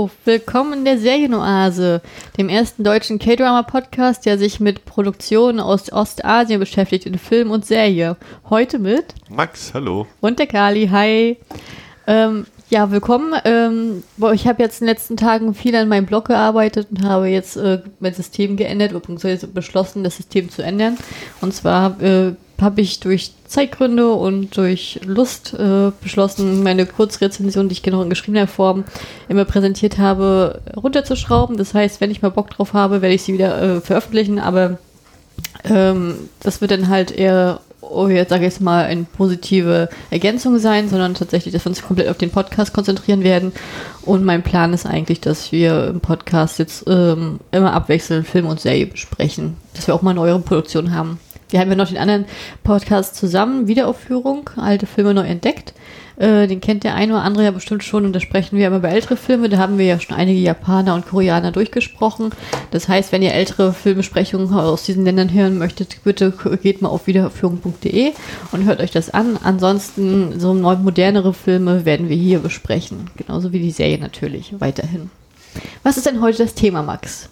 Hallo, willkommen in der Serienoase, dem ersten deutschen K-Drama-Podcast, der sich mit Produktionen aus Ostasien beschäftigt in Film und Serie. Heute mit Max, hallo. Und der Kali, hi. Ähm, ja, willkommen. Ähm, ich habe jetzt in den letzten Tagen viel an meinem Blog gearbeitet und habe jetzt äh, mein System geändert, beziehungsweise beschlossen, das System zu ändern. Und zwar äh, habe ich durch Zeitgründe und durch Lust äh, beschlossen, meine Kurzrezension, die ich genau in geschriebener Form immer präsentiert habe, runterzuschrauben. Das heißt, wenn ich mal Bock drauf habe, werde ich sie wieder äh, veröffentlichen, aber ähm, das wird dann halt eher, oh, jetzt sage ich jetzt mal, eine positive Ergänzung sein, sondern tatsächlich, dass wir uns komplett auf den Podcast konzentrieren werden. Und mein Plan ist eigentlich, dass wir im Podcast jetzt ähm, immer abwechselnd Film und Serie besprechen, dass wir auch mal neuere Produktionen haben. Wir haben ja noch den anderen Podcast zusammen, Wiederaufführung, alte Filme neu entdeckt. Äh, den kennt der eine oder andere ja bestimmt schon und da sprechen wir immer über ältere Filme. Da haben wir ja schon einige Japaner und Koreaner durchgesprochen. Das heißt, wenn ihr ältere Filmbesprechungen aus diesen Ländern hören möchtet, bitte geht mal auf wiederaufführung.de und hört euch das an. Ansonsten so neu modernere Filme werden wir hier besprechen. Genauso wie die Serie natürlich weiterhin. Was ist denn heute das Thema, Max?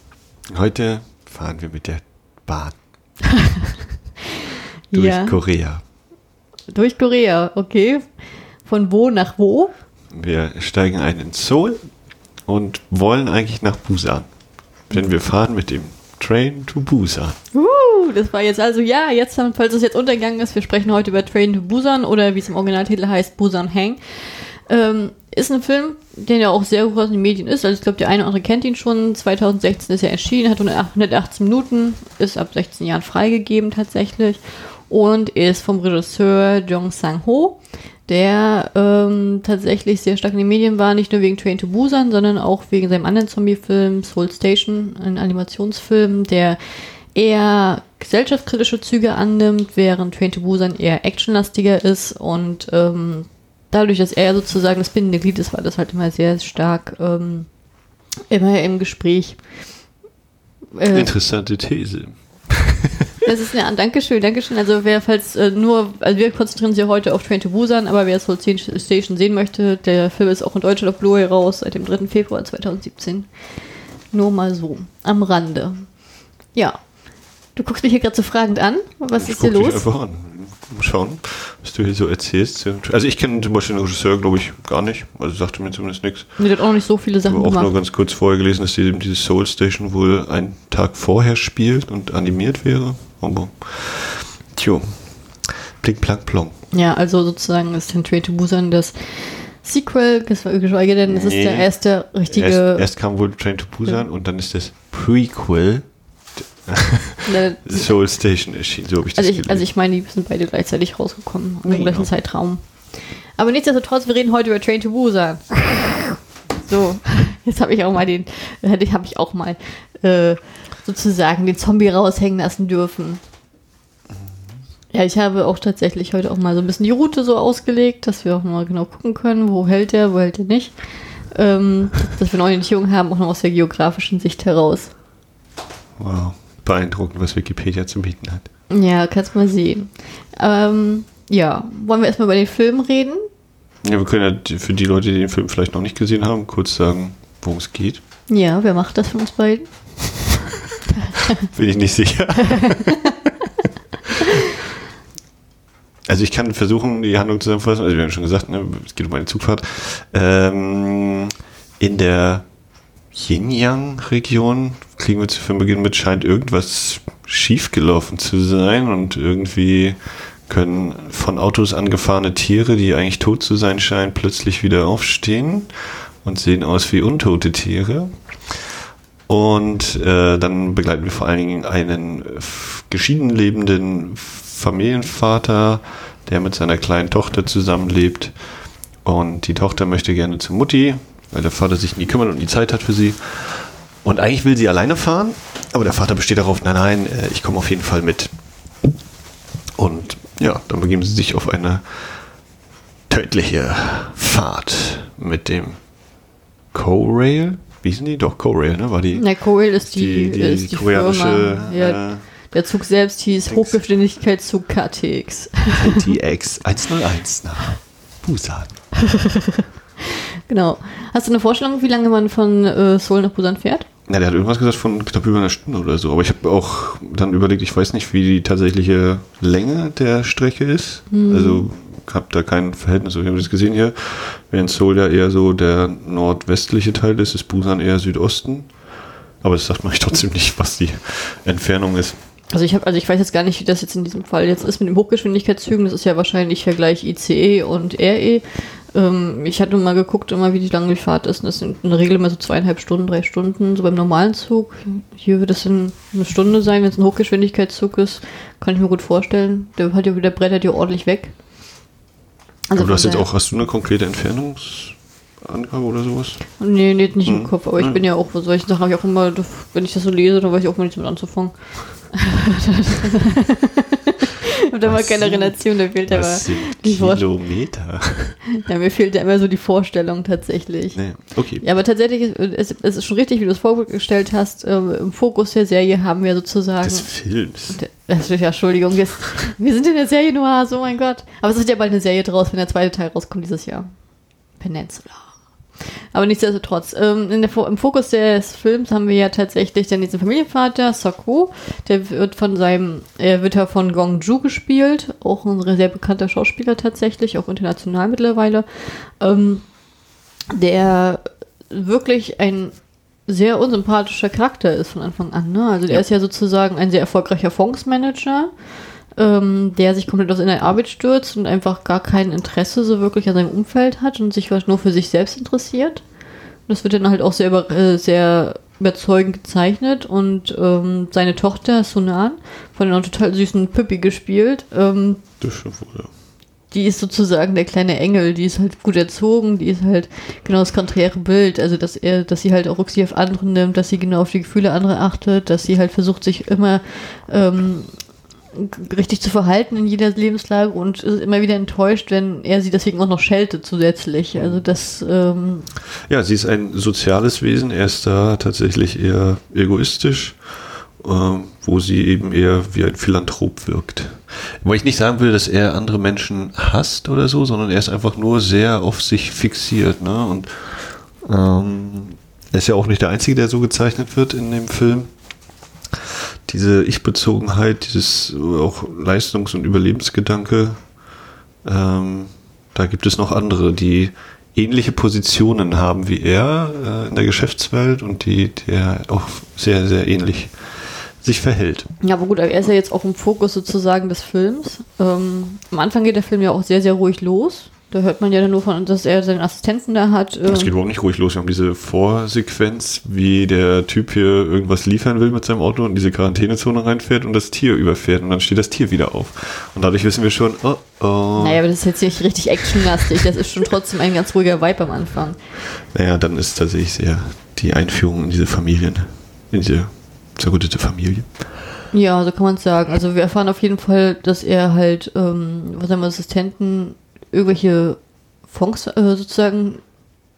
Heute fahren wir mit der Bahn. Durch ja. Korea. Durch Korea, okay. Von wo nach wo? Wir steigen ein in Seoul und wollen eigentlich nach Busan. Denn wir fahren mit dem Train to Busan. Uh, das war jetzt also, ja, jetzt, falls es jetzt untergegangen ist, wir sprechen heute über Train to Busan oder wie es im Originaltitel heißt, Busan Hang. Ähm, ist ein Film, der ja auch sehr groß in den Medien ist. Also ich glaube, der eine oder andere kennt ihn schon. 2016 ist er erschienen, hat 118 Minuten, ist ab 16 Jahren freigegeben tatsächlich und ist vom Regisseur Jong Sang-ho, der ähm, tatsächlich sehr stark in den Medien war, nicht nur wegen Train to Busan, sondern auch wegen seinem anderen Zombie-Film Soul Station, ein Animationsfilm, der eher gesellschaftskritische Züge annimmt, während Train to Busan eher actionlastiger ist und ähm, dadurch, dass er sozusagen das bindende Glied ist, war das halt immer sehr stark ähm, immer im Gespräch. Äh, Interessante These. Das ist ja, Dankeschön, Dankeschön. Also wer falls äh, nur, also wir konzentrieren uns ja heute auf Train to Busan, aber wer Soul Station sehen möchte, der Film ist auch in Deutschland auf Blu-ray raus seit dem 3. Februar 2017. Nur mal so, am Rande. Ja. Du guckst mich hier gerade so fragend an. Was ich ist hier los? Dich einfach an. Mal schauen, was du hier so erzählst. Also ich kenne zum Beispiel den Regisseur, glaube ich, gar nicht. Also sagte mir zumindest nichts. Mir hat auch noch nicht so viele Sachen ich habe auch nur ganz kurz vorher gelesen, dass die, diese Soul Station wohl einen Tag vorher spielt und animiert wäre. Aber, tjo, blick, plack, plong. Ja, also sozusagen ist den Train to Busan das Sequel, geschweige denn, es nee, ist der erste richtige. Erst, erst kam wohl Train to Busan ja. und dann ist das Prequel Soul Station erschienen, so habe ich das also ich, also ich meine, die sind beide gleichzeitig rausgekommen, im gleichen Zeitraum. Aber nichtsdestotrotz, wir reden heute über Train to Busan. so, jetzt habe ich auch mal den, habe ich auch mal äh, sozusagen den Zombie raushängen lassen dürfen. Ja, ich habe auch tatsächlich heute auch mal so ein bisschen die Route so ausgelegt, dass wir auch mal genau gucken können, wo hält er, wo hält er nicht. Ähm, dass wir eine Orientierung haben, auch noch aus der geografischen Sicht heraus. Wow, beeindruckend, was Wikipedia zu bieten hat. Ja, kannst mal sehen. Ähm, ja, wollen wir erstmal über den Film reden? Ja, wir können ja für die Leute, die den Film vielleicht noch nicht gesehen haben, kurz sagen, worum es geht. Ja, wer macht das von uns beiden? Bin ich nicht sicher. also ich kann versuchen, die Handlung zusammenzufassen. Also wir haben schon gesagt, ne, es geht um eine Zugfahrt. Ähm, in der Yin-Yang-Region kriegen wir zu Beginn mit, scheint irgendwas schiefgelaufen zu sein und irgendwie können von Autos angefahrene Tiere, die eigentlich tot zu sein scheinen, plötzlich wieder aufstehen und sehen aus wie untote Tiere. Und äh, dann begleiten wir vor allen Dingen einen geschieden lebenden Familienvater, der mit seiner kleinen Tochter zusammenlebt. Und die Tochter möchte gerne zur Mutti, weil der Vater sich nie kümmert und nie Zeit hat für sie. Und eigentlich will sie alleine fahren, aber der Vater besteht darauf, nein, nein, äh, ich komme auf jeden Fall mit. Und ja, dann begeben sie sich auf eine tödliche Fahrt mit dem Co-Rail wie hießen die? Doch, Corail, ne? War die? Na, Corail ist die, die, die, ist die koreanische. Ja, äh, der Zug selbst hieß Hochgeschwindigkeitszug KTX. KTX 101 nach Busan. genau. Hast du eine Vorstellung, wie lange man von äh, Seoul nach Busan fährt? Na, der hat irgendwas gesagt von knapp über einer Stunde oder so. Aber ich habe auch dann überlegt, ich weiß nicht, wie die tatsächliche Länge der Strecke ist. Mhm. Also habe da kein Verhältnis. Ich habe das gesehen hier, während Seoul ja eher so der nordwestliche Teil ist, ist Busan eher Südosten. Aber das sagt man trotzdem nicht, was die Entfernung ist. Also ich habe, also ich weiß jetzt gar nicht, wie das jetzt in diesem Fall jetzt ist mit den Hochgeschwindigkeitszügen. Das ist ja wahrscheinlich Vergleich ICE und RE. Ähm, ich hatte mal geguckt, immer wie die lange die Fahrt ist. Das sind in der Regel immer so zweieinhalb Stunden, drei Stunden, so beim normalen Zug. Hier wird es eine Stunde sein, wenn es ein Hochgeschwindigkeitszug ist. Kann ich mir gut vorstellen. Der hat ja wieder brettert ja ordentlich weg. Also Aber du hast jetzt auch, hast du eine konkrete Entfernungsangabe oder sowas? Nee, nee, nicht hm. im Kopf, aber ich hm. bin ja auch bei solchen Sachen habe ich auch immer, wenn ich das so lese, dann weiß ich auch mal nichts mit anzufangen. Und da war keine Relation, da fehlt aber die Kilometer. Ja, mir fehlt ja immer so die Vorstellung tatsächlich. Nee, okay. Ja, aber tatsächlich, ist, es, ist schon richtig, wie du es vorgestellt hast, ähm, im Fokus der Serie haben wir sozusagen... Des Films. Das, ja, Entschuldigung, jetzt, wir sind in der Serie Noir, oh mein Gott. Aber es ist ja bald eine Serie draus, wenn der zweite Teil rauskommt dieses Jahr. Peninsula. Aber nichtsdestotrotz, ähm, in der, im Fokus des Films haben wir ja tatsächlich dann diesen Familienvater, Sako, der wird von seinem, er wird ja von Gong Ju gespielt, auch ein sehr bekannter Schauspieler tatsächlich, auch international mittlerweile, ähm, der wirklich ein sehr unsympathischer Charakter ist von Anfang an. Ne? Also der ja. ist ja sozusagen ein sehr erfolgreicher Fondsmanager, ähm, der sich komplett aus in der Arbeit stürzt und einfach gar kein Interesse so wirklich an seinem Umfeld hat und sich nur für sich selbst interessiert. Das wird dann halt auch sehr, über, äh, sehr überzeugend gezeichnet und ähm, seine Tochter Sunan von einer total süßen Püppi gespielt. Ähm, das schon wohl, ja. Die ist sozusagen der kleine Engel, die ist halt gut erzogen, die ist halt genau das konträre Bild, also dass er, dass sie halt auch Rücksicht auf andere nimmt, dass sie genau auf die Gefühle anderer achtet, dass sie halt versucht, sich immer ähm, richtig zu verhalten in jeder Lebenslage und ist immer wieder enttäuscht, wenn er sie deswegen auch noch scheltet zusätzlich. Also das. Ähm ja, sie ist ein soziales Wesen. Er ist da tatsächlich eher egoistisch, äh, wo sie eben eher wie ein Philanthrop wirkt. Wo ich nicht sagen will, dass er andere Menschen hasst oder so, sondern er ist einfach nur sehr auf sich fixiert. Ne? Und ähm, er ist ja auch nicht der Einzige, der so gezeichnet wird in dem Film diese Ich-Bezogenheit, dieses auch Leistungs- und Überlebensgedanke, ähm, da gibt es noch andere, die ähnliche Positionen haben wie er äh, in der Geschäftswelt und die der auch sehr, sehr ähnlich sich verhält. Ja, aber gut, er ist ja jetzt auch im Fokus sozusagen des Films. Ähm, am Anfang geht der Film ja auch sehr, sehr ruhig los. Da hört man ja dann nur von, dass er seinen Assistenten da hat. Es geht ähm, überhaupt nicht ruhig los. Wir haben diese Vorsequenz, wie der Typ hier irgendwas liefern will mit seinem Auto und diese Quarantänezone reinfährt und das Tier überfährt und dann steht das Tier wieder auf. Und dadurch wissen wir schon, oh oh. Naja, aber das ist jetzt nicht richtig actionlastig. Das ist schon trotzdem ein ganz ruhiger Vibe am Anfang. Naja, dann ist tatsächlich sehr die Einführung in diese Familien, in diese zerrüttete Familie. Ja, so kann man es sagen. Also wir erfahren auf jeden Fall, dass er halt, ähm, was haben wir, Assistenten irgendwelche Fonds äh, sozusagen.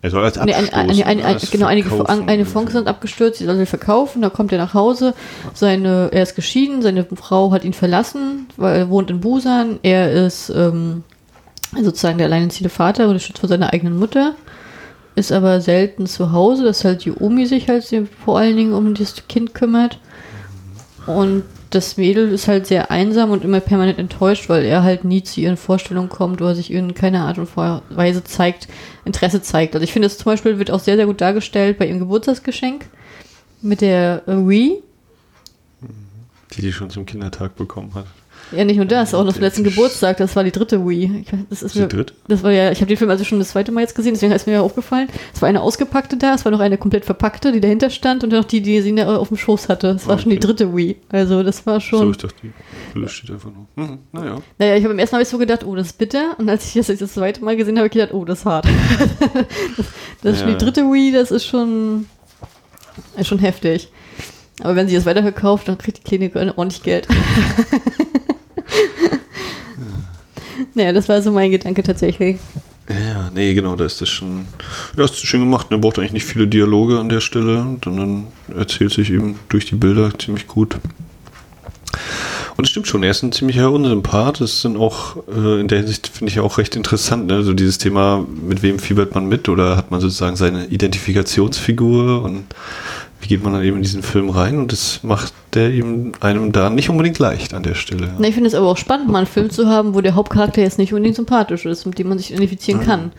Er soll als nee, eine, eine, eine, eine, genau, einige, eine Fonds sind abgestürzt, die soll er verkaufen, da kommt er nach Hause, seine, er ist geschieden, seine Frau hat ihn verlassen, weil er wohnt in Busan, er ist ähm, sozusagen der alleinerziehende Vater, unterstützt von seiner eigenen Mutter, ist aber selten zu Hause, dass halt die Omi sich halt vor allen Dingen um das Kind kümmert. Und das Mädel ist halt sehr einsam und immer permanent enttäuscht, weil er halt nie zu ihren Vorstellungen kommt oder sich in keiner Art und Weise zeigt, Interesse zeigt. Also ich finde, es zum Beispiel wird auch sehr, sehr gut dargestellt bei ihrem Geburtstagsgeschenk mit der äh, Wii. Die die schon zum Kindertag bekommen hat. Ja, nicht nur das, auch noch zum letzten Geburtstag, das war die dritte Wii. das ist die mir, dritte? Das war ja, ich habe den Film also schon das zweite Mal jetzt gesehen, deswegen ist mir ja aufgefallen. Es war eine ausgepackte da, es war noch eine komplett verpackte, die dahinter stand und noch die, die sie auf dem Schoß hatte. Das war okay. schon die dritte Wii. Also das war schon. So, ich dachte, die Fülle steht einfach nur. Mhm, naja. Naja, ich habe im ersten Mal so gedacht, oh, das ist bitter. Und als ich das das zweite Mal gesehen habe, habe ich gedacht, oh, das ist hart. das, das ist schon die dritte Wii, das ist schon, ist schon heftig. Aber wenn sie das weiterverkauft, dann kriegt die Klinik ordentlich Geld. naja, das war so mein Gedanke tatsächlich. Ja, nee, genau, da ist das schon, ja, ist schön gemacht. Ne? braucht eigentlich nicht viele Dialoge an der Stelle, sondern erzählt sich eben durch die Bilder ziemlich gut. Und es stimmt schon, er ist ein ziemlicher Unsympath. Das dann auch äh, in der Hinsicht, finde ich auch recht interessant. Ne? So dieses Thema, mit wem fiebert man mit oder hat man sozusagen seine Identifikationsfigur und wie geht man dann eben in diesen Film rein? Und das macht der eben einem da nicht unbedingt leicht an der Stelle. Na, ich finde es aber auch spannend, mal einen Film zu haben, wo der Hauptcharakter jetzt nicht unbedingt sympathisch ist, mit dem man sich identifizieren kann.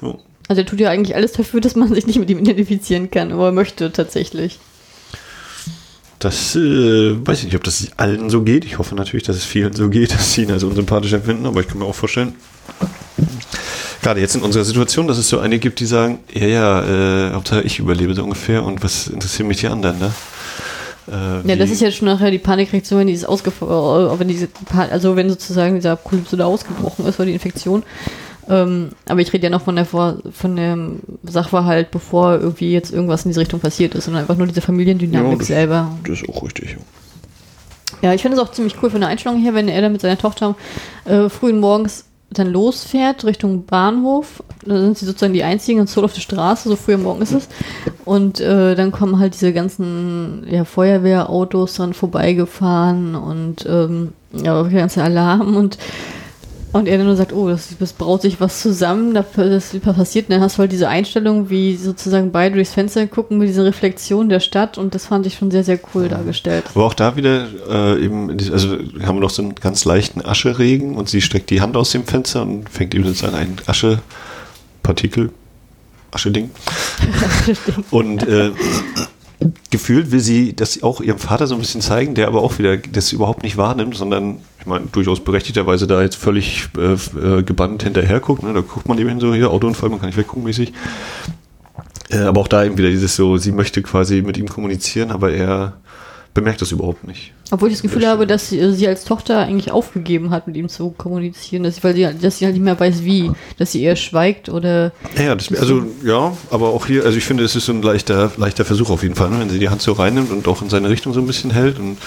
So. Also er tut ja eigentlich alles dafür, dass man sich nicht mit ihm identifizieren kann, aber er möchte tatsächlich. Das äh, weiß ich nicht, ob das allen so geht. Ich hoffe natürlich, dass es vielen so geht, dass sie ihn als unsympathisch empfinden, aber ich kann mir auch vorstellen, gerade jetzt in unserer Situation, dass es so einige gibt, die sagen, ja, ja, äh, Hauptsache ich überlebe so ungefähr und was interessieren mich die anderen, ne? Äh, Ja, das ist jetzt schon nachher die Panikreaktion, wenn dieses ausgef äh, wenn diese also wenn sozusagen dieser Apokalypse da ausgebrochen ist oder die Infektion. Ähm, aber ich rede ja noch von der Vor von dem Sachverhalt, bevor irgendwie jetzt irgendwas in diese Richtung passiert ist, sondern einfach nur diese Familiendynamik Ja, das- selber. Das ist auch richtig. Ja, ich finde es auch ziemlich cool von der Einstellung her, wenn er dann mit seiner Tochter äh, frühen Morgens dann losfährt Richtung Bahnhof. Da sind sie sozusagen die einzigen und so auf der Straße, so früh am Morgen ist es. Und äh, dann kommen halt diese ganzen ja, Feuerwehrautos dran vorbeigefahren und ähm, ja, ganze Alarm und und er dann nur sagt, oh, das, das braut sich was zusammen, da das passiert. Und dann hast du halt diese Einstellung, wie sozusagen beide durchs Fenster gucken mit dieser Reflexion der Stadt. Und das fand ich schon sehr, sehr cool dargestellt. Aber auch da wieder äh, eben, also haben wir noch so einen ganz leichten Ascheregen und sie streckt die Hand aus dem Fenster und fängt eben sozusagen ein Aschepartikel, Ascheding. und äh, gefühlt will sie das auch ihrem Vater so ein bisschen zeigen, der aber auch wieder das überhaupt nicht wahrnimmt, sondern, ich meine, durchaus berechtigterweise da jetzt völlig äh, äh, gebannt hinterher guckt. Ne? Da guckt man eben so, hier, Autounfall, man kann nicht weggucken mäßig. Äh, aber auch da eben wieder dieses so, sie möchte quasi mit ihm kommunizieren, aber er bemerkt das überhaupt nicht. Obwohl ich das Gefühl habe, dass sie, äh, sie als Tochter eigentlich aufgegeben hat, mit ihm zu kommunizieren, dass sie, weil sie, dass sie halt nicht mehr weiß, wie, dass sie eher schweigt oder Ja, ja, das, also ja, aber auch hier, also ich finde, es ist so ein leichter, leichter Versuch auf jeden Fall, ne? wenn sie die Hand so reinnimmt und auch in seine Richtung so ein bisschen hält. Und,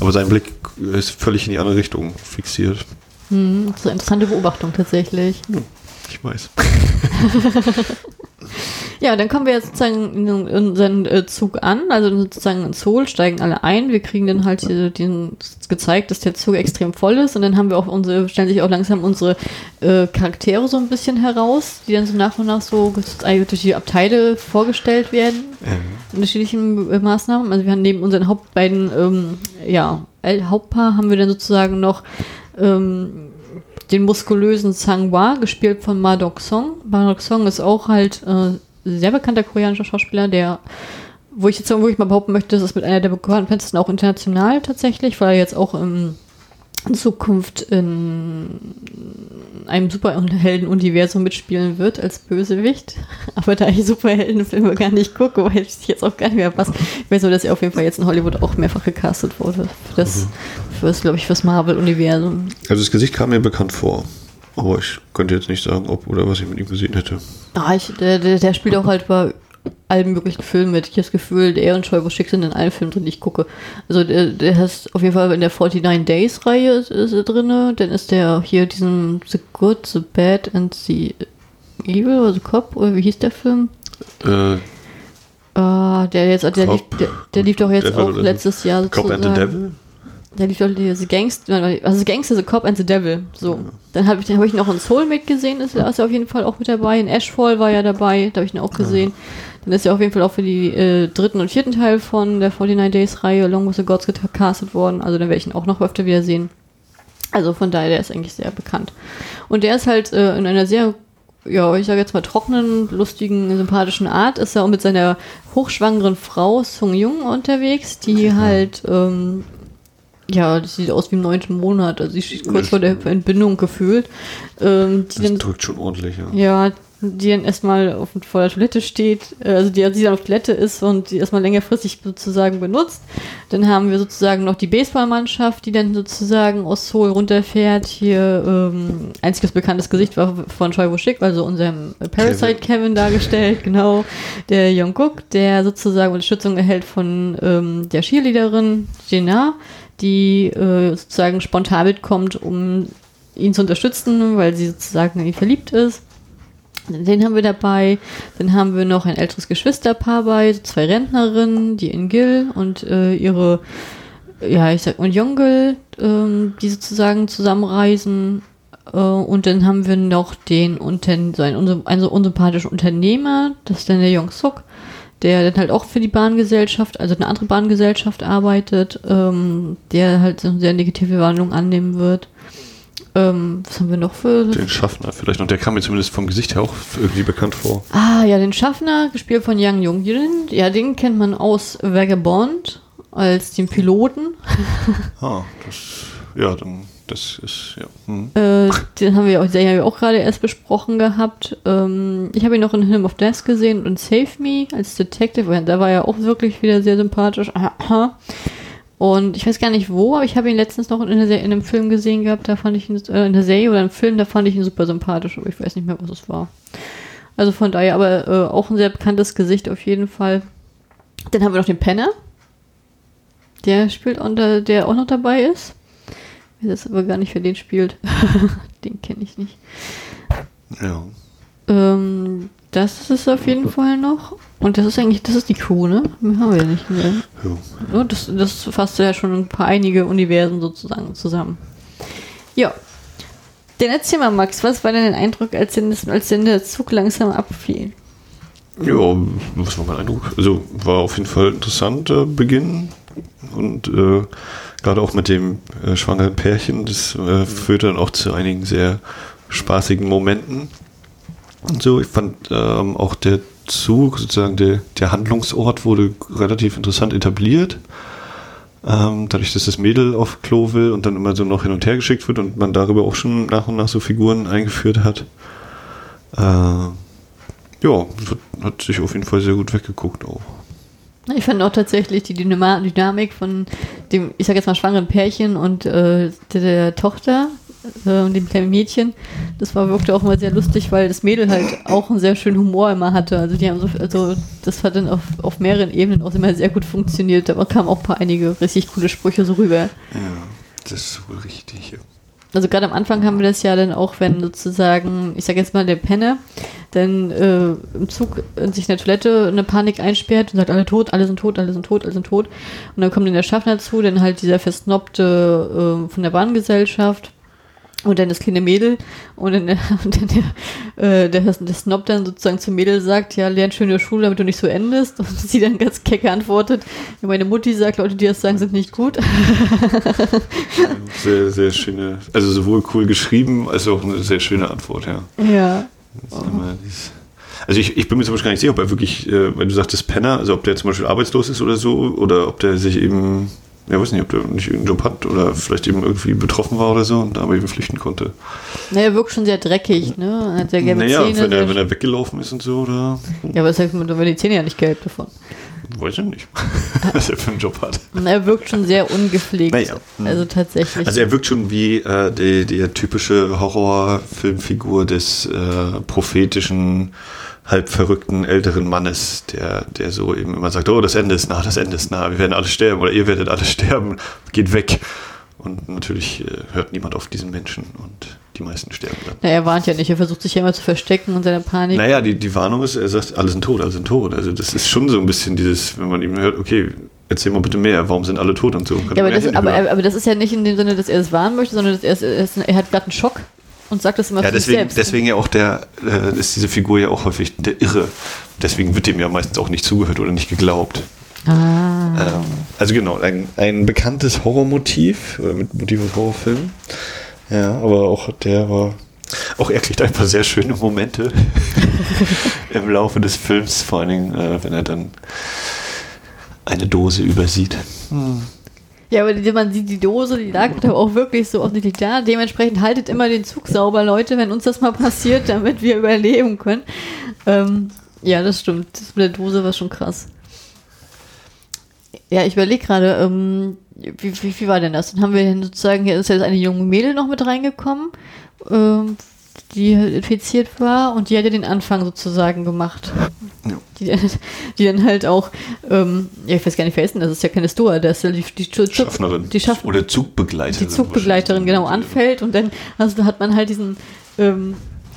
aber sein Blick ist völlig in die andere Richtung fixiert. hm, das ist eine interessante Beobachtung tatsächlich. Ich weiß. Ja, dann kommen wir jetzt sozusagen in unseren äh, Zug an, also sozusagen in Seoul, steigen alle ein. Wir kriegen dann halt hier den, gezeigt, dass der Zug extrem voll ist und dann haben wir auch unsere, stellen sich auch langsam unsere äh, Charaktere so ein bisschen heraus, die dann so nach und nach so durch die Abteile vorgestellt werden. Ähm, unterschiedlichen äh, Maßnahmen. Also wir haben neben unseren Haupt beiden ähm, ja, Hauptpaar haben wir dann sozusagen noch ähm, den muskulösen Sang-Hwa, gespielt von Ma Dok-song. Ma Dok-song ist auch halt äh, sehr bekannter koreanischer Schauspieler, der wo ich jetzt wo mal behaupten möchte, das ist mit einer der bekanntesten auch international tatsächlich, weil er jetzt auch im Zukunft in einem Superhelden-Universum mitspielen wird als Bösewicht. Aber da ich Superheldenfilme gar nicht gucke, weiß ich jetzt auch gar nicht mehr was. Ich weiß nur, dass er auf jeden Fall jetzt in Hollywood auch mehrfach gecastet wurde. Für das, für das glaube ich, fürs Marvel-Universum. Also das Gesicht kam mir bekannt vor. Aber ich könnte jetzt nicht sagen, ob oder was ich mit ihm gesehen hätte. Ah, ich, der, der, der spielt auch halt bei allen möglichen Filmen mit. Ich habe das Gefühl, der und Schäuble Schick sind in allen Filmen drin, die ich gucke. Also der, der ist auf jeden Fall in der 49 Days Reihe ist, ist er drin. Dann ist der hier diesen The Good, The Bad and The Evil oder The Cop oder wie hieß der Film? Äh, Ah, der jetzt, der, lief, der, der lief doch jetzt Devil auch letztes Jahr Cop and the sozusagen. Devil? Der lief doch The Gangster, also The Gangster, The Cop and the Devil. So. Dann habe ich, dann hab ich noch in Soul mitgesehen, ist, er- ist er auf jeden Fall auch mit dabei. In Ashfall war er dabei, da habe ich ihn auch gesehen. Dann ist er auf jeden Fall auch für die äh, dritten und vierten Teil von der 49 Days Reihe Along with the Gods gecastet worden. Also dann werde ich ihn auch noch öfter wieder sehen. Also von daher, der ist eigentlich sehr bekannt. Und der ist halt äh, in einer sehr, ja, ich sage jetzt mal trockenen, lustigen, sympathischen Art, ist er auch mit seiner hochschwangeren Frau Sung Jung unterwegs, die halt, ähm, ja, die sieht aus wie im neunten Monat, also sie steht kurz vor der Entbindung gefühlt. Ähm, die Das dann, drückt schon ordentlich, ja. ja, die dann erstmal auf, vor der Toilette steht, äh, also die, die dann auf Toilette ist und die erstmal längerfristig sozusagen benutzt. Dann haben wir sozusagen noch die Baseballmannschaft, die dann sozusagen aus Seoul runterfährt. Hier ähm, einziges bekanntes Gesicht war von Choi Woo-shik, also unserem Parasite Kevin. Kevin. dargestellt, genau. Der Jungkook, der sozusagen Unterstützung erhält von ähm, der Cheerleaderin Jena, die äh, sozusagen spontan mitkommt, um ihn zu unterstützen, weil sie sozusagen in ihn verliebt ist. Den haben wir dabei. Dann haben wir noch ein älteres Geschwisterpaar bei, zwei Rentnerinnen, die in Gil und äh, ihre ja, ich sag, und Jongel, ähm, die sozusagen zusammenreisen. Äh, und dann haben wir noch den, Unter so einen, einen so unsympathischen Unternehmer, das ist dann der Jong Suk, der dann halt auch für die Bahngesellschaft, also eine andere Bahngesellschaft arbeitet, ähm, der halt so eine sehr negative Wandlung annehmen wird. Ähm, was haben wir noch für. Den Schaffner vielleicht. Und der kam mir zumindest vom Gesicht her auch irgendwie bekannt vor. Ah, ja, den Schaffner, gespielt von Yang Jung Jin. Ja, den kennt man aus Vagabond als den Piloten. ah, das. Ja, dann. Das ist, ja. Hm. Äh, den haben wir auch, den haben wir auch gerade erst besprochen gehabt. Ähm, ich habe ihn noch in Him of Death gesehen und Save Me als Detective. Da war er auch wirklich wieder sehr sympathisch. Und ich weiß gar nicht wo, aber ich habe ihn letztens noch in, in, einem Film gesehen gehabt, da fand ich ihn, äh, in der Serie oder im Film, da fand ich ihn super sympathisch, aber ich weiß nicht mehr, was es war. Also von daher, aber äh, auch ein sehr bekanntes Gesicht auf jeden Fall. Dann haben wir noch den Penner. Der spielt unter, der auch noch dabei ist. Ich weiß aber gar nicht, wer den spielt. den kenne ich nicht. Ja. Ähm, das ist auf jeden Fall noch. Und das ist eigentlich, das ist die Crew, ne? Mehr haben wir ja nicht mehr. Ja. Das, das fasst ja schon ein paar einige Universen sozusagen zusammen. Ja. Dann erzähl mal, Max, was war denn dein Eindruck, als denn, als denn der Zug langsam abfiel? Ja, was war mein Eindruck? Also war auf jeden Fall interessanter Beginn und äh, gerade auch mit dem äh, schwangeren Pärchen, das äh, führte dann auch zu einigen sehr spaßigen Momenten. Und so, ich fand ähm, auch der Zug, sozusagen der, der Handlungsort wurde relativ interessant etabliert. Ähm, dadurch, dass das Mädel auf Klo will und dann immer so noch hin und her geschickt wird und man darüber auch schon nach und nach so Figuren eingeführt hat. Äh, ja, hat sich auf jeden Fall sehr gut weggeguckt auch. Ich fand auch tatsächlich die Dynamik von dem, ich sag jetzt mal, schwangeren Pärchen und äh, der, der Tochter äh, dem kleinen Mädchen. Das war wirkte auch immer sehr lustig, weil das Mädel halt auch einen sehr schönen Humor immer hatte. Also die haben so, also das hat dann auf, auf mehreren Ebenen auch immer sehr gut funktioniert. Da kamen auch ein paar einige richtig coole Sprüche so rüber. Ja, das ist wohl richtig, ja. Also gerade am Anfang haben wir das ja dann auch, wenn sozusagen, ich sag jetzt mal, der Penner dann äh, im Zug in sich in der Toilette eine Panik einsperrt und sagt, alle tot, alle sind tot, alle sind tot, alle sind tot. Und dann kommt dann der Schaffner zu, dann halt dieser versnobte äh, von der Bahngesellschaft und dann das kleine Mädel und dann, und dann der, äh, der, der Snob dann sozusagen zum Mädel sagt, ja, lern schön in der Schule, damit du nicht so endest. Und sie dann ganz kecke antwortet, ja, meine Mutti sagt, Leute, die das sagen, sind nicht gut. Sehr, sehr schöne, also sowohl cool geschrieben, als auch eine sehr schöne Antwort, ja. Ja. Also ich, ich bin mir zum Beispiel gar nicht sicher, ob er wirklich, äh, wenn du sagtest Penner, also ob der zum Beispiel arbeitslos ist oder so, oder ob der sich eben ja, weiß nicht, ob der nicht irgendeinen Job hat oder vielleicht eben irgendwie betroffen war oder so und aber eben flüchten konnte. Naja, er wirkt schon sehr dreckig, ne? Er hat sehr gelbe naja, Zähne. Wenn er, wenn er weggelaufen ist und so, oder? Ja, aber das heißt, man die Zähne ja nicht gelb davon. Weiß ich nicht, was er für einen Job hat. Er wirkt schon sehr ungepflegt. Naja. Hm. Also tatsächlich. Also er wirkt schon wie äh, die, die typische Horrorfilmfigur des äh, prophetischen halb verrückten älteren Mannes, der, der so eben immer sagt, oh, das Ende ist nah, das Ende ist nah, wir werden alle sterben oder ihr werdet alle sterben, geht weg. Und natürlich äh, hört niemand auf diesen Menschen und die meisten sterben dann. Na, er warnt ja nicht, er versucht sich ja immer zu verstecken und seine Panik. Naja, die, die Warnung ist, er sagt, alle sind tot, alle sind tot. Also das ist schon so ein bisschen dieses, wenn man ihm hört, okay, erzähl mal bitte mehr, warum sind alle tot und so. Ja, aber, das, aber, aber, das ist ja nicht in dem Sinne, dass er es warnen möchte, sondern dass er, es, er hat gerade einen Schock und sagt das immer ja, deswegen, selbst. Deswegen ja auch der, äh, ist diese Figur ja auch häufig der Irre. Deswegen wird dem ja meistens auch nicht zugehört oder nicht geglaubt. Ah. Ähm, also genau, ein, ein bekanntes Horrormotiv, oder mit Motiv aus Horrorfilmen. Ja, aber auch der war. Auch er kriegt einfach sehr schöne Momente im Laufe des Films, vor allen Dingen, äh, wenn er dann eine Dose übersieht. Hm. Ja, aber man sieht die Dose, die lag da auch wirklich so offensichtlich da. Dementsprechend haltet immer den Zug sauber, Leute, wenn uns das mal passiert, damit wir überleben können. Ähm, ja, das stimmt. Das mit der Dose war schon krass. Ja, ich überlege gerade, ähm, wie, wie, wie war denn das? Dann haben wir sozusagen, hier ist jetzt eine junge Mädel noch mit reingekommen. Ähm, die infiziert war und die hat ja den Anfang sozusagen gemacht. Ja. Die, die, dann halt auch, ähm, ja, ich weiß gar nicht, wer ist denn das? ist ja keine Stoa, das ist ja die, die, die Schaffnerin. Die Schaff Oder Zugbegleiterin. Die Zugbegleiterin, genau, anfällt und dann also, hat man halt diesen, ähm,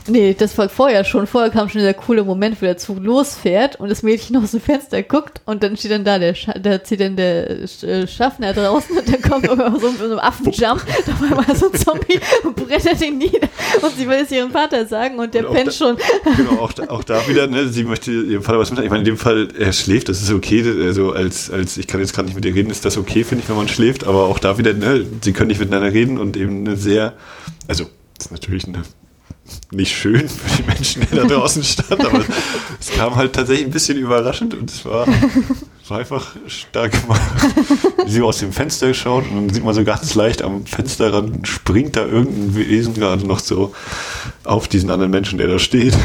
Nee, das war vorher schon. Vorher kam schon dieser coole Moment, wo der Zug losfährt und das Mädchen aus dem Fenster guckt und dann steht dann da, der, Scha da zieht dann der äh, Schaffner draußen und dann kommt irgendwann so, so ein Affenjump, da war mal so ein Zombie und brettert ihn nieder und sie will es ihrem Vater sagen und der und pennt da, schon. Genau, auch da, auch da wieder, ne, sie möchte ihrem Vater was mitteilen. Ich meine, in dem Fall, er schläft, das ist okay, also als, als ich kann jetzt gerade nicht mit ihr reden, ist das okay, finde ich, wenn man schläft, aber auch da wieder, ne, sie können nicht miteinander reden und eben eine sehr, also, das ist natürlich eine nicht schön für die Menschen, die da draußen standen, aber es kam halt tatsächlich ein bisschen überraschend und es war, war einfach stark gemacht. Sie aus dem Fenster schaut und dann sieht man so ganz leicht am Fensterrand springt da irgendein Wesen gerade noch so auf diesen anderen Menschen, der da steht.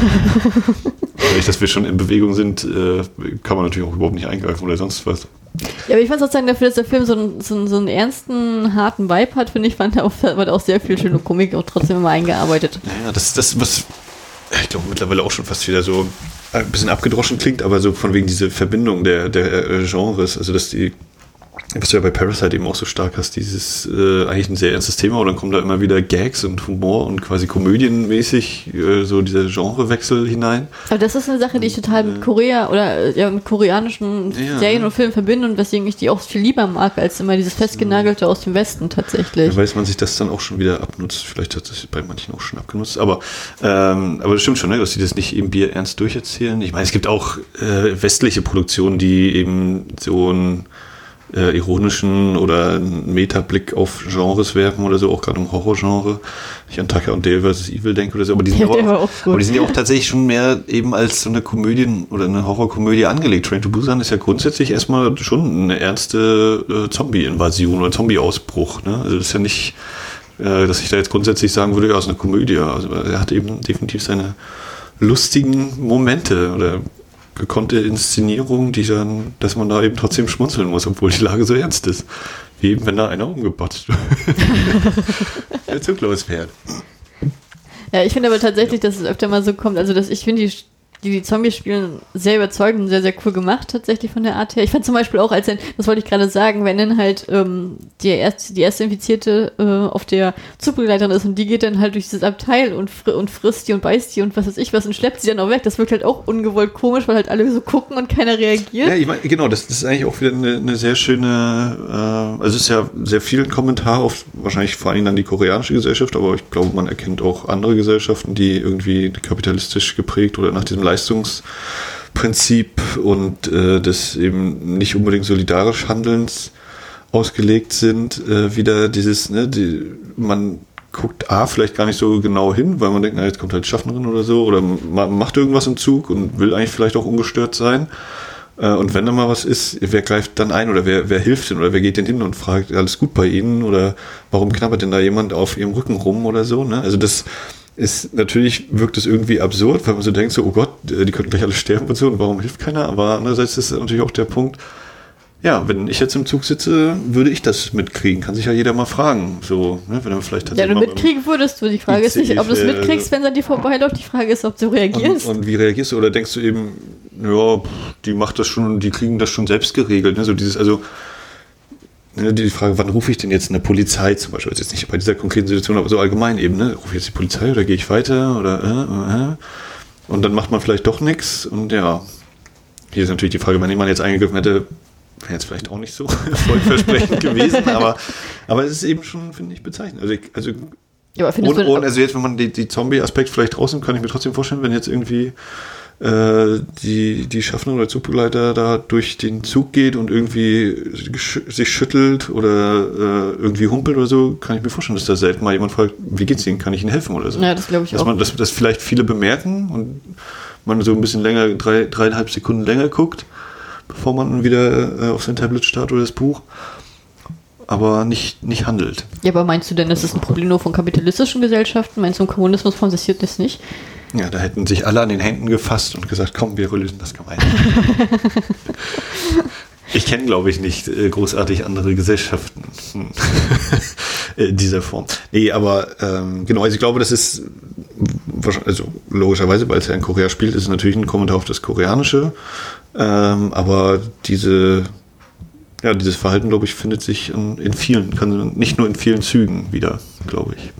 Dadurch, dass wir schon in Bewegung sind, äh, kann man natürlich auch überhaupt nicht eingreifen oder sonst was. Ja, aber ich fand sozusagen dafür, dass der Film so einen, so so einen ernsten, harten Vibe hat, finde ich, fand er auch, hat auch sehr viel schöne Komik auch trotzdem immer eingearbeitet. Ja, das ist das, was ich glaube mittlerweile auch schon fast wieder so ein bisschen abgedroschen klingt, aber so von wegen diese Verbindung der, der äh, Genres, also dass die was du ja bei Parasite eben auch so stark hast, dieses äh, eigentlich ein sehr ernstes Thema und dann kommen da immer wieder Gags und Humor und quasi komödienmäßig äh, so dieser Genrewechsel hinein. Aber das ist eine Sache, die ich total mit Korea oder äh, ja, mit koreanischen ja. Serien und Filmen verbinde und weswegen ich die auch viel lieber mag, als immer dieses festgenagelte aus dem Westen tatsächlich. Da weiß man sich das dann auch schon wieder abnutzt. Vielleicht hat es bei manchen auch schon abgenutzt. Aber, ähm, aber das stimmt schon, ne, dass sie das nicht eben Bier ernst durcherzählen. Ich meine, es gibt auch äh, westliche Produktionen, die eben so ein äh, ironischen oder einen Metablick auf Genres werfen oder so, auch gerade im Horrorgenre. Ich an Tucker und Dale vs. Evil denke oder so, aber die, sind ja, aber, auch, aber die sind ja auch tatsächlich schon mehr eben als so eine Komödie oder eine Horrorkomödie angelegt. Train to Busan ist ja grundsätzlich erstmal schon eine ernste äh, Zombie-Invasion oder Zombie-Ausbruch. Ne? Also das ist ja nicht, äh, dass ich da jetzt grundsätzlich sagen würde, ja, es ist eine Komödie. Also er hat eben definitiv seine lustigen Momente oder gekonnte Inszenierung, die dann, dass man da eben trotzdem schmunzeln muss, obwohl die Lage so ernst ist. Wie eben, wenn da einer umgepotzt wird. der Zug losfährt. Ja, ich finde aber tatsächlich, dass es öfter mal so kommt, also dass ich finde, die die die Zombies spielen, sehr überzeugend und sehr, sehr cool gemacht, tatsächlich von der Art her. Ich fand zum Beispiel auch, als dann, das wollte ich gerade sagen, wenn dann halt ähm, die, erste, die erste Infizierte äh, auf der Zugbegleiterin ist und die geht dann halt durch dieses Abteil und, fr und frisst die und beißt die und was weiß ich was und schleppt sie dann auch weg. Das wirkt halt auch ungewollt komisch, weil halt alle so gucken und keiner reagiert. Ja, ich meine, genau, das, das, ist eigentlich auch wieder eine, eine sehr schöne, äh, also es ist ja sehr viel Kommentar auf wahrscheinlich vor allem dann die koreanische Gesellschaft, aber ich glaube, man erkennt auch andere Gesellschaften, die irgendwie kapitalistisch geprägt oder nach diesem Leistungsprinzip und äh, des eben nicht unbedingt solidarisch Handelns ausgelegt sind, äh, wieder dieses, ne, die, man guckt A vielleicht gar nicht so genau hin, weil man denkt, na, jetzt kommt halt Schaffnerin oder so, oder man macht irgendwas im Zug und will eigentlich vielleicht auch ungestört sein. Äh, und wenn da mal was ist, wer greift dann ein oder wer, wer hilft denn oder wer geht denn hin und fragt, alles gut bei Ihnen oder warum knabbert denn da jemand auf Ihrem Rücken rum oder so, ne? Also das, ist natürlich wirkt es irgendwie absurd, weil man so denkt, so, oh Gott, die könnten gleich alle sterben und so, und warum hilft keiner? Aber andererseits ist natürlich auch der Punkt, ja, wenn ich jetzt im Zug sitze, würde ich das mitkriegen. Kann sich ja jeder mal fragen. So, ne, wenn er vielleicht ja, du mitkriegen würdest du. Die Frage ist nicht, ob du es mitkriegst, wenn er dir vorbeiläuft. Die Frage ist, ob du reagierst. Und, und, wie reagierst du? Oder denkst du eben, ja, die macht das schon, die kriegen das schon selbst geregelt. Ne? So dieses, also die Frage, wann rufe ich denn jetzt eine Polizei zum Beispiel, jetzt nicht bei dieser konkreten Situation, aber so allgemein eben, ne? rufe ich jetzt die Polizei oder gehe ich weiter oder äh, äh, und dann macht man vielleicht doch nichts und ja, hier ist natürlich die Frage, wenn jemand jetzt eingegriffen hätte, wäre jetzt vielleicht auch nicht so erfolgversprechend gewesen, aber, aber es ist eben schon, finde ich, bezeichnend. Also, ich, also ja, ohne, ohne, also jetzt, wenn man die, Zombie-Aspekt vielleicht draußen, kann ich mir trotzdem vorstellen, wenn jetzt irgendwie äh, die, die Schaffner oder Zugbegleiter da durch den Zug geht und irgendwie sich schüttelt oder äh, irgendwie humpelt oder so, kann ich mir vorstellen, dass da selten mal jemand fragt, wie geht's Ihnen, kann ich Ihnen helfen oder so. Ja, das glaube ich dass auch. Man, dass, dass vielleicht viele bemerken und man so ein bisschen länger, drei, dreieinhalb Sekunden länger guckt, bevor man wieder äh, auf sein Tablet startet oder das Buch aber nicht, nicht handelt. Ja, aber meinst du denn, das ist ein Problem nur von kapitalistischen Gesellschaften? Meinst du, im Kommunismus passiert das nicht? Ja, da hätten sich alle an den Händen gefasst und gesagt, komm, wir lösen das gemeinsam. ich kenne, glaube ich, nicht äh, großartig andere Gesellschaften in dieser Form. Nee, aber ähm, genau, also ich glaube, das ist also logischerweise, weil es ja in Korea spielt, ist es natürlich ein Kommentar auf das Koreanische. Ähm, aber diese, ja, dieses Verhalten, glaube ich, findet sich in, in vielen, kann nicht nur in vielen Zügen wieder, glaube ich.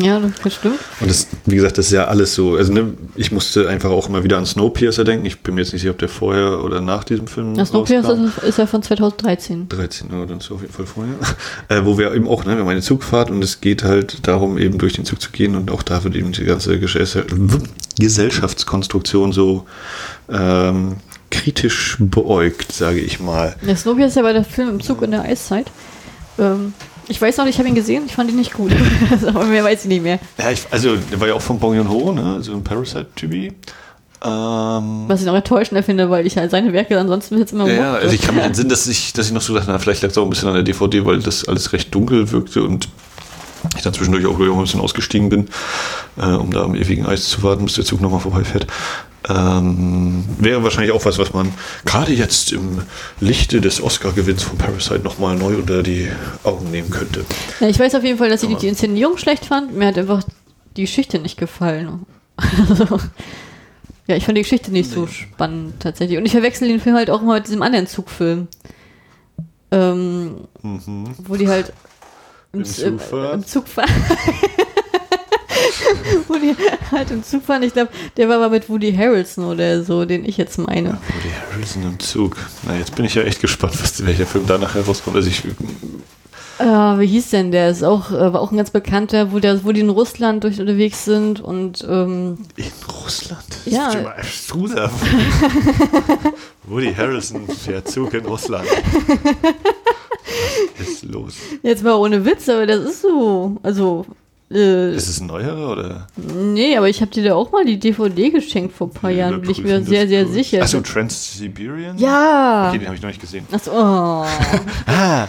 Ja, das stimmt. Und das, wie gesagt, das ist ja alles so. Also, ne, ich musste einfach auch immer wieder an Snowpiercer denken. Ich bin mir jetzt nicht sicher, ob der vorher oder nach diesem Film. Das Snowpiercer rauskam. ist, ja von 2013. 13, oder dann ist auf jeden Fall vorher. Äh, wo wir eben auch, ne, wir haben eine Zugfahrt und es geht halt darum, eben durch den Zug zu gehen und auch da wird eben die ganze Gesell- Gesellschaftskonstruktion so ähm, kritisch beäugt, sage ich mal. Der Snowpiercer war der Film im Zug in der Eiszeit. Ähm, ich weiß noch, ich habe ihn gesehen, ich fand ihn nicht gut. Aber mehr weiß ich nicht mehr. Ja, ich, also der war ja auch von Bong Joon-ho, ne, also ein Parasite-Typi. Ähm, Was ich noch enttäuschender finde, weil ich halt seine Werke ansonsten jetzt immer Ja, also ich kann mir entsinnen, dass ich, dass ich noch so dachte, na, vielleicht lag es auch ein bisschen an der DVD, weil das alles recht dunkel wirkte und ich dann zwischendurch auch, auch ein bisschen ausgestiegen bin, äh, um da am ewigen Eis zu warten, bis der Zug nochmal vorbeifährt. Ähm, wäre wahrscheinlich auch was, was man gerade jetzt im Lichte des Oscar-Gewinns von Parasite nochmal neu unter die Augen nehmen könnte. Ja, ich weiß auf jeden Fall, dass ich die Inszenierung schlecht fand. Mir hat einfach die Geschichte nicht gefallen. Also, ja, ich fand die Geschichte nicht so spannend tatsächlich. Und ich verwechsel den Film halt auch immer mit diesem anderen Zugfilm. Ähm, Wo die halt im, Zug fahren? im Zug fahren. wo die halt im Zug fahren. Ich glaube, der war aber mit Woody Harrelson oder so, den ich jetzt meine. Woody Harrelson im Zug. Na, jetzt bin ich ja echt gespannt, was, welcher Film da nachher rauskommt. Also ich, Äh, wie hieß denn der? Ist auch, äh, war auch ein ganz bekannter, wo, der, wo die in Russland durch unterwegs sind und ähm, In Russland? Ja. Ist immer abstruser. Woody Harrelson fährt Zug in Russland. Was ist los? jetzt mal ohne Witz, aber das ist so. Also, äh, Ist es ein neuerer oder? nee, aber ich habe dir da auch mal die DVD geschenkt vor ein paar Jahren, bin ich mir sehr, sehr sicher. Achso, Trans-Siberian? ja! Okay, den habe ich noch nicht gesehen. Achso, oh. Ah,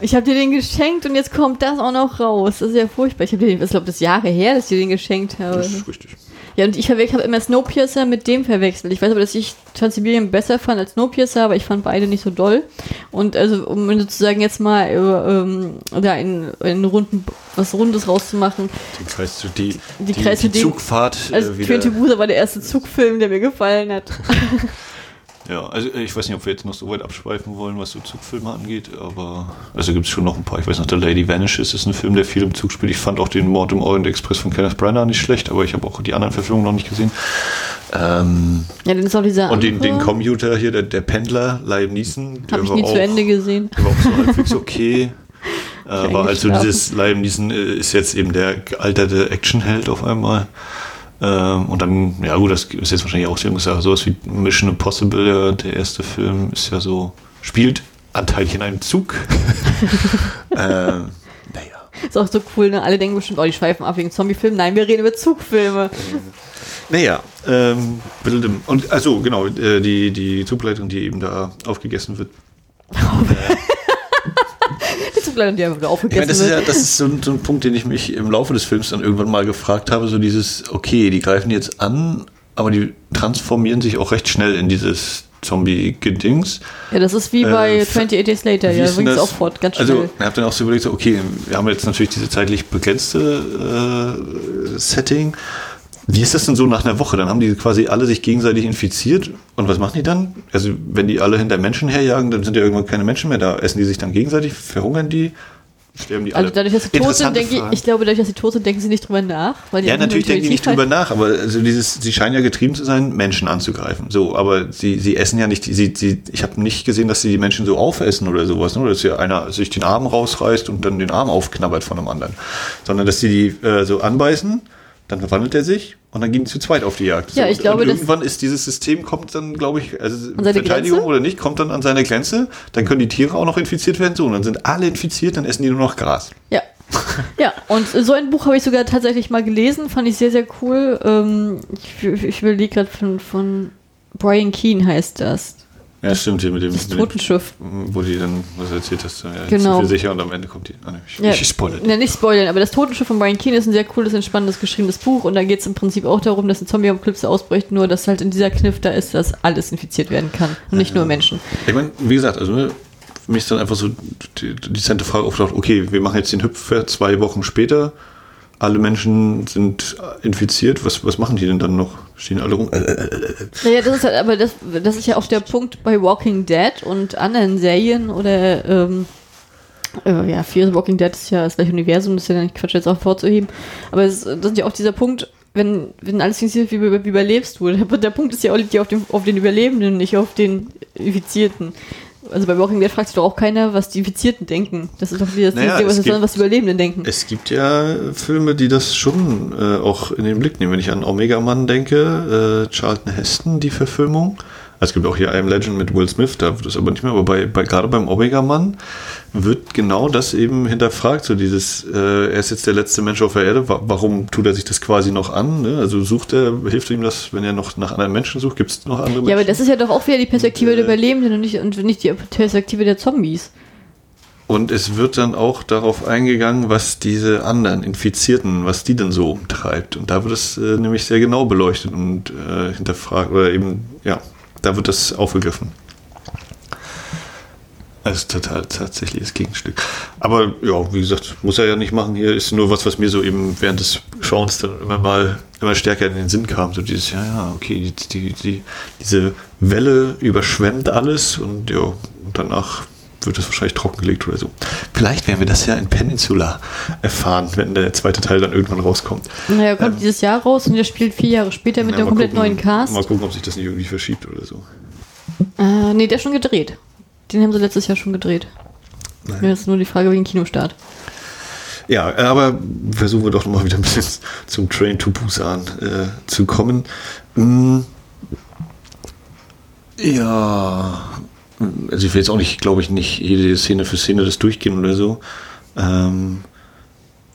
Ich habe dir den geschenkt und jetzt kommt das auch noch raus. Das ist ja furchtbar. Ich habe dir, den- ich glaube, das ist Jahre her, dass ich dir den geschenkt habe. das ist richtig. Ja, und ich habe immer Snowpiercer mit dem verwechselt. Ich weiß aber, dass ich Transsibirien besser fand als Snowpiercer, aber ich fand beide nicht so doll. Und also, um sozusagen jetzt mal äh, ähm, da in, in Runden, was Rundes rauszumachen. Den Kreis zu, die, Die die, Kreis zu die dem- Zugfahrt Also, äh, wieder. War der erste Zugfilm, der mir gefallen hat. Ja, also äh, ich weiß nicht, ob wir jetzt noch so weit abschweifen wollen, was so Zugfilme angeht, aber also gibt es schon noch ein paar. Ich weiß noch, The Lady Vanishes ist ein Film, der viel im Zug spielt. Ich fand auch den Mord im Orient Express von Kenneth Branagh nicht schlecht, aber ich habe auch die anderen Verfilmungen noch nicht gesehen. Ähm, Ja, dann ist auch dieser. und den, den. Commuter hier, der, der Pendler, Liam Neeson, Habe ich nie auch, zu Ende gesehen. Der war auch so halbwegs okay. Äh, war also dieses Liam Neeson äh, ist jetzt eben der gealterte Actionheld auf einmal. Ähm, und dann, ja gut, das ist jetzt wahrscheinlich auch so gesagt, sowas wie Mission Impossible, der, erste Film, ist ja so, spielt anteilig in einem Zug. ähm, naja. Ist auch so cool, ne? Alle denken bestimmt, oh, die schweifen ab wegen Zombiefilmen. Nein, wir reden über Zugfilme. Naja, ähm, und also genau, äh, die, die Zugleiterin, die eben da aufgegessen wird. Die Zugleitung, die einfach wieder Ich meine, aufgegessen das ist wird. ja das ist so ein, so ein Punkt, den ich mich im Laufe des Films dann irgendwann mal gefragt habe, so dieses, okay, die greifen jetzt an, aber die transformieren sich auch recht schnell in dieses Zombie-Gedings. Ja, das ist wie Äh, bei f- 28 Days Later, ja, ist das? auch fort, ganz schnell. Also, ich habe dann auch so überlegt, so, okay, wir haben jetzt natürlich diese zeitlich begrenzte äh, Setting. Wie ist das denn so nach einer Woche? Dann haben die quasi alle sich gegenseitig infiziert. Und was machen die dann? Also, wenn die alle hinter Menschen herjagen, dann sind ja irgendwann keine Menschen mehr da. Essen die sich dann gegenseitig? Verhungern die? Sterben die alle? Also dadurch, dass sie tot sind, denke ich, ich glaube, dadurch, dass sie tot sind, denken sie nicht drüber nach. Ja, natürlich nur denken die nicht drüber nach, aber also dieses, sie scheinen ja getrieben zu sein, Menschen anzugreifen. So, aber sie, sie essen ja nicht, sie, sie, ich habe nicht gesehen, dass sie die Menschen so aufessen oder sowas, ne? oder dass ja einer sich den Arm rausreißt und dann den Arm aufknabbert von einem anderen, sondern dass sie die äh, so anbeißen, dann verwandelt er sich und dann gehen die zu zweit auf die Jagd. Ja, so, ich glaube, und irgendwann ist dieses System kommt dann, glaube ich, also Verteidigung Grenze? oder nicht, kommt dann an seine Grenze, dann können die Tiere auch noch infiziert werden, so und dann sind alle infiziert, dann essen die nur noch Gras. Ja. Ja, und so ein Buch habe ich sogar tatsächlich mal gelesen, fand ich sehr, sehr cool. Ähm, ich, ich überlege gerade von, von Brian Keane heißt das. Ja, stimmt hier mit dem, Das mit dem Totenschiff. wo die dann was erzählt hast, ja, Genau. viel sicher und am Ende kommt die. Ah, ne, ich, Ja, ich spoilere. Ne, nicht spoilern, aber das Totenschiff von Brian Keane ist ein sehr cooles, entspannendes, geschriebenes Buch und da geht es im Prinzip auch darum, dass eine Zombie-Apokalypse ausbricht, nur dass halt in dieser Kniff da ist, dass alles infiziert werden kann und nicht nur Menschen. Ich meine, wie gesagt, also ne, für mich ist dann einfach so die, dezente Frage aufgetaucht, okay, wir machen jetzt den Hüpfer zwei Wochen später, alle Menschen sind infiziert, was, was machen die denn dann noch? Stehen alle rum? Äh, äh, äh. Naja, das ist halt, aber das, das ist ja auch der Punkt bei Walking Dead und anderen Serien oder ähm, Äh, ja, Fear the Walking Dead ist ja das gleiche Universum, das ist ja nicht Quatsch, jetzt auch vorzuheben. Aber es, das ist ja auch dieser Punkt, wenn, wenn alles funktioniert, wie, wie überlebst du? Der, der Punkt ist ja auch auf, dem, auf den Überlebenden, nicht auf den Infizierten. Also bei Walking Dead fragt sich doch auch keiner, was die Infizierten denken. Das ist doch wieder das Naja, Ding, was, gibt- was die Überlebenden denken. Es gibt ja Filme, die das schon äh, auch in den Blick nehmen. Wenn ich an Omega Mann denke, äh, Charlton Heston, die Verfilmung. Es gibt auch hier I Am Legend mit Will Smith, da wird das aber nicht mehr. Aber bei, bei, gerade beim Omega Mann wird genau das eben hinterfragt. So dieses, äh, er ist jetzt der letzte Mensch auf der Erde, wa warum tut er sich das quasi noch an? Ne? Also sucht er, hilft ihm das, wenn er noch nach anderen Menschen sucht? Gibt es noch andere Menschen? Ja, aber das ist ja doch auch wieder die Perspektive Und, der äh, Überlebenden und nicht, und nicht die Perspektive der Zombies. Und es wird dann auch darauf eingegangen, was diese anderen Infizierten, was die denn so umtreibt. Und da wird es äh, nämlich sehr genau beleuchtet und äh, hinterfragt oder eben, ja, da wird das aufgegriffen. Also total das Gegenstück. Aber ja, wie gesagt, muss er ja nicht machen. Hier ist nur was, was mir so eben während des Schauens dann immer mal immer stärker in den Sinn kam. So dieses, ja, ja, okay, die, die, die, diese Welle überschwemmt alles und ja, danach wird es wahrscheinlich trockengelegt oder so. Vielleicht werden wir das ja in Peninsula erfahren, wenn der zweite Teil dann irgendwann rauskommt. Naja, kommt dieses Jahr raus und der spielt vier Jahre später mit mal komplett gucken, neuen Cast. Mal gucken, ob sich das nicht irgendwie verschiebt oder so. Äh, nee, der ist schon gedreht. Den haben sie letztes Jahr schon gedreht. Nein. Jetzt ist nur die Frage wegen Kinostart. Ja, aber versuchen wir doch noch mal wieder ein bisschen zum Train to Busan äh, zu kommen. Mm, ja, also ich will jetzt auch nicht, glaube ich, nicht jede Szene für Szene das durchgehen oder so. Ähm,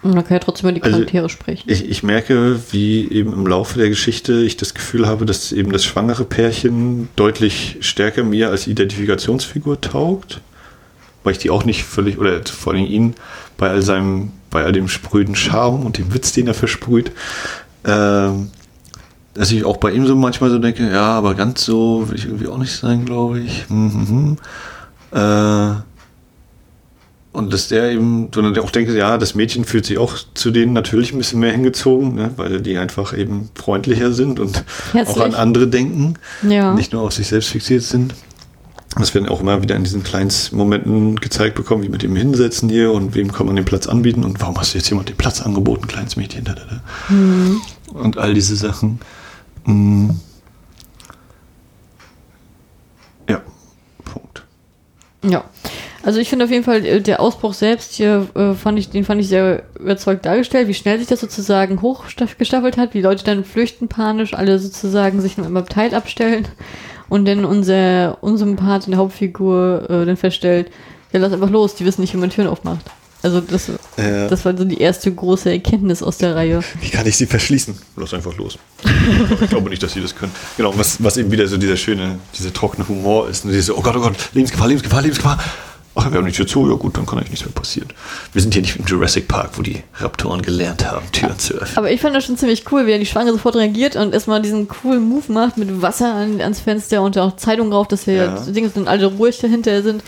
man kann ja trotzdem über die Also, Charaktere sprechen. ich, ich merke, wie eben im Laufe der Geschichte ich das Gefühl habe, dass eben das schwangere Pärchen deutlich stärker mir als Identifikationsfigur taugt. Weil ich die auch nicht völlig, oder vor allem ihn, bei all seinem, bei all dem spröden Charme und dem Witz, den er versprüht, ähm, dass ich auch bei ihm so manchmal so denke, ja, aber ganz so will ich irgendwie auch nicht sein, glaube ich. Mhm. Äh, und dass der eben, sondern der auch denkt, ja, das Mädchen fühlt sich auch zu denen natürlich ein bisschen mehr hingezogen, ne, weil die einfach eben freundlicher sind und Herzlich. auch an andere denken, Ja. nicht nur auf sich selbst fixiert sind. Das werden auch immer wieder in diesen kleinen Momenten gezeigt bekommen, wie mit dem Hinsetzen hier und wem kann man den Platz anbieten und warum hast du jetzt jemand den Platz angeboten, kleines Mädchen, da, da, da. Mhm. Und all diese Sachen. Mm. Ja, Punkt. Ja. Also ich finde auf jeden Fall, äh, der Ausbruch selbst hier äh, fand ich, den fand ich sehr überzeugt dargestellt, wie schnell sich das sozusagen hochgestaffelt hat, wie Leute dann flüchten panisch, alle sozusagen sich nur im Abteil abstellen und dann unser Unsympath in der Hauptfigur äh, dann feststellt, ja lass einfach los, die wissen nicht, wie man Türen aufmacht. Also das, Ja. das war so die erste große Erkenntnis aus der Reihe. Wie kann ich sie verschließen? Lass einfach los. ich glaube nicht, dass sie das können. Genau, was, was eben wieder so dieser schöne, dieser trockene Humor ist. Und diese, oh Gott, oh Gott, Lebensgefahr, Lebensgefahr, Lebensgefahr. Ach, wir haben die Tür zu, ja gut, dann kann eigentlich nichts mehr passieren. Wir sind hier nicht im Jurassic Park, wo die Raptoren gelernt haben, Türen zu öffnen. Aber ich fand das schon ziemlich cool, wie er die Schwange sofort reagiert und erstmal diesen coolen Move macht mit Wasser an, ans Fenster und auch Zeitung drauf, dass wir Ja. Dinge sind alle ruhig dahinter sind.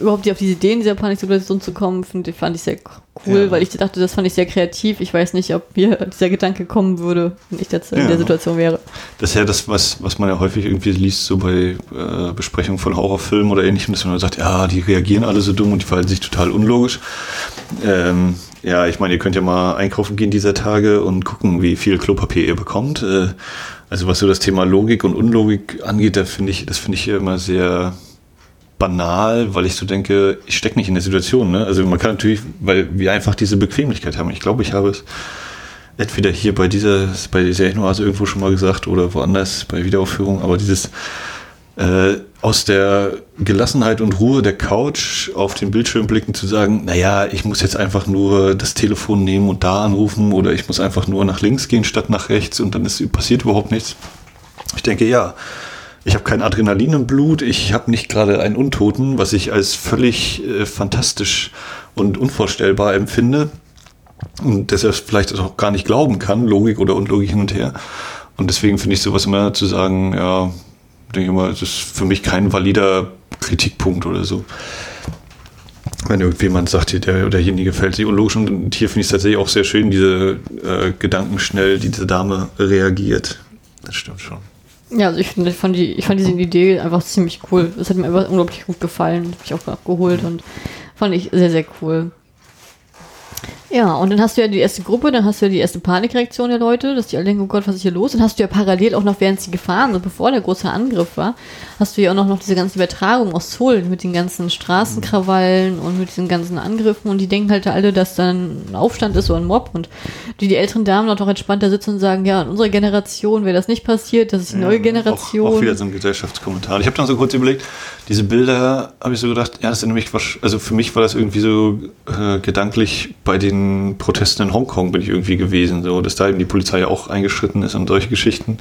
Überhaupt die auf diese Ideen dieser Paniksituation zu kommen, find, fand ich sehr cool, Ja. weil ich dachte, das fand ich sehr kreativ. Ich weiß nicht, ob mir dieser Gedanke kommen würde, wenn ich jetzt in Ja. der Situation wäre. Das ist ja das, was, was man ja häufig irgendwie liest, so bei äh, Besprechungen von Horrorfilmen oder ähnlichem, dass man sagt, ja, die reagieren alle so dumm und die verhalten sich total unlogisch. Ähm, ja, ich meine, ihr könnt ja mal einkaufen gehen dieser Tage und gucken, wie viel Klopapier ihr bekommt. Äh, also was so das Thema Logik und Unlogik angeht, da finde ich, das finde ich hier immer sehr banal, weil ich so denke, ich stecke nicht in der Situation. Ne? Also man kann natürlich, weil wir einfach diese Bequemlichkeit haben. Ich glaube, ich habe es entweder hier bei dieser, bei der Serienoase irgendwo schon mal gesagt oder woanders bei Wiederaufführung, aber dieses äh, aus der Gelassenheit und Ruhe der Couch auf den Bildschirm blicken zu sagen, naja, ich muss jetzt einfach nur das Telefon nehmen und da anrufen oder ich muss einfach nur nach links gehen statt nach rechts und dann ist, passiert überhaupt nichts. Ich denke, ja, ich habe kein Adrenalin im Blut, ich habe nicht gerade einen Untoten, was ich als völlig äh, fantastisch und unvorstellbar empfinde und deshalb vielleicht auch gar nicht glauben kann, Logik oder Unlogik hin und her. Und deswegen finde ich sowas immer zu sagen, ja, denke ich mal, das ist für mich kein valider Kritikpunkt oder so. Wenn irgendjemand sagt, der, derjenige fällt sich unlogisch und hier finde ich es tatsächlich auch sehr schön, diese äh, gedankenschnell, die diese Dame reagiert. Das stimmt schon. Ja, also ich, finde, ich, fand die, ich fand diese Idee einfach ziemlich cool. Das hat mir einfach unglaublich gut gefallen. Das hat mich auch abgeholt und Fand ich sehr, sehr cool. Ja, und dann hast du ja die erste Gruppe, dann hast du ja die erste Panikreaktion der Leute, dass die alle denken, oh Gott, was ist hier los? Dann hast du ja parallel auch noch, während sie gefahren sind, bevor der große Angriff war, hast du ja auch noch, noch diese ganze Übertragung aus Seoul mit den ganzen Straßenkrawallen und mit diesen ganzen Angriffen und die denken halt alle, dass dann ein Aufstand ist oder ein Mob und die, die älteren Damen noch entspannter sitzen und sagen, ja, in unserer Generation wäre das nicht passiert, das ist die neue Generation. Auch, auch wieder so ein Gesellschaftskommentar. Ich habe dann so kurz überlegt, diese Bilder, habe ich so gedacht, ja, das ist nämlich, also für mich war das irgendwie so äh, gedanklich bei den Protesten in Hongkong bin ich irgendwie gewesen, so, dass da eben die Polizei auch eingeschritten ist und solche Geschichten.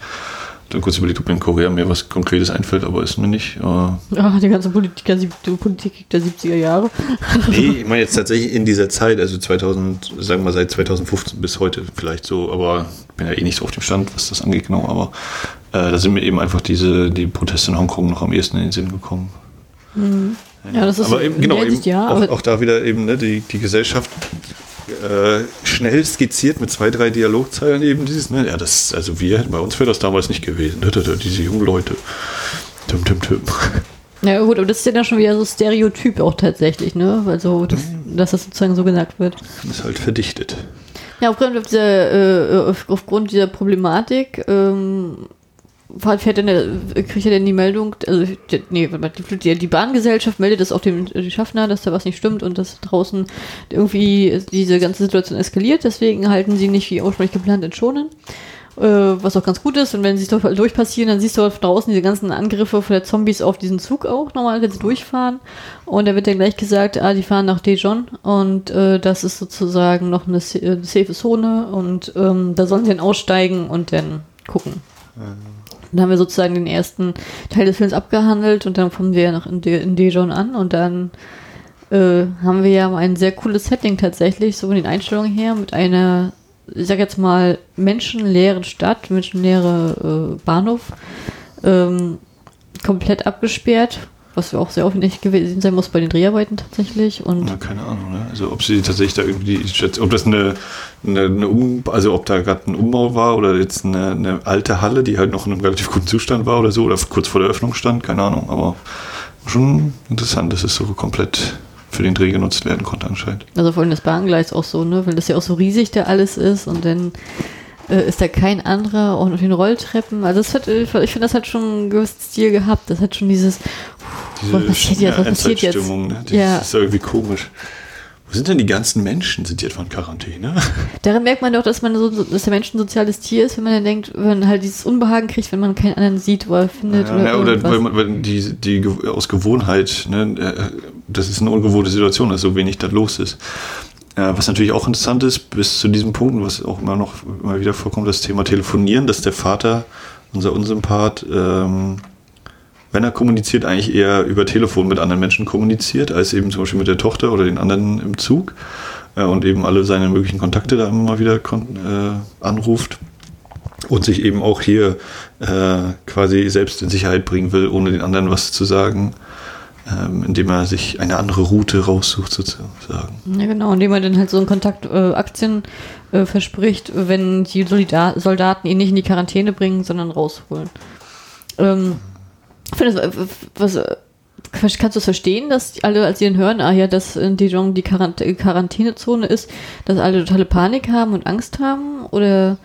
Dann kurz überlegt, ob in Korea mir was Konkretes einfällt, aber ist mir nicht. ja, die ganze Politiker, die Politik der 70er Jahre. nee, ich meine jetzt tatsächlich in dieser Zeit, also 2000, sagen wir mal seit 2015 bis heute vielleicht so, aber ich bin ja eh nicht so auf dem Stand, was das angeht, genau, aber äh, da sind mir eben einfach diese, die Proteste in Hongkong noch am ehesten in den Sinn gekommen. Mhm. Ja, das ist aber eben, genau, eben, ja, auch, auch, da wieder eben ne, die, die Gesellschaft äh, schnell skizziert mit zwei, drei Dialogzeilen eben dieses, ne? Ja, das, also wir, bei uns wäre das damals nicht gewesen. Ne? Diese jungen Leute. Tim, tim, tim. Ja gut, aber das ist ja dann schon wieder so Stereotyp auch tatsächlich, ne? Also, das, dass das sozusagen so gesagt wird. Das ist halt verdichtet. Ja, aufgrund dieser, äh, aufgrund dieser Problematik ähm, fährt dann der, kriegt er denn die Meldung, also, nee, die, die Bahngesellschaft meldet das auf dem Schaffner, dass da was nicht stimmt und dass draußen irgendwie diese ganze Situation eskaliert, deswegen halten sie nicht wie ursprünglich geplant in Schonen. Äh, was auch ganz gut ist, und wenn sie es durchpassieren, dann siehst du draußen diese ganzen Angriffe von der Zombies auf diesen Zug auch nochmal, wenn sie durchfahren. Und da wird dann gleich gesagt, ah, die fahren nach Dijon und äh, das ist sozusagen noch eine, eine safe Zone und ähm, da sollen sie dann aussteigen und dann gucken. Mhm. Dann haben wir sozusagen den ersten Teil des Films abgehandelt und dann kommen wir noch in, De in Dijon an und dann äh, haben wir ja ein sehr cooles Setting tatsächlich, so von den Einstellungen her, mit einer, ich sag jetzt mal, menschenleeren Stadt, menschenleere äh, Bahnhof, ähm, komplett abgesperrt was auch sehr aufwendig gewesen sein muss bei den Dreharbeiten tatsächlich. Und ja, keine Ahnung, ne? Also ob sie tatsächlich da irgendwie, ob das eine, eine, eine um, also ob da gerade ein Umbau war oder jetzt eine, eine, alte Halle, die halt noch in einem relativ guten Zustand war oder so, oder kurz vor der Öffnung stand, keine Ahnung, aber schon interessant, dass es so komplett für den Dreh genutzt werden konnte anscheinend. Also vor allem das Bahngleis auch so, ne? Weil das ja auch so riesig da alles ist und dann äh, ist da kein anderer und auf den Rolltreppen. Also das hat, ich finde, das hat schon einen gewissen Stil gehabt. Das hat schon dieses, Diese, was passiert jetzt, was passiert jetzt? Ne? Das ja. ist irgendwie komisch. Wo sind denn die ganzen Menschen? Sind die etwa in Quarantäne? Darin merkt man doch, dass man so, dass der Mensch ein soziales Tier ist, wenn man dann denkt, wenn man halt dieses Unbehagen kriegt, wenn man keinen anderen sieht, wo er findet. Ja, oder, ja, oder weil, man, weil die, die aus Gewohnheit, ne, äh, das ist eine ungewohnte Situation, dass so wenig da los ist. Was natürlich auch interessant ist, bis zu diesem Punkt, was auch immer noch immer wieder vorkommt, das Thema Telefonieren, dass der Vater, unser Unsympath, ähm, wenn er kommuniziert, eigentlich eher über Telefon mit anderen Menschen kommuniziert, als eben zum Beispiel mit der Tochter oder den anderen im Zug äh, und eben alle seine möglichen Kontakte da immer mal wieder äh, anruft und sich eben auch hier äh, quasi selbst in Sicherheit bringen will, ohne den anderen was zu sagen ähm, indem er sich eine andere Route raussucht, sozusagen. Ja, genau, indem er dann halt so einen Kontakt äh, Aktien äh, verspricht, wenn die Soldat Soldaten ihn nicht in die Quarantäne bringen, sondern rausholen. Ähm, das, äh, was, äh, kannst du es verstehen, dass alle, als sie ihn hören, ah ja, dass in Dijon die Quarant Quarantänezone ist, dass alle totale Panik haben und Angst haben? Oder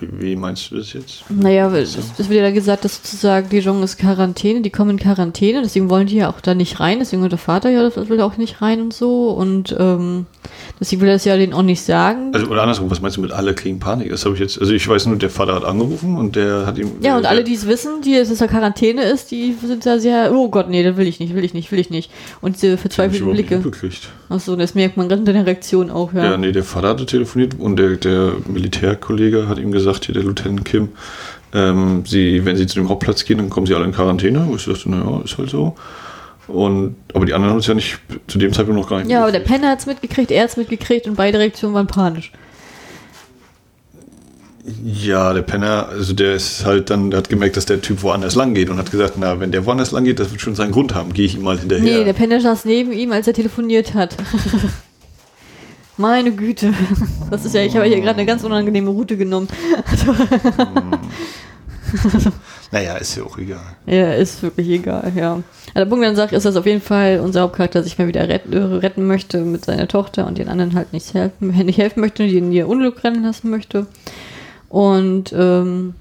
wie, meinst du das jetzt? Naja, es wird ja gesagt, dass sozusagen Dijon ist Quarantäne, die kommen in Quarantäne, deswegen wollen die ja auch da nicht rein, deswegen will der Vater ja, das will auch nicht rein und so und ähm, deswegen will er das ja denen auch nicht sagen. Also oder andersrum, was meinst du mit alle kriegen Panik? Das habe ich jetzt, also ich weiß nur, der Vater hat angerufen und der hat ihm. Ja, und der, alle, die es wissen, die dass es ja Quarantäne ist, die sind da sehr, oh Gott, nee, das will ich nicht, will ich nicht, will ich nicht. Und diese verzweifelten Blicke. Achso, das merkt man gerade in der Reaktion auch, ja. Ja, nee, der Vater hatte telefoniert und der, der Militärkollege hat ihm gesagt, hier der Lieutenant Kim, ähm, sie, wenn sie zu dem Hauptplatz gehen, dann kommen sie alle in Quarantäne. Und ich dachte, naja, ist halt so. Und, aber die anderen haben es ja nicht zu dem Zeitpunkt noch gar nicht Ja, aber der Penner hat es mitgekriegt, er hat es mitgekriegt und beide Reaktionen waren panisch. Ja, der Penner, also der ist halt dann, der hat gemerkt, dass der Typ woanders lang geht und hat gesagt, na, wenn der woanders lang geht, das wird schon seinen Grund haben, gehe ich ihm mal hinterher. Nee, der Penner saß neben ihm, als er telefoniert hat. Meine Güte. Das ist ja, ich habe hier gerade eine ganz unangenehme Route genommen. Naja, ist ja auch egal. Ja, ist wirklich egal, ja. Also der Punkt sagt, ist, dass auf jeden Fall unser Hauptcharakter sich mal wieder retten, retten möchte mit seiner Tochter und den anderen halt nicht helfen, nicht helfen möchte, die in ihr Unglück rennen lassen möchte. Und ähm,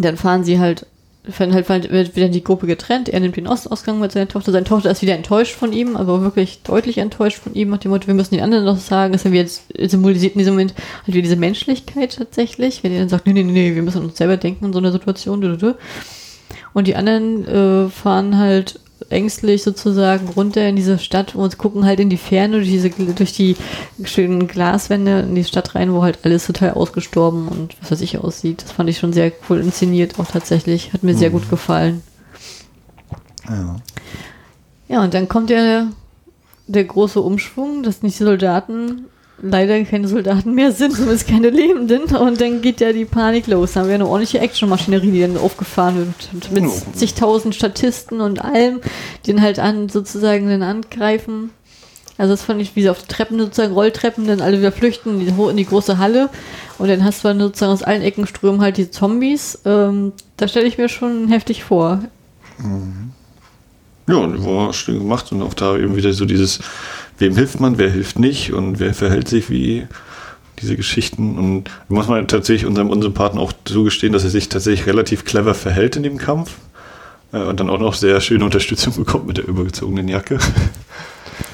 dann fahren sie halt, fahren halt, wieder die Gruppe getrennt. Er nimmt den Ostausgang mit seiner Tochter. Seine Tochter ist wieder enttäuscht von ihm, aber wirklich deutlich enttäuscht von ihm. Nach dem Motto, wir müssen den anderen noch sagen. Das jetzt symbolisiert in diesem Moment halt wieder diese Menschlichkeit tatsächlich. Wenn er dann sagt, nee, nee, nee, wir müssen uns selber denken in so einer Situation. Und die anderen äh, fahren halt ängstlich sozusagen runter in diese Stadt und gucken halt in die Ferne durch diese durch die schönen Glaswände in die Stadt rein, wo halt alles total ausgestorben und was weiß ich aussieht. Das fand ich schon sehr cool inszeniert, auch tatsächlich. Hat mir mhm. sehr gut gefallen. Ja. Ja, und dann kommt ja der große Umschwung, dass nicht die Soldaten leider keine Soldaten mehr sind, zumindest keine Lebenden. Und dann geht ja die Panik los. Dann haben wir eine ordentliche Actionmaschinerie, die dann aufgefahren wird. Mit zigtausend Statisten und allem, die dann halt an, sozusagen dann angreifen. Also das fand ich, wie sie auf die Treppen sozusagen, Rolltreppen, dann alle wieder flüchten in die, in die große Halle. Und dann hast du dann sozusagen aus allen Ecken strömen halt die Zombies. Ähm, da stelle ich mir schon heftig vor. Mhm. Ja, und war schön gemacht und auch da eben wieder so dieses wem hilft man, wer hilft nicht und wer verhält sich wie diese Geschichten. Und muss man tatsächlich unserem Unsympathen auch zugestehen, dass er sich tatsächlich relativ clever verhält in dem Kampf. Äh, und dann auch noch sehr schöne Unterstützung bekommt mit der übergezogenen Jacke.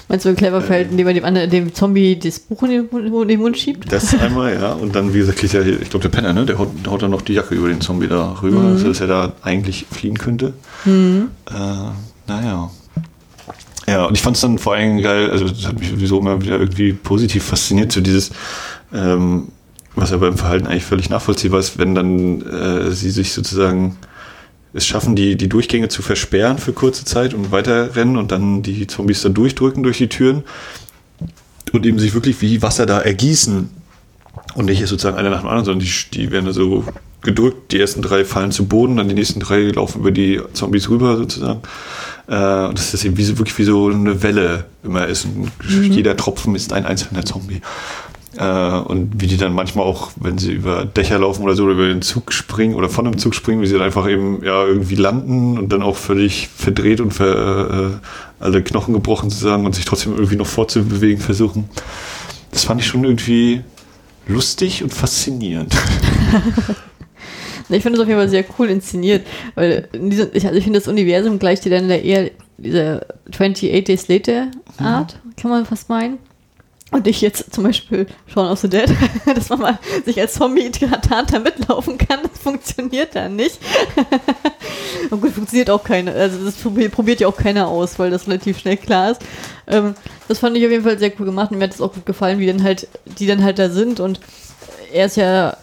Meinst du, clever verhält, indem er dem, anderen, dem Zombie das Buch in den, in den, Mund schiebt? Das einmal, ja. Und dann, wie gesagt, ja, ich glaube, der Penner, ne? der haut, haut, dann noch die Jacke über den Zombie da rüber, mhm. sodass er da eigentlich fliehen könnte. Mhm. Äh, naja. Ja, und ich fand es dann vor allem geil, also das hat mich sowieso immer wieder irgendwie positiv fasziniert, so dieses, ähm, was aber im Verhalten eigentlich völlig nachvollziehbar ist, wenn dann äh, sie sich sozusagen es schaffen, die, die Durchgänge zu versperren für kurze Zeit und weiterrennen und dann die Zombies dann durchdrücken durch die Türen und eben sich wirklich wie Wasser da ergießen. Und nicht sozusagen einer nach dem anderen, sondern die, die werden da so gedrückt, die ersten drei fallen zu Boden, dann die nächsten drei laufen über die Zombies rüber sozusagen. Äh, und dass das eben wie wirklich wie so eine Welle immer ist. Und mhm. Jeder Tropfen ist ein einzelner Zombie. Äh, und wie die dann manchmal auch, wenn sie über Dächer laufen oder so, oder über den Zug springen oder von einem Zug springen, wie sie dann einfach eben ja irgendwie landen und dann auch völlig verdreht und ver, äh, alle Knochen gebrochen sozusagen und sich trotzdem irgendwie noch fortzubewegen versuchen. Das fand ich schon irgendwie lustig und faszinierend. Ich finde es auf jeden Fall sehr cool inszeniert, weil diesem, ich, also ich finde das Universum gleicht dir dann eher diese 28 Days Later Art, mhm. kann man fast meinen. Und ich jetzt zum Beispiel Shaun of the Dead, dass man mal sich als Zombie da mitlaufen kann, das funktioniert dann nicht. Und gut, funktioniert auch keine, also das probiert ja auch keiner aus, weil das relativ schnell klar ist. Ähm, das fand ich auf jeden Fall sehr cool gemacht und mir hat es auch gut gefallen, wie dann halt, die dann halt da sind und er ist ja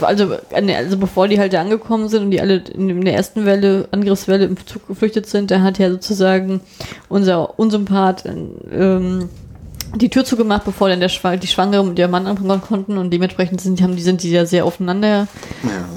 also, also bevor die halt da angekommen sind und die alle in der ersten Welle, Angriffswelle im Zug geflüchtet sind, da hat ja sozusagen unser Unsympath ähm, die Tür zugemacht, bevor dann der Schwa die Schwangere und der Mann anfangen konnten und dementsprechend sind, haben, die sind die ja sehr aufeinander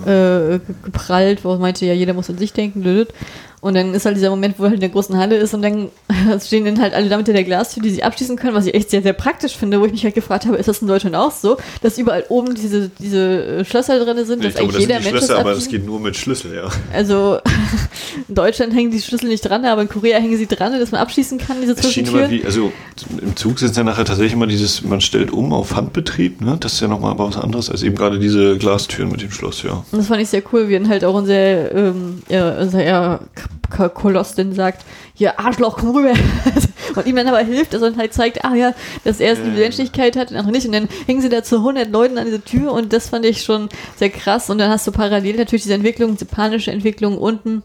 ja. Äh, geprallt, wo meinte ja, jeder muss an sich denken, blöd. Und dann ist halt dieser Moment, wo halt in der großen Halle ist und dann stehen dann halt alle da mit der Glastür, die sie abschließen können, was ich echt sehr, sehr praktisch finde, wo ich mich halt gefragt habe, ist das in Deutschland auch so, dass überall oben diese, diese Schlösser drin sind, ich dass glaube, eigentlich das jeder Mensch Schlösser, aber das geht nur mit Schlüssel, ja. Also in Deutschland hängen die Schlüssel nicht dran, aber in Korea hängen sie dran, dass man abschließen kann, diese Zwischentüren. Wie, also im Zug sind es ja nachher tatsächlich immer dieses, man stellt um auf Handbetrieb, ne? Das ist ja nochmal was anderes als eben gerade diese Glastüren mit dem Schloss, ja. Und das fand ich sehr cool, wie dann halt auch unser, ähm, ja, unser ja, Koloss denn sagt, hier Arschloch, komm rüber. und ihm dann aber hilft, dass er halt zeigt, ah ja, dass er es die Menschlichkeit hat und andere nicht. Und dann hängen sie da zu 100 Leuten an diese Tür und das fand ich schon sehr krass. Und dann hast du parallel natürlich diese Entwicklung, diese panische Entwicklung unten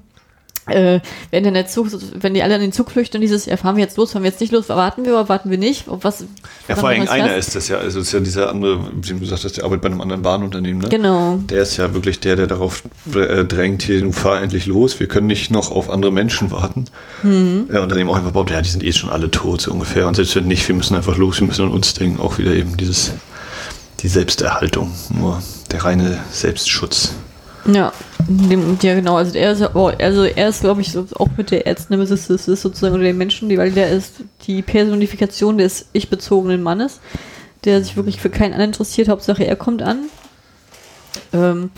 äh, wenn dann der Zug, wenn die alle an den Zug flüchten und dieses, ja, fahren wir jetzt los, fahren wir jetzt nicht los, warten wir oder warten wir nicht? Was, ja, vor allem einer ist das ja, also ist ja dieser andere, wie du gesagt hast, der arbeitet bei einem anderen Bahnunternehmen, ne? Genau. Der ist ja wirklich der, der darauf äh, drängt, hier, du fahr endlich los, wir können nicht noch auf andere Menschen warten. Mhm. Ja, und dann eben auch einfach baut, ja, die sind eh schon alle tot, so ungefähr. Und selbst wenn nicht, wir müssen einfach los, wir müssen an uns denken, auch wieder eben dieses, die Selbsterhaltung, nur der reine Selbstschutz. Ja, ja genau, also er ist, oh, also er ist, glaube ich, so, auch mit der Erznemesis ist sozusagen unter den Menschen, die, weil der ist die Personifikation des ich-bezogenen Mannes, der sich wirklich für keinen anderen interessiert, Hauptsache er kommt an. Ähm,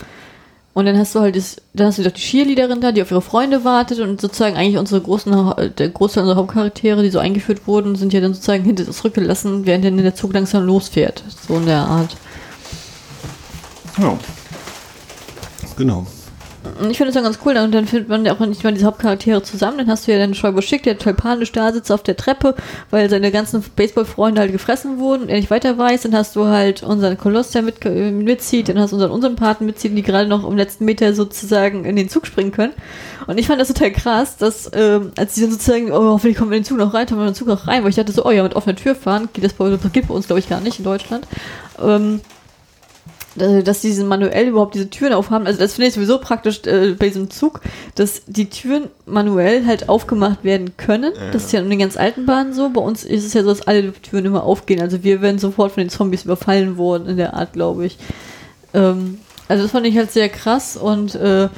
Und dann hast du halt das, dann hast du doch die Cheerleaderin da, die auf ihre Freunde wartet und sozusagen eigentlich unsere großen, der Großteil unserer Hauptcharaktere, die so eingeführt wurden, sind ja dann sozusagen hinter zurückgelassen, während dann der Zug langsam losfährt. So in der Art. Ja. Genau. Ich finde das dann ganz cool, und dann findet man ja auch nicht mal diese Hauptcharaktere zusammen. Dann hast du ja dann Schäuble Schick, der total da sitzt auf der Treppe, weil seine ganzen Baseballfreunde halt gefressen wurden und er nicht weiter weiß. Dann hast du halt unseren Koloss, der mit, äh, mitzieht, dann hast du unseren unseren Paten mitziehen, die gerade noch im letzten Meter sozusagen in den Zug springen können. Und ich fand das total krass, dass, ähm, als sie dann sozusagen, oh, hoffentlich kommen wir in den Zug noch rein, kommen wir in den Zug noch rein, weil ich dachte so, oh ja, mit offener Tür fahren, geht das bei, das geht bei uns, glaube ich, gar nicht in Deutschland. Ähm, äh, dass sie diesen manuell überhaupt diese Türen aufhaben. Also das finde ich sowieso praktisch äh, bei diesem Zug, dass die Türen manuell halt aufgemacht werden können. Ja. Das ist ja in den ganz alten Bahnen so. Bei uns ist es ja so, dass alle Türen immer aufgehen. Also wir werden sofort von den Zombies überfallen worden in der Art, glaube ich. Ähm, also das fand ich halt sehr krass und äh,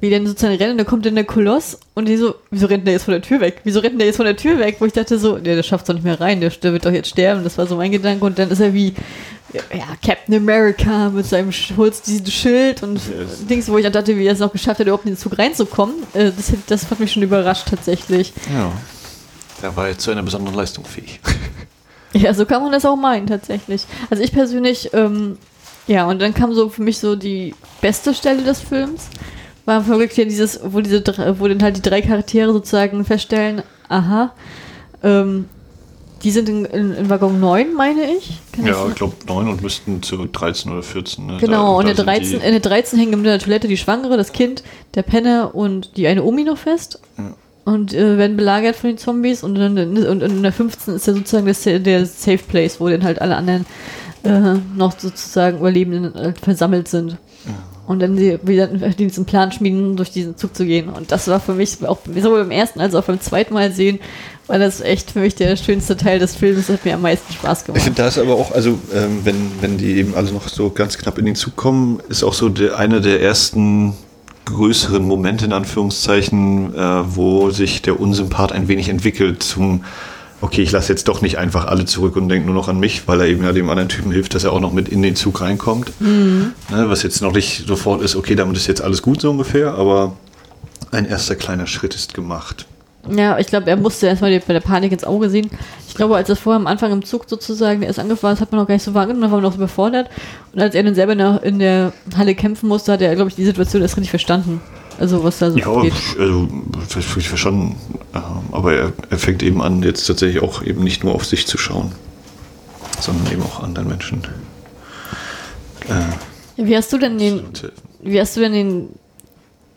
wie dann sozusagen rennen, da kommt dann der Koloss und die so, wieso rennt der jetzt von der Tür weg? Wieso rennt der jetzt von der Tür weg? Wo ich dachte so, der, der schafft doch nicht mehr rein, der, der wird doch jetzt sterben. Das war so mein Gedanke und dann ist er wie ja, Captain America mit seinem Holz, diesen Schild und yes. Dings, wo ich dann dachte, wie er es noch geschafft hat, überhaupt in den Zug reinzukommen. Äh, das, das hat mich schon überrascht tatsächlich. Ja. Er war jetzt zu einer besonderen Leistung fähig. ja, so kann man das auch meinen, tatsächlich. Also ich persönlich, ähm, ja, und dann kam so für mich so die beste Stelle des Films. War wirklich ja dieses, wo diese wo dann halt die drei Charaktere sozusagen feststellen, aha, ähm, die sind in, in, in Waggon 9, meine ich. Kann ja, ich glaube 9 und müssten zu 13 oder 14. Ne? Genau, da, und in der, 13, in der 13 hängen in der Toilette die Schwangere, das Kind, der Penner und die eine Omi noch fest. Ja. Und äh, werden belagert von den Zombies. Und, dann, und in der 15 ist ja sozusagen das, der Safe Place, wo dann halt alle anderen äh, noch sozusagen Überlebenden äh, versammelt sind. Und dann sie wieder diesen Plan schmieden, durch diesen Zug zu gehen. Und das war für mich auch sowohl beim ersten als auch beim zweiten Mal sehen war das echt für mich der schönste Teil des Films. Das hat mir am meisten Spaß gemacht. Ich finde das aber auch, also ähm, wenn, wenn die eben alle noch so ganz knapp in den Zug kommen, ist auch so der, einer der ersten größeren Momente in Anführungszeichen, äh, wo sich der Unsympath ein wenig entwickelt zum okay, ich lasse jetzt doch nicht einfach alle zurück und denke nur noch an mich, weil er eben ja dem anderen Typen hilft, dass er auch noch mit in den Zug reinkommt. Mhm. Ne, was jetzt noch nicht sofort ist, okay, damit ist jetzt alles gut so ungefähr, aber ein erster kleiner Schritt ist gemacht. Ja, ich glaube, er musste erstmal bei der Panik ins Auge sehen. Ich glaube, als er vorher am Anfang im Zug sozusagen erst angefahren ist, hat man noch gar nicht so wahrgenommen, da war man noch so überfordert. Und als er dann selber in der Halle kämpfen musste, hat er, glaube ich, die Situation erst richtig verstanden. Also, was da so ja, geht. also, ich verstanden. Aber er, er fängt eben an, jetzt tatsächlich auch eben nicht nur auf sich zu schauen, sondern eben auch anderen Menschen. Äh, wie hast du denn den, wie hast du denn den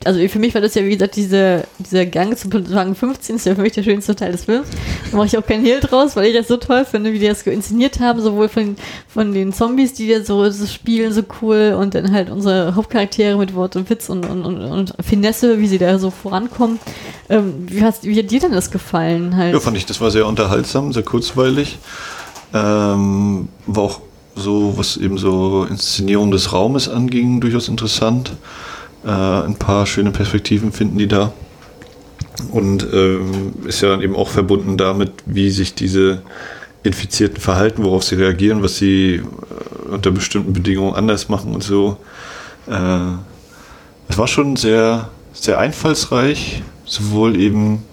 also für mich war das ja, wie gesagt, diese, dieser Gang zum Wagen 15 ist ja für mich der schönste Teil des Films. Da mache ich auch keinen Hehl draus, weil ich das so toll finde, wie die das inszeniert haben, sowohl von, von den Zombies, die da so, so spielen, so cool, und dann halt unsere Hauptcharaktere mit Wort und Witz und, und, und, und Finesse, wie sie da so vorankommen. Ähm, wie, hast, wie hat dir denn das gefallen? Halt? Ja, fand ich, das war sehr unterhaltsam, sehr kurzweilig. Ähm, war auch so, was eben so Inszenierung des Raumes anging, durchaus interessant. Äh, ein paar schöne Perspektiven finden die da. Und ähm, ist ja dann eben auch verbunden damit, wie sich diese Infizierten verhalten, worauf sie reagieren, was sie äh, unter bestimmten Bedingungen anders machen und so. Äh, es war schon sehr, sehr einfallsreich, sowohl eben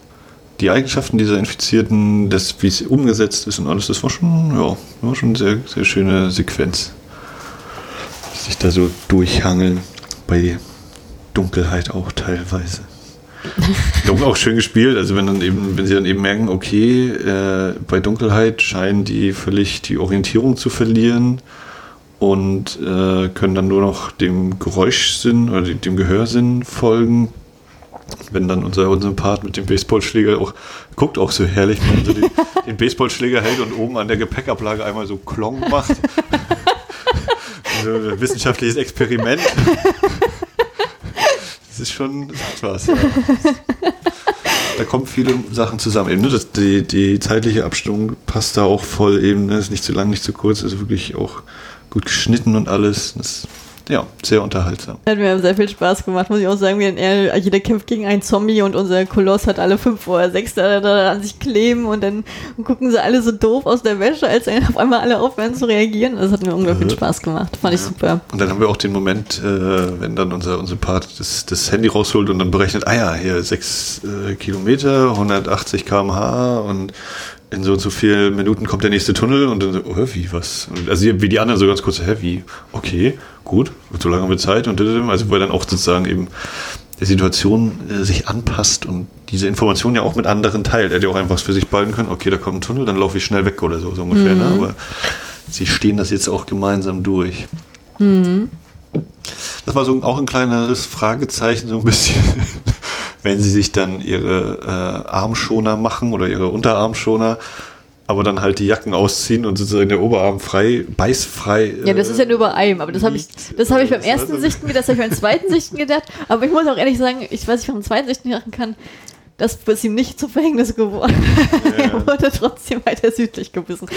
die Eigenschaften dieser Infizierten, das, wie es umgesetzt ist und alles, das war schon, ja, war schon eine sehr, sehr schöne Sequenz. Sich da so durchhangeln bei Dunkelheit auch teilweise. auch schön gespielt, also wenn dann eben, wenn sie dann eben merken, okay, äh, bei Dunkelheit scheinen die völlig die Orientierung zu verlieren und äh, können dann nur noch dem Geräuschsinn oder dem Gehörsinn folgen. Wenn dann unser, unser Part mit dem Baseballschläger auch, guckt auch so herrlich, wenn man so den, den Baseballschläger hält und oben an der Gepäckablage einmal so Klong macht. so ein wissenschaftliches Experiment. Ist schon was. Ja. da kommen viele Sachen zusammen. Eben, ne? das, die, die zeitliche Abstimmung passt da auch voll eben. Ne? Ist nicht zu lang, nicht zu kurz. Also wirklich auch gut geschnitten und alles. Das ja, sehr unterhaltsam. Hat mir sehr viel Spaß gemacht, muss ich auch sagen. Er, jeder kämpft gegen einen Zombie und unser Koloss hat alle fünf oder sechs da, da an sich kleben und dann gucken sie alle so doof aus der Wäsche, als auf einmal alle aufhören zu reagieren. Das hat mir unglaublich viel Spaß gemacht. Fand ich super. Und dann haben wir auch den Moment, äh, wenn dann unser, unser Part das, das Handy rausholt und dann berechnet, ah ja, hier sechs äh, Kilometer, 180 km/h und in so und so vielen Minuten kommt der nächste Tunnel und dann so, oh, wie, was? Und also wie die anderen so ganz kurz, hä, wie? Okay, gut, so lange haben wir Zeit und also weil dann auch sozusagen eben der Situation äh, sich anpasst und diese Information ja auch mit anderen teilt. Er hätte auch einfach für sich behalten können, okay, da kommt ein Tunnel, dann laufe ich schnell weg oder so, so ungefähr. Ne? Mhm. Ne? Aber sie stehen das jetzt auch gemeinsam durch. Mhm. Das war so auch ein kleineres Fragezeichen, so ein bisschen, wenn sie sich dann ihre äh, Armschoner machen oder ihre Unterarmschoner, aber dann halt die Jacken ausziehen und sozusagen der Oberarm frei, beißfrei. ja, das ist ja nur bei einem, aber das habe ich, das habe ich beim ersten Sichten gedacht, das habe ich beim zweiten Sichten gedacht, aber ich muss auch ehrlich sagen, ich weiß nicht, beim zweiten Sichten machen kann, das ist ihm nicht zu Verhängnis geworden. Ja. er wurde trotzdem weiter südlich gebissen.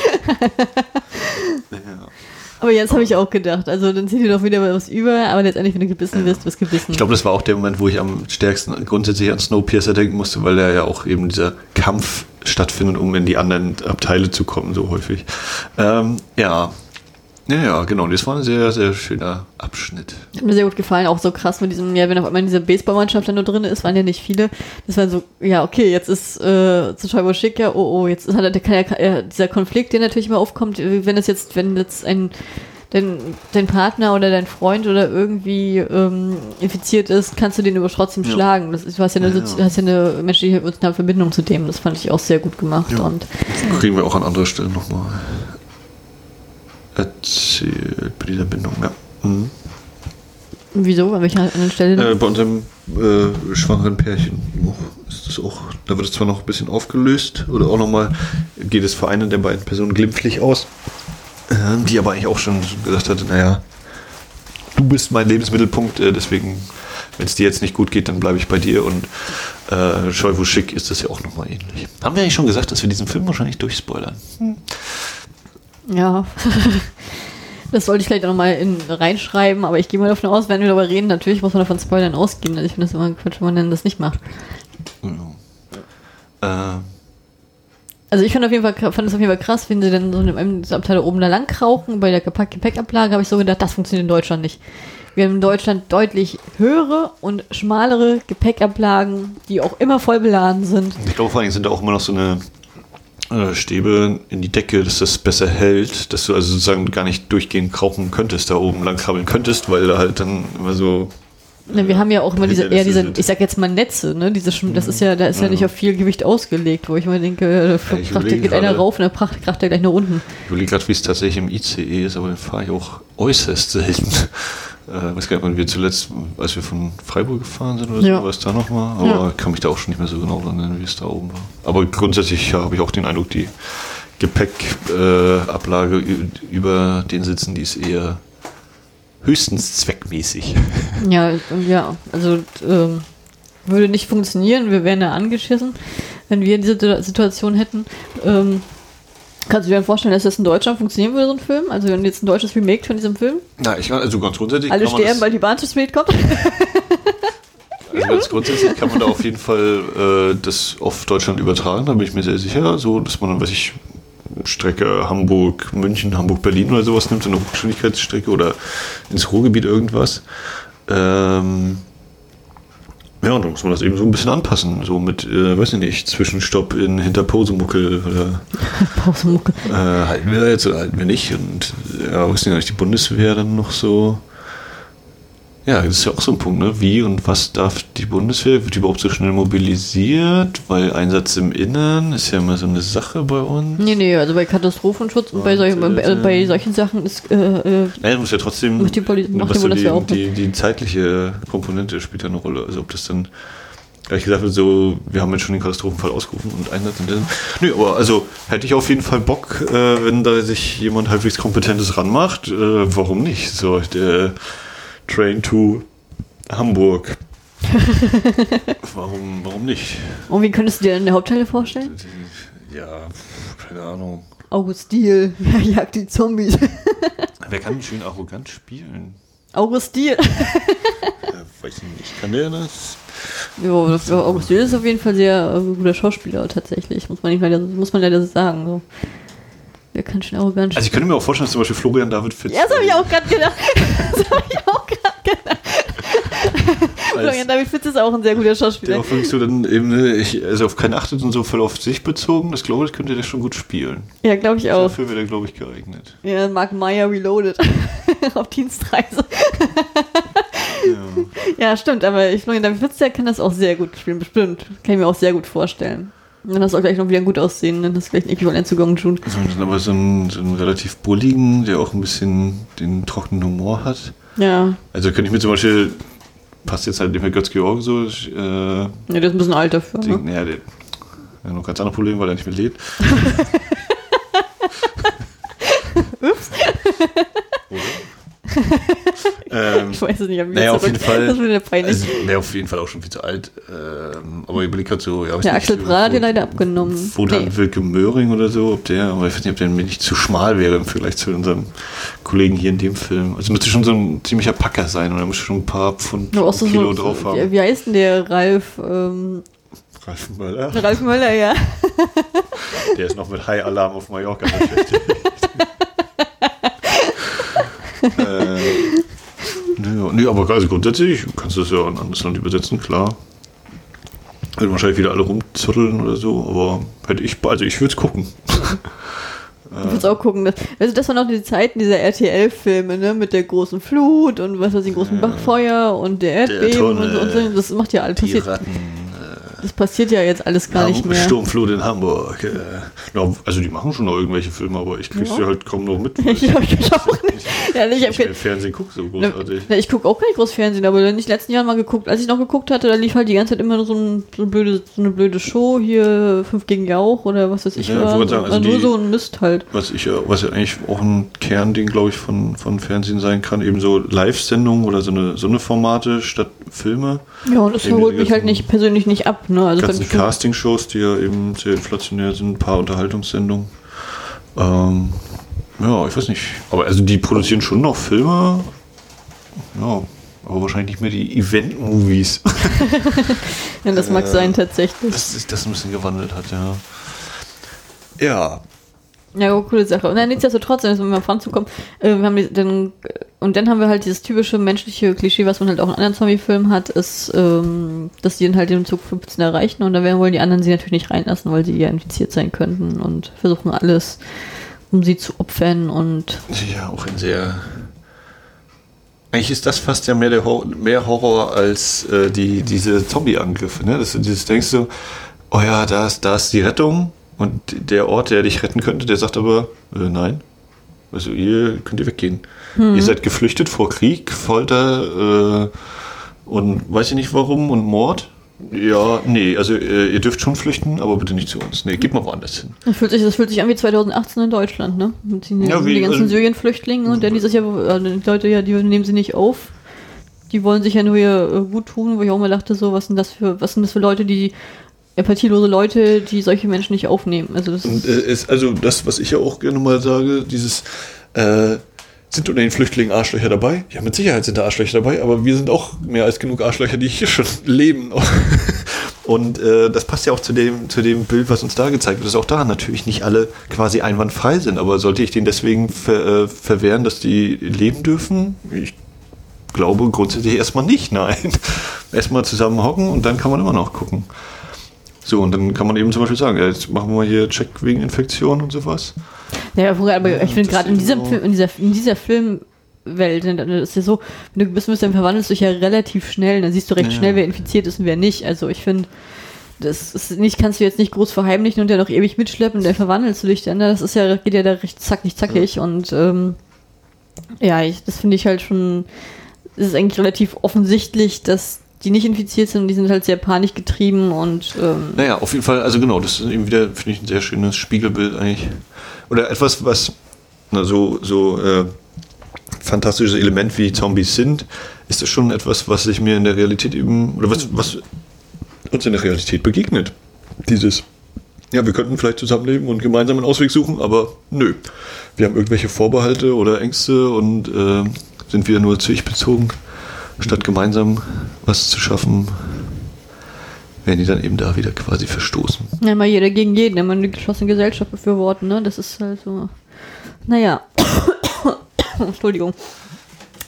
ja. Aber jetzt habe ich auch gedacht, also dann zieht ihr doch wieder was über, aber letztendlich, wenn du gebissen wirst, wirst gebissen. Ich glaube, das war auch der Moment, wo ich am stärksten grundsätzlich an Snowpiercer denken musste, weil da ja auch eben dieser Kampf stattfindet, um in die anderen Abteile zu kommen, so häufig. Ähm, ja, ja, ja, genau. Das war ein sehr, sehr schöner Abschnitt. Hat mir sehr gut gefallen. Auch so krass mit diesem, ja, wenn auf einmal diese Baseballmannschaft da nur drin ist, waren ja nicht viele. Das war so, ja, okay, jetzt ist äh, zu Schreiber schick, ja, oh, oh, jetzt hat er, kann ja, dieser Konflikt, der natürlich immer aufkommt, wenn es jetzt, wenn jetzt ein dein, dein Partner oder dein Freund oder irgendwie ähm, infiziert ist, kannst du den aber trotzdem ja. schlagen. Das ist, du hast ja eine, ja, ja. Hast ja eine menschliche Verbindung zu dem. Das fand ich auch sehr gut gemacht. Und, das kriegen wir auch an anderer Stelle nochmal erzählt bei dieser Bindung, ja. Mhm. Wieso? An welcher anderen Stelle? Äh, bei unserem äh, schwangeren Pärchen ist das auch, da wird es zwar noch ein bisschen aufgelöst oder auch nochmal geht es für eine der beiden Personen glimpflich aus, äh, die aber eigentlich auch schon gesagt hat, naja, du bist mein Lebensmittelpunkt, äh, deswegen, wenn es dir jetzt nicht gut geht, dann bleibe ich bei dir und äh, Scheuwu Schick ist das ja auch nochmal ähnlich. Haben wir eigentlich schon gesagt, dass wir diesen Film wahrscheinlich durchspoilern? Hm. Ja. Das sollte ich vielleicht auch nochmal reinschreiben, aber ich gehe mal davon aus, wenn wir darüber reden, natürlich muss man davon Spoilern ausgehen. Also ich finde das immer Quatsch, wenn man das nicht macht. Ja. Äh. Also ich fand, auf jeden Fall, fand es auf jeden Fall krass, wenn sie dann so in einem Abteil oben da lang krauchen. Bei der Gepäckablage habe ich so gedacht, das funktioniert in Deutschland nicht. Wir haben in Deutschland deutlich höhere und schmalere Gepäckablagen, die auch immer voll beladen sind. Ich glaube vor allem sind da auch immer noch so eine Stäbe in die Decke, dass das besser hält, dass du also sozusagen gar nicht durchgehend krauchen könntest, da oben lang krabbeln könntest, weil da halt dann immer so. Na, wir haben ja auch immer diese, eher diese, ich sag jetzt mal Netze, ne? Diese, das ist ja, da ist ja, ja nicht auf viel Gewicht ausgelegt, wo ich mal denke, da ja, geht einer rauf und dann kracht er gleich nach unten. Ich überlege gerade, wie es tatsächlich im ICE ist, aber den fahre ich auch äußerst selten äh, weiß gar nicht, wann wir zuletzt, als wir von Freiburg gefahren sind oder so, ja. war es da nochmal. Aber ja. kann mich da auch schon nicht mehr so genau erinnern, wie es da oben war. Aber grundsätzlich ja, habe ich auch den Eindruck, die Gepäckablage äh, über den Sitzen, die ist eher höchstens zweckmäßig. Ja, ja, also ähm, würde nicht funktionieren, wir wären da angeschissen, wenn wir diese Situation hätten. Ähm, Kannst du dir vorstellen, dass das in Deutschland funktionieren würde, so ein Film? Also wenn jetzt ein deutsches Remake von diesem Film? Na, ich also ganz grundsätzlich. Alle sterben, weil die Bahn zu spät kommt. Also ganz grundsätzlich kann man da auf jeden Fall äh, das auf Deutschland übertragen, da bin ich mir sehr sicher. So, dass man dann, weiß ich, Strecke Hamburg, München, Hamburg, Berlin oder sowas nimmt, so eine Hochgeschwindigkeitsstrecke oder ins Ruhrgebiet irgendwas. Ähm, ja, und dann muss man das eben so ein bisschen anpassen. So mit, äh, weiß ich nicht, Zwischenstopp in hinter Posemuckel oder Posemuckel. Äh, halten wir da jetzt oder halten wir nicht? Und ja, weiß nicht, die Bundeswehr dann noch so ja, das ist ja auch so ein Punkt, ne? Wie und was darf die Bundeswehr? Wird die überhaupt so schnell mobilisiert? Weil Einsatz im Innern ist ja immer so eine Sache bei uns. Nee, nee, also bei Katastrophenschutz und, bei, solchen, bei, bei, solchen Sachen ist. Äh, äh Nein, muss ja trotzdem. Macht die, Poli macht die Bundeswehr auch die, die, die zeitliche Komponente spielt ja eine Rolle. Also, ob das dann. Ehrlich gesagt, so, wir haben jetzt schon den Katastrophenfall ausgerufen und Einsatz in den. Nö, aber also hätte ich auf jeden Fall Bock, äh, wenn da sich jemand halbwegs Kompetentes ranmacht. Äh, warum nicht? So, der Train to Hamburg. warum, warum nicht? Und wie könntest du dir denn die Hauptteile vorstellen? Ja, keine Ahnung. August Diel, jagt die Zombies. Wer kann schön arrogant spielen? Augustin. Ja, weiß ich nicht. Kann der das? Jo, das- Augustin ist auf jeden Fall sehr äh, guter Schauspieler tatsächlich, muss man nicht leider, muss man leider sagen. So. Wer kann schon arrogant Also ich könnte mir auch vorstellen, dass zum Beispiel Florian David Fitz. Ja, das habe ich auch gerade gedacht. Das habe ich auch gerade gedacht. Florian David Fitz ist auch ein sehr guter Der Schauspieler. auch wirklich so dann eben, ne, ich, also auf keinen achtet und so voll auf sich bezogen. Das glaube ich, könnte der schon gut spielen. Ja, glaube ich auch. Dafür wäre der, glaube ich, geeignet. Ja, Mark Meyer Reloaded. Auf Dienstreise. Ja. Ja, stimmt, aber ich Florian David Fitz, der kann das auch sehr gut spielen, bestimmt. Kann ich mir auch sehr gut vorstellen. Dann hast du auch gleich noch wieder gut aussehen, dann hast du gleich ein Äquivalent zu Gong Jun. Aber so einen, so einen relativ bulligen, der auch ein bisschen den trockenen Humor hat. Ja. Also könnte ich mir zum Beispiel, passt jetzt halt nicht mehr Götz Georg so, ich, äh, ja, der ist ein bisschen alt dafür. denk, Ne? naja, der hat noch ganz andere Probleme, weil er nicht mehr lebt. Ups. Ähm, Ich weiß es nicht, Naja, auf jeden Fall. Das wieder peinlich. also, wäre auf jeden Fall auch schon viel zu alt. Ähm, aber ich überlege gerade so, ja, der Axel Bra hat leider abgenommen. Wo dann Nee. Wilke Möhring oder so, ob der, aber ich weiß nicht, ob der mir nicht zu schmal wäre im Vergleich zu unserem Kollegen hier in dem Film. Also müsste schon so ein ziemlicher Packer sein oder müsste schon ein paar Pfund Kilo so, drauf haben. Wie, wie heißt denn der Ralf? Ähm, Ralf Möller, Ralf Möller, ja. der ist noch mit High Alarm auf Mallorca beschäftigt. äh, nö, aber also grundsätzlich kannst du das ja in ein anderes Land übersetzen, klar. Würden wahrscheinlich wieder alle rumzuddeln oder so, aber hätte ich, also ich würde es gucken. Ich würde auch gucken. Also das waren auch die Zeiten dieser RTL-Filme, ne? Mit der großen Flut und was weiß ich, großen Bachfeuer und der Erdbeben und, so, und so. Tunnel, Das macht ja alles. Passiert, Piraten, das passiert ja jetzt alles gar nicht mehr. Sturmflut in Hamburg. Äh, na, also die machen schon noch irgendwelche Filme, aber ich krieg's Ja. ja halt kaum noch mit. Ich habe ich auch nicht. Ja, ich ich habe kein Fernsehen gucke so großartig. ne, ich gucke auch gar nicht groß Fernsehen, aber wenn ich in den letzten Jahren mal geguckt, als ich noch geguckt hatte, da lief halt die ganze Zeit immer so, ein, so, eine, blöde, so eine blöde Show hier, Fünf gegen Jauch oder was weiß ich. Ja, ich war. sagen, also nur die- so ein Mist halt. Was ich ja, was ja eigentlich auch ein Kernding, glaube ich, von, von Fernsehen sein kann, eben so Live-Sendungen oder so eine, so eine Formate statt Filme. Ja, und das holt mich halt nicht persönlich nicht ab, ne? Also ganzen Castingshows, die ja eben sehr inflationär sind, ein paar Unterhaltungssendungen. Ähm, ja, ich weiß nicht. Aber also die produzieren schon noch Filme. Ja, aber wahrscheinlich nicht mehr die Event-Movies. ja, das mag äh, sein tatsächlich. dass sich das ein bisschen gewandelt hat, ja. Ja. Ja, oh, coole Sache. Und dann nichtsdestotrotz, wenn wir voranzukommen, äh, wir haben die, dann, und dann haben wir halt dieses typische menschliche Klischee, was man halt auch in anderen Zombie-Filmen hat, ist, ähm, dass die dann halt den Zug 15 erreichen und da werden wollen die anderen sie natürlich nicht reinlassen, weil sie ja infiziert sein könnten und versuchen alles, um sie zu opfern und Ja, auch ein sehr. Eigentlich ist das fast ja mehr, der Horror, mehr Horror als äh, die, diese Zombie-Angriffe. Ne? Das, dieses denkst du, oh ja, da ist, da ist die Rettung und der Ort, der dich retten könnte, der sagt aber, äh, nein. Also ihr könnt ihr weggehen. Ihr seid geflüchtet vor Krieg, Folter äh, und weiß ich nicht warum und Mord. Ja, nee, also äh, ihr dürft schon flüchten, aber bitte nicht zu uns. Nee, geht mal woanders hin. das fühlt sich, das fühlt sich an wie 2018 in Deutschland, ne? Mit den, Ja, wie- die ganzen also- Syrien-Flüchtlinge und dann die sich ja, äh, die Leute ja, die nehmen sie nicht auf. Die wollen sich ja nur hier äh, gut tun, wo ich auch mal dachte, so, was sind das für, was sind das für Leute, die empathielose Leute, die solche Menschen nicht aufnehmen. Also das Und äh, ist also das, was ich ja auch gerne mal sage, dieses äh, sind unter den Flüchtlingen Arschlöcher dabei? Ja, mit Sicherheit sind da Arschlöcher dabei, aber wir sind auch mehr als genug Arschlöcher, die hier schon leben. Und äh, das passt ja auch zu dem, zu dem Bild, was uns da gezeigt wird, dass auch da natürlich nicht alle quasi einwandfrei sind. Aber sollte ich denen deswegen ver, äh, verwehren, dass die leben dürfen? Ich glaube grundsätzlich erstmal nicht, nein. erstmal zusammen hocken und dann kann man immer noch gucken. So, und dann kann man eben zum Beispiel sagen, ja, jetzt machen wir hier Check wegen Infektion und sowas. ja, aber ich finde das gerade in so- Film, in dieser, in dieser Filmwelt, ne, dann ist ja so, wenn du bist, dann verwandelst du dich ja relativ schnell, dann siehst du recht Ja. schnell, wer infiziert ist und wer nicht. Also ich finde, das ist nicht, kannst du jetzt nicht groß verheimlichen und der noch ewig mitschleppen und dann verwandelst du dich dann. ne? Das ist ja, geht ja da recht zackig, zackig und ähm, ja, ich, das finde ich halt schon, es ist eigentlich relativ offensichtlich, dass die nicht infiziert sind die sind halt sehr panikgetrieben und ähm, Naja, auf jeden Fall, also genau, das ist eben wieder, finde ich, ein sehr schönes Spiegelbild eigentlich. Oder etwas, was na, so, so äh, fantastisches Element wie Zombies sind, ist das schon etwas, was sich mir in der Realität eben, oder was, was uns in der Realität begegnet. Dieses, ja, wir könnten vielleicht zusammenleben und gemeinsam einen Ausweg suchen, aber nö. Wir haben irgendwelche Vorbehalte oder Ängste und äh, sind wieder nur zu ich bezogen. Statt gemeinsam was zu schaffen, werden die dann eben da wieder quasi verstoßen. Ja, immer jeder gegen jeden, immer eine geschlossene Gesellschaft befürworten, ne? Das ist halt so. Naja. Entschuldigung.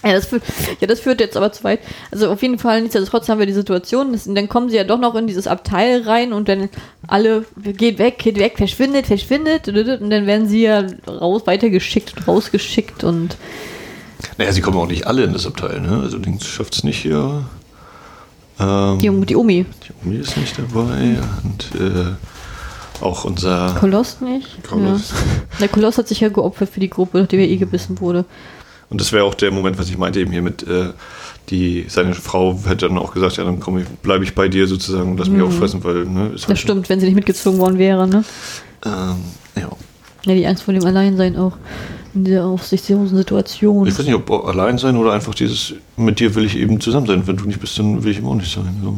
Ja das, führt, ja, das führt jetzt aber zu weit. Also auf jeden Fall, nichtsdestotrotz haben wir die Situation, dass, dann kommen sie ja doch noch in dieses Abteil rein und dann alle, geht weg, geht weg, verschwindet, verschwindet und dann werden sie ja raus, weitergeschickt, rausgeschickt und Naja, sie kommen auch nicht alle in das Abteil, ne? Also Dings schafft es nicht hier. Ähm, die, die Omi. die Omi ist nicht dabei und äh, auch unser Koloss nicht. Koloss. Ja. Der Koloss hat sich ja geopfert für die Gruppe, nachdem er eh gebissen wurde. Und das wäre auch der Moment, was ich meinte eben hier mit, äh, die, seine Frau hätte dann auch gesagt, ja, dann komm ich, bleibe ich bei dir sozusagen und lass mich auffressen, weil, ne, Mhm. Das stimmt, wenn sie nicht mitgezogen worden wäre, ne? Ähm, ja. Ja, die Angst vor dem Alleinsein auch in dieser aufsichtslosen Situation. Ich weiß nicht, ob allein sein oder einfach dieses, mit dir will ich eben zusammen sein. Wenn du nicht bist, dann will ich eben auch nicht sein. So.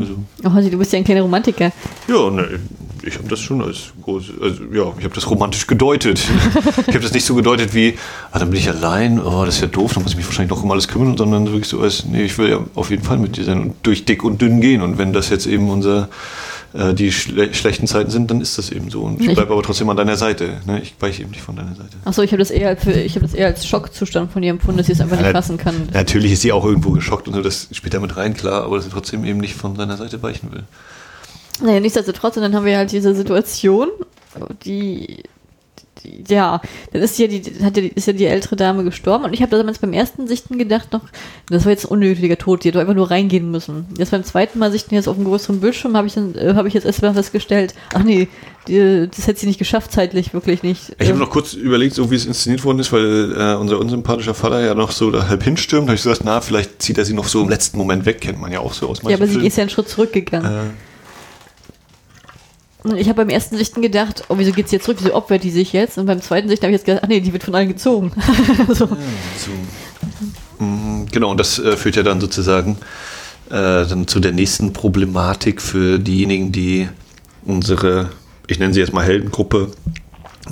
Also, Oh, Hansi, du bist ja ein kleiner Romantiker. ja, ne, ich habe das schon als groß, also ja, ich habe das romantisch gedeutet. ich habe das nicht so gedeutet wie, ah, dann bin ich allein, oh, das ist ja doof, dann muss ich mich wahrscheinlich noch um alles kümmern, sondern wirklich so als, nee, ich will ja auf jeden Fall mit dir sein und durch dick und dünn gehen. Und wenn das jetzt eben unser äh, die schle schlechten Zeiten sind, dann ist das eben so. Und ich Ich- bleibe aber trotzdem an deiner Seite. Ne? Ich weiche eben nicht von deiner Seite. Achso, ich habe das eher ich habe das eher als Schockzustand von ihr empfunden, dass sie es einfach nicht fassen kann. Natürlich ist sie auch irgendwo geschockt und so, das spielt damit rein, klar, aber dass sie trotzdem eben nicht von seiner Seite weichen will. Naja, nichtsdestotrotz, und dann haben wir halt diese Situation, die ja, dann ist ja die, hat ja, die- ist ja die ältere Dame gestorben und ich habe damals beim ersten Sichten gedacht noch, das war jetzt ein unnötiger Tod, die hätte einfach nur reingehen müssen. Jetzt beim zweiten Mal Sichten jetzt auf dem größeren Bildschirm habe ich dann, äh, habe ich jetzt erst mal festgestellt, ach nee, die, das hätte sie nicht geschafft, zeitlich wirklich nicht. Ich habe Ähm, noch kurz überlegt, so wie es inszeniert worden ist, weil äh, unser unsympathischer Vater ja noch so da halb hinstürmt. habe ich gesagt, na, vielleicht zieht er sie noch so im letzten Moment weg, kennt man ja auch so aus ja, aber sie Filmen. ist ja einen Schritt zurückgegangen. äh, Und Ich habe beim ersten Sichten gedacht, oh, wieso geht sie jetzt zurück, wieso opfert die sich jetzt? Und beim zweiten Sichten habe ich jetzt gedacht, ach nee, die wird von allen gezogen. so. Mm, Genau, und das äh, führt ja dann sozusagen äh, dann zu der nächsten Problematik für diejenigen, die unsere, ich nenne sie jetzt mal Heldengruppe,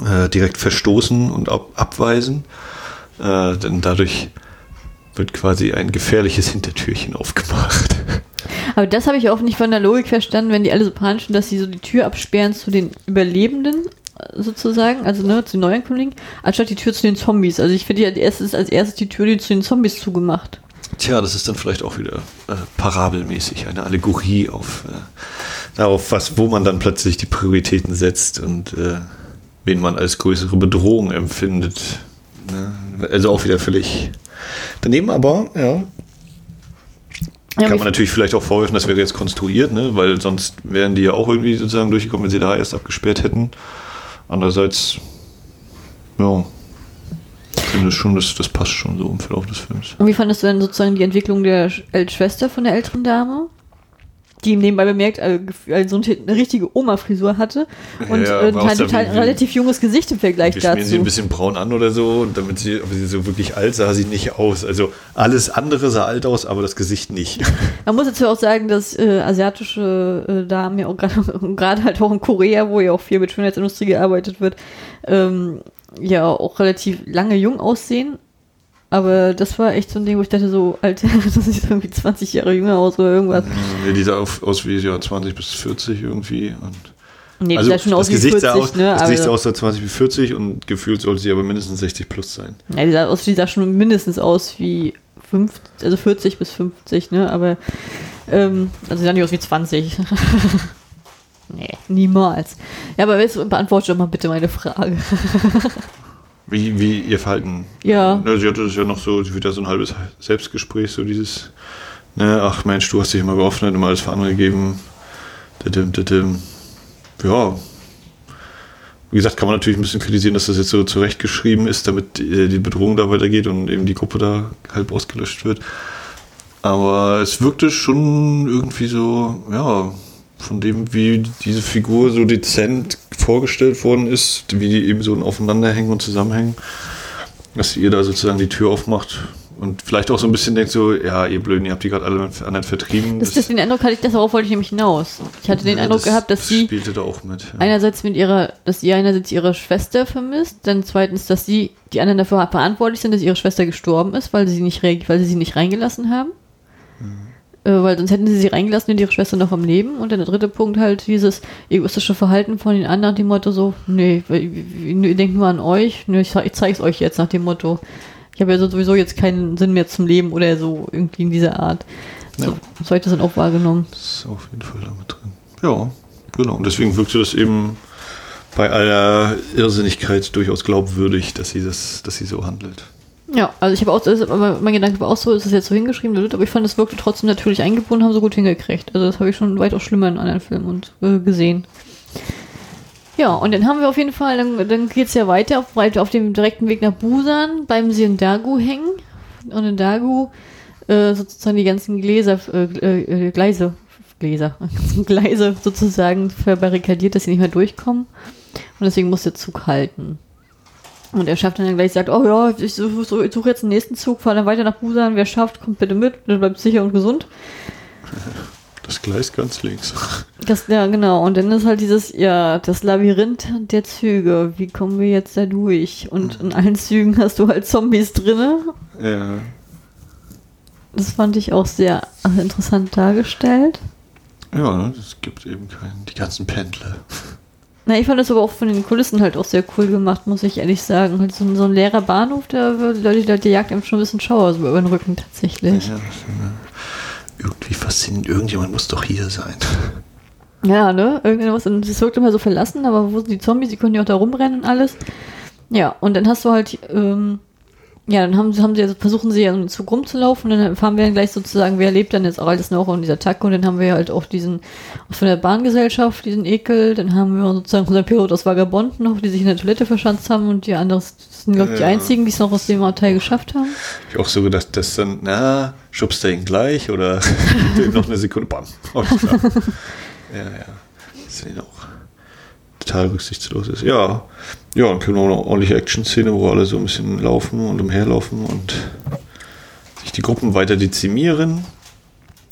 äh, direkt verstoßen und ab abweisen. Äh, denn dadurch wird quasi ein gefährliches Hintertürchen aufgemacht. Aber das habe ich auch nicht von der Logik verstanden, wenn die alle so panisch sind, dass sie so die Tür absperren zu den Überlebenden sozusagen, also ne, zu den Neuankömmlingen, anstatt die Tür zu den Zombies. Also ich finde ja, als erstes, als erstes die Tür die zu den Zombies zugemacht. Tja, das ist dann vielleicht auch wieder äh, parabelmäßig, eine Allegorie auf äh, darauf, was, wo man dann plötzlich die Prioritäten setzt und äh, wen man als größere Bedrohung empfindet. Ne? Also auch wieder völlig daneben, aber ja. Kann man natürlich vielleicht auch vorwerfen, das wäre jetzt konstruiert, ne? weil sonst wären die ja auch irgendwie sozusagen durchgekommen, wenn sie da erst abgesperrt hätten. Andererseits, ja, ich finde das schon, das, das passt schon so im Verlauf des Films. Und wie fandest du denn sozusagen die Entwicklung der Sch- Schwester von der älteren Dame? Die ihm nebenbei bemerkt, äh, so eine richtige Oma-Frisur hatte und Ja, ein so total wie- relativ junges Gesicht im Vergleich Wir schmieren sie ein dazu. bisschen braun an oder so, und damit sie, aber sie so wirklich alt sah sie nicht aus. Also alles andere sah alt aus, aber das Gesicht nicht. Man muss jetzt auch sagen, dass äh, asiatische äh, Damen ja auch gerade gerade halt auch in Korea, wo ja auch viel mit Schönheitsindustrie gearbeitet wird, ähm, ja auch relativ lange jung aussehen. Aber das war echt so ein Ding, wo ich dachte so, Alter, das sieht irgendwie 20 Jahre jünger aus oder irgendwas. nee, die sah auf, aus wie ja, 20 bis 40 irgendwie. Und Nee, also das schon das aus wie Gesicht 40, sah aus, ne? das Gesicht sah aus wie 20 bis 40 und gefühlt sollte sie aber mindestens 60 plus sein. ja, die sah, aus, die sah schon mindestens aus wie 50, also 40 bis 50, ne? Aber ähm, also sie sah nicht aus wie 20. nee, niemals. Ja, aber jetzt beantworte doch mal bitte meine Frage. Wie, wie ihr Verhalten. Ja. Ne, sie hatte das ja noch so, sie wird ja so ein halbes Selbstgespräch, so dieses, ne, ach Mensch, du hast dich immer geöffnet, immer alles für andere gegeben. Ja. Wie gesagt, kann man natürlich ein bisschen kritisieren, dass das jetzt so zurechtgeschrieben ist, damit äh, die Bedrohung da weitergeht und eben die Gruppe da halb ausgelöscht wird. Aber es wirkte schon irgendwie so, ja, von dem, wie diese Figur so dezent vorgestellt worden ist, wie die eben so aufeinanderhängen und zusammenhängen, dass ihr da sozusagen die Tür aufmacht, Und vielleicht auch so ein bisschen denkt so, ja, ihr Blöden, ihr habt die gerade alle mit anderen vertrieben. Das, das, den Eindruck hatte ich, darauf wollte ich nämlich hinaus. Ich hatte den Ja, Eindruck das gehabt, dass sie spielte da auch mit. Ja. einerseits mit ihrer, dass ihr einerseits ihre Schwester vermisst, dann zweitens, dass sie die anderen dafür verantwortlich sind, dass ihre Schwester gestorben ist, weil sie sie nicht, weil sie sie nicht reingelassen haben. Äh, weil sonst hätten sie sie reingelassen und ihre Schwester noch am Leben. Und dann der dritte Punkt halt dieses egoistische Verhalten von den anderen, dem Motto so, nee, ihr denkt nur an euch, nee, ich, ich zeig's euch jetzt nach dem Motto. Ich habe ja so- sowieso jetzt keinen Sinn mehr zum Leben oder so irgendwie in dieser Art. So, Ja. so habe ich das dann auch wahrgenommen. Das ist auf jeden Fall damit drin. Ja, genau. Und deswegen wirkte das eben bei aller Irrsinnigkeit durchaus glaubwürdig, dass sie das, dass sie so handelt. Ja, also ich habe auch, das, aber mein Gedanke war auch so, ist es jetzt so hingeschrieben, aber ich fand, es wirkte trotzdem natürlich eingebunden, haben so gut hingekriegt. Also das habe ich schon weitaus schlimmer in anderen Filmen und äh, gesehen. Ja, und dann haben wir auf jeden Fall, dann, dann geht es ja weiter auf, auf dem direkten Weg nach Busan, bleiben sie in Dagu hängen. Und in Dagu äh, sozusagen die ganzen Gläser, äh, äh, Gleise, Gläser, Gleise sozusagen verbarrikadiert, dass sie nicht mehr durchkommen. Und deswegen muss der Zug halten. Und er schafft dann gleich, sagt, oh ja, ich suche such, such jetzt den nächsten Zug, fahre dann weiter nach Busan, wer schafft, kommt bitte mit, dann bleibt sicher und gesund. Das Gleis ganz links. Das, ja, genau. Und dann ist halt dieses, ja, das Labyrinth der Züge. Wie kommen wir jetzt da durch? Und in allen Zügen hast du halt Zombies drinne. Ja. Das fand ich auch sehr interessant dargestellt. Ja, es gibt eben keinen, die ganzen Pendler. Na, ich fand das aber auch von den Kulissen halt auch sehr cool gemacht, muss ich ehrlich sagen. Halt so, ein- so ein leerer Bahnhof, da wird- die Leute, die Leute jagt einem schon ein bisschen Schauer so über den Rücken tatsächlich. Ja, das irgendwie faszinierend. Irgendjemand muss doch hier sein. Ja, ne? Irgendwas. Und es wirkt immer so verlassen, aber wo sind die Zombies? Die können ja auch da rumrennen und alles. Ja, und dann hast du halt, ähm, ja, dann haben, sie- haben sie, also versuchen sie ja den Zug rumzulaufen und dann fahren wir dann gleich sozusagen, wer lebt dann jetzt auch alles noch in dieser Attacke und dann haben wir halt auch diesen, von der Bahngesellschaft, diesen Ekel, dann haben wir sozusagen unseren Pilot aus Vagabonden noch, die sich in der Toilette verschanzt haben und die anderen sind, glaube ich, die Ja. einzigen, die es noch aus dem Teil geschafft haben. Ich auch so gedacht, dass dann, na, schubst er ihn gleich oder er noch eine Sekunde, bam. Alles klar. ja, ja. Das ist ihn auch total rücksichtslos ist. Ja, ja, dann können wir auch noch eine ordentliche Action-Szene, wo alle so ein bisschen laufen und umherlaufen und sich die Gruppen weiter dezimieren.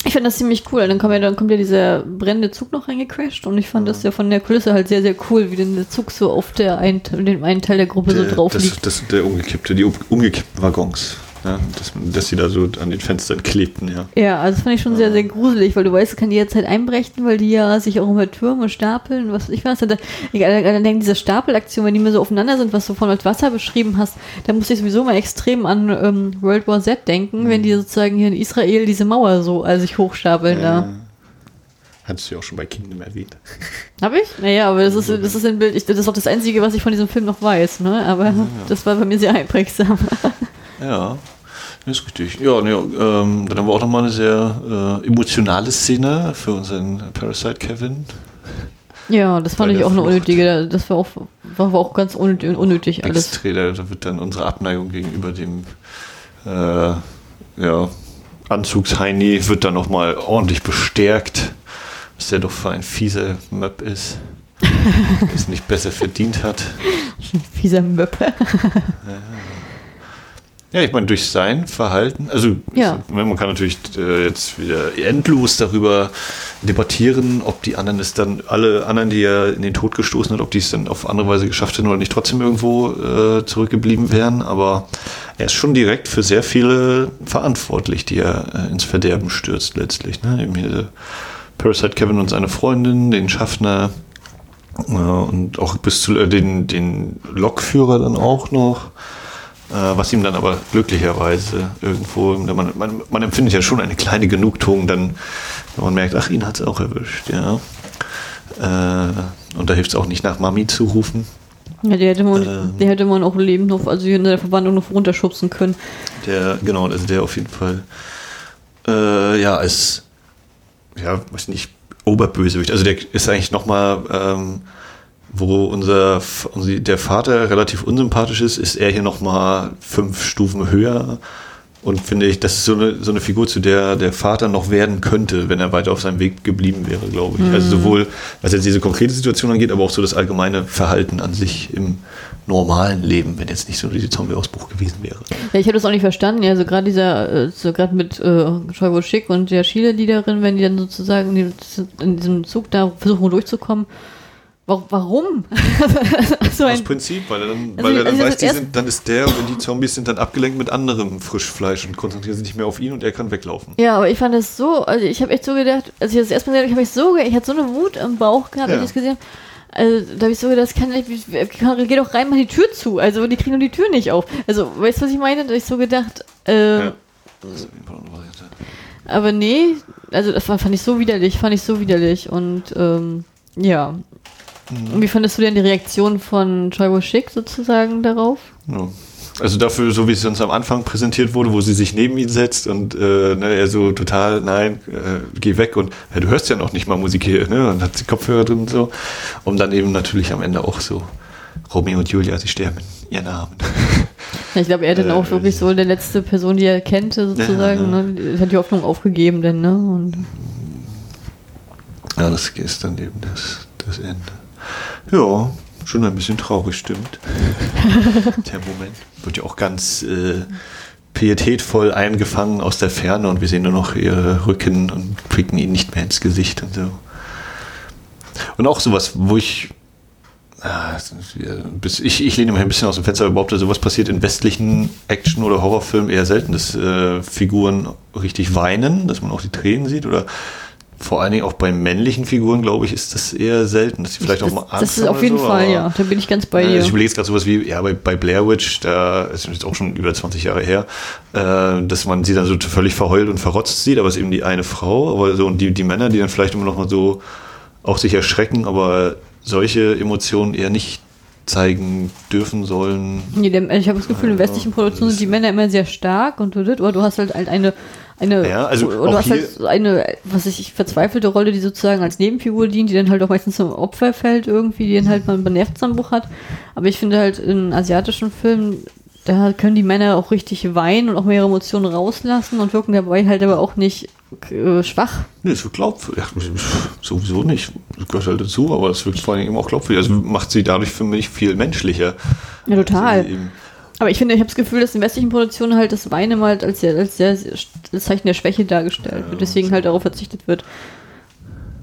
Ich fand das ziemlich cool. Dann kommt ja, dann kommt ja dieser brennende Zug noch reingecrasht und ich fand das ja von der Kulisse halt sehr, sehr cool, wie der Zug so auf der einen, dem einen Teil der Gruppe so Der, drauf das, liegt. das, der umgekippte, die um- umgekippten Waggons. Ja, dass, dass sie da so an den Fenstern klebten, ja. Ja, also das fand ich schon sehr, sehr gruselig, weil du weißt, es kann jederzeit einbrechen, weil die ja sich auch immer türmen und stapeln, was ich weiß. Da, ich dann denke, diese Stapelaktion, wenn die mir so aufeinander sind, was du von als Wasser beschrieben hast, da muss ich sowieso mal extrem an ähm, World War Z denken, wenn die sozusagen hier in Israel diese Mauer so also sich hochstapeln da. Hattest du ja auch schon bei Kingdom erwähnt. Hab ich? Naja, aber das ist, das ist ein Bild, ich, das ist auch das Einzige, was ich von diesem Film noch weiß, ne? Aber das war bei mir sehr einprägsam. Ja, ist richtig. Ja, ne, ähm, dann haben wir auch nochmal eine sehr äh, emotionale Szene für unseren Parasite Kevin. Ja, das fand ich auch eine unnötige, das war auch, war auch ganz unnötig, unnötig alles. Da wird dann unsere Abneigung gegenüber dem äh, ja, Anzugsheini wird dann nochmal ordentlich bestärkt, dass der doch für ein fieser Möb ist, der es nicht besser verdient hat. Fieser Möppe. Ja, ich meine, durch sein Verhalten, also Ja. man kann natürlich äh, jetzt wieder endlos darüber debattieren, ob die anderen es dann, alle anderen, die er in den Tod gestoßen hat, ob die es dann auf andere Weise geschafft hätten oder nicht trotzdem irgendwo äh, zurückgeblieben wären, aber er ist schon direkt für sehr viele verantwortlich, die er äh, ins Verderben stürzt letztlich. Ne? Eben hier Parasite Kevin und seine Freundin, den Schaffner äh, und auch bis zu äh, den, den Lokführer dann auch noch. Äh, was ihm dann aber glücklicherweise irgendwo, man, man, man empfindet ja schon eine kleine Genugtuung, dann, wenn man merkt, ach, ihn hat es auch erwischt, ja. Äh, und da hilft es auch nicht, nach Mami zu rufen. Ja, die hätte man, Ähm. die hätte man auch lebend noch, also in der Verwandlung noch runterschubsen können. Der, genau, also der auf jeden Fall, äh, ja, als, ja, weiß nicht, Oberbösewicht. Also der ist eigentlich nochmal, ähm, wo unser, der Vater relativ unsympathisch ist, ist er hier nochmal fünf Stufen höher Und finde ich, das ist so eine, so eine Figur, zu der der Vater noch werden könnte, wenn er weiter auf seinem Weg geblieben wäre, glaube ich. Also sowohl, was jetzt diese konkrete Situation angeht, aber auch so das allgemeine Verhalten an sich im normalen Leben, wenn jetzt nicht so dieser Zombie-Ausbruch gewesen wäre. Ja, ich habe das auch nicht verstanden. Ja, so gerade dieser, äh, so gerade mit äh, Scheubo Schick und der Schiele-Liederin, wenn die dann sozusagen in, in diesem Zug da versuchen durchzukommen. Wa- Warum? so Aus ein, Prinzip, weil er dann, Also, weil er dann also weiß, die erste- sind, dann ist der und die Zombies sind dann abgelenkt mit anderem Frischfleisch und konzentrieren sich nicht mehr auf ihn und er kann weglaufen. ja, aber ich fand das so, also ich habe echt so gedacht, als ich das erstmal gesehen habe, ich so, ge- ich hatte so eine Wut im Bauch gehabt, als Ja. ich das gesehen habe. Also, da habe ich so gedacht, das kann nicht, geh doch rein, mach die Tür zu. Also, die kriegen doch die Tür nicht auf. Also, weißt du, was ich meine? Da habe ich so gedacht, äh, Ja. Das ist auf jeden Fall eine Variante. Aber nee, also das war, fand ich so widerlich, fand ich so widerlich. Und ähm, ja. Und wie fandest du denn die Reaktion von Choi Schick sozusagen darauf? Ja. Also dafür, so wie es uns am Anfang präsentiert wurde, wo sie sich neben ihn setzt und äh, ne, er so total, nein, äh, geh weg und ja, du hörst ja noch nicht mal Musik hier, ne? Und hat sie Kopfhörer drin und so. Und dann eben natürlich am Ende auch so, Romeo und Julia, sie sterben Armen. Ja, ich glaube, er dann Äh, auch wirklich so der letzte Person, die er kannte, sozusagen. Ja, Ne? Hat die Hoffnung aufgegeben, denn, ne? Und Ja, das ist dann eben das, das Ende. Ja, schon ein bisschen traurig, stimmt. Der Moment. Wird ja auch ganz äh, pietätvoll eingefangen aus der Ferne und wir sehen nur noch ihre Rücken und blicken ihnen nicht mehr ins Gesicht und so. Und auch sowas, wo ich. Ah, ich, ich lehne mal ein bisschen aus dem Fenster, aber behaupte, sowas passiert in westlichen Action- oder Horrorfilmen eher selten, dass äh, Figuren richtig weinen, dass man auch die Tränen sieht oder vor allen Dingen auch bei männlichen Figuren, glaube ich, ist das eher selten, dass sie vielleicht das, auch mal das ist auf jeden so, Fall, ja. Da bin ich ganz bei ja, dir. also ich überlege jetzt gerade sowas wie, ja, bei, bei Blair Witch, da ist jetzt auch schon über 20 Jahre her, äh, dass man sie dann so völlig verheult und verrotzt sieht, aber es ist eben die eine Frau, aber so und die, die Männer, die dann vielleicht immer noch mal so auch sich erschrecken, aber solche Emotionen eher nicht zeigen dürfen sollen. Nee, ich habe das Gefühl, in westlichen Produktionen sind die Männer immer sehr stark und du, oder du hast halt halt eine, eine, Ja, also oder halt so eine, was ich, verzweifelte Rolle, die sozusagen als Nebenfigur dient, die dann halt auch meistens zum Opfer fällt irgendwie, die dann halt mal einen Nervenzusammenbruch hat. Aber ich finde halt in asiatischen Filmen, da können die Männer auch richtig weinen und auch mehr Emotionen rauslassen und wirken dabei halt aber auch nicht äh, schwach. Nee, es wird glaubwürdig. Sowieso nicht. Das gehört halt dazu, aber es wirkt vor allem eben auch glaubwürdig. Also macht sie dadurch für mich viel menschlicher. Ja, total. Also Aber ich finde, ich habe das Gefühl, dass in westlichen Produktionen halt das Weinen immer halt als sehr, als sehr, das Zeichen der Schwäche dargestellt wird, deswegen halt darauf verzichtet wird.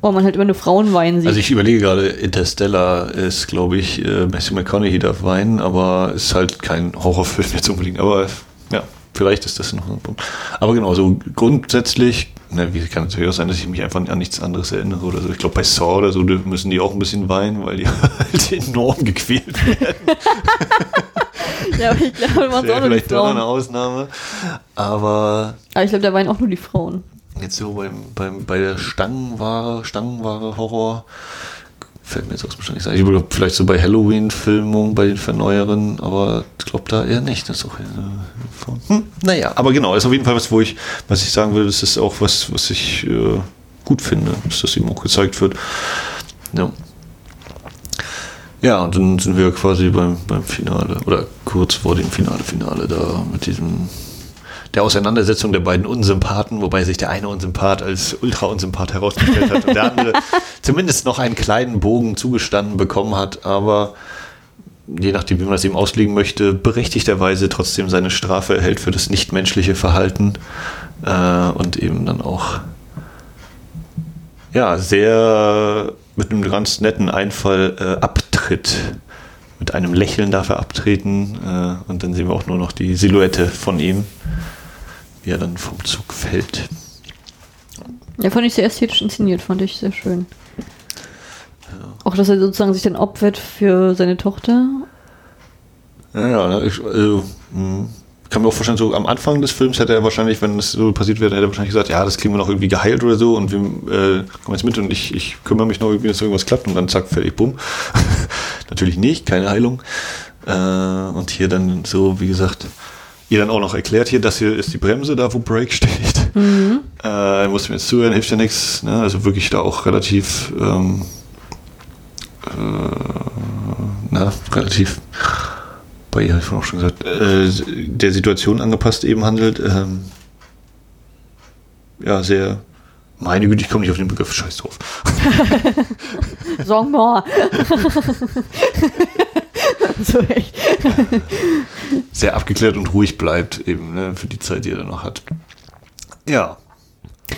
Oh, man halt immer nur Frauen weinen sieht. Also ich überlege gerade, Interstellar ist, glaube ich, äh, Matthew McConaughey darf weinen, aber ist halt kein Horrorfilm jetzt unbedingt. Aber ja, vielleicht ist das noch ein Punkt. Aber genau, so grundsätzlich, ne, wie kann natürlich auch sein, dass ich mich einfach an nichts anderes erinnere oder so. Ich glaube, bei Saw oder so müssen die auch ein bisschen weinen, weil die halt enorm gequält werden. ja, aber ich glaube, man auch nur die vielleicht doch eine. Ausnahme. Aber Aber ich glaube, da weinen auch nur die Frauen. Jetzt so beim, beim, bei der Stangenware, Stangenware Horror fällt mir jetzt aus wahrscheinlich sagen. Ich glaube, vielleicht so bei Halloween-Filmungen, bei den Verneueren, aber ich glaube da eher nicht. Das ist auch eher, hm, naja, aber genau, ist auf jeden Fall was, wo ich, was ich sagen will, das ist auch was, was ich äh, gut finde, dass das eben auch gezeigt wird. Ja. Ja, und dann sind wir quasi beim, beim Finale oder kurz vor dem Finale, Finale da mit diesem der Auseinandersetzung der beiden Unsympathen, wobei sich der eine Unsympath als ultra-Unsympath herausgestellt hat und der andere zumindest noch einen kleinen Bogen zugestanden bekommen hat, aber je nachdem, wie man das eben auslegen möchte, berechtigterweise trotzdem seine Strafe erhält für das nichtmenschliche Verhalten äh, und eben dann auch ja, sehr mit einem ganz netten Einfall äh, abtritt. Mit einem Lächeln darf er abtreten äh, und dann sehen wir auch nur noch die Silhouette von ihm, wie er dann vom Zug fällt. Ja, fand ich sehr ästhetisch inszeniert, fand ich sehr schön. Auch, dass er sozusagen sich dann opfert für seine Tochter. Ja, ja, ich, also, hm, kann mir auch vorstellen, so am Anfang des Films hätte er wahrscheinlich, wenn es so passiert wäre, hätte er wahrscheinlich gesagt, ja, das kriegen wir noch irgendwie geheilt oder so und wir äh, kommen jetzt mit und ich, ich kümmere mich noch irgendwie, dass irgendwas klappt und dann zack, fertig, bumm. Natürlich nicht, keine Heilung. Äh, und hier dann so, wie gesagt, ihr dann auch noch erklärt hier, das hier ist die Bremse, da wo Brake steht. Mhm. Äh, muss mir jetzt zuhören, hilft ja nichts. Ne? Also wirklich da auch relativ, ähm, äh, na, relativ wobei ihr vorhin auch schon gesagt, äh, der Situation angepasst eben handelt. Ähm, ja, sehr. Meine Güte, ich komme nicht auf den Begriff, scheiß drauf. Song more. so echt. Sehr abgeklärt und ruhig bleibt, eben, ne, für die Zeit, die er dann noch hat. Ja.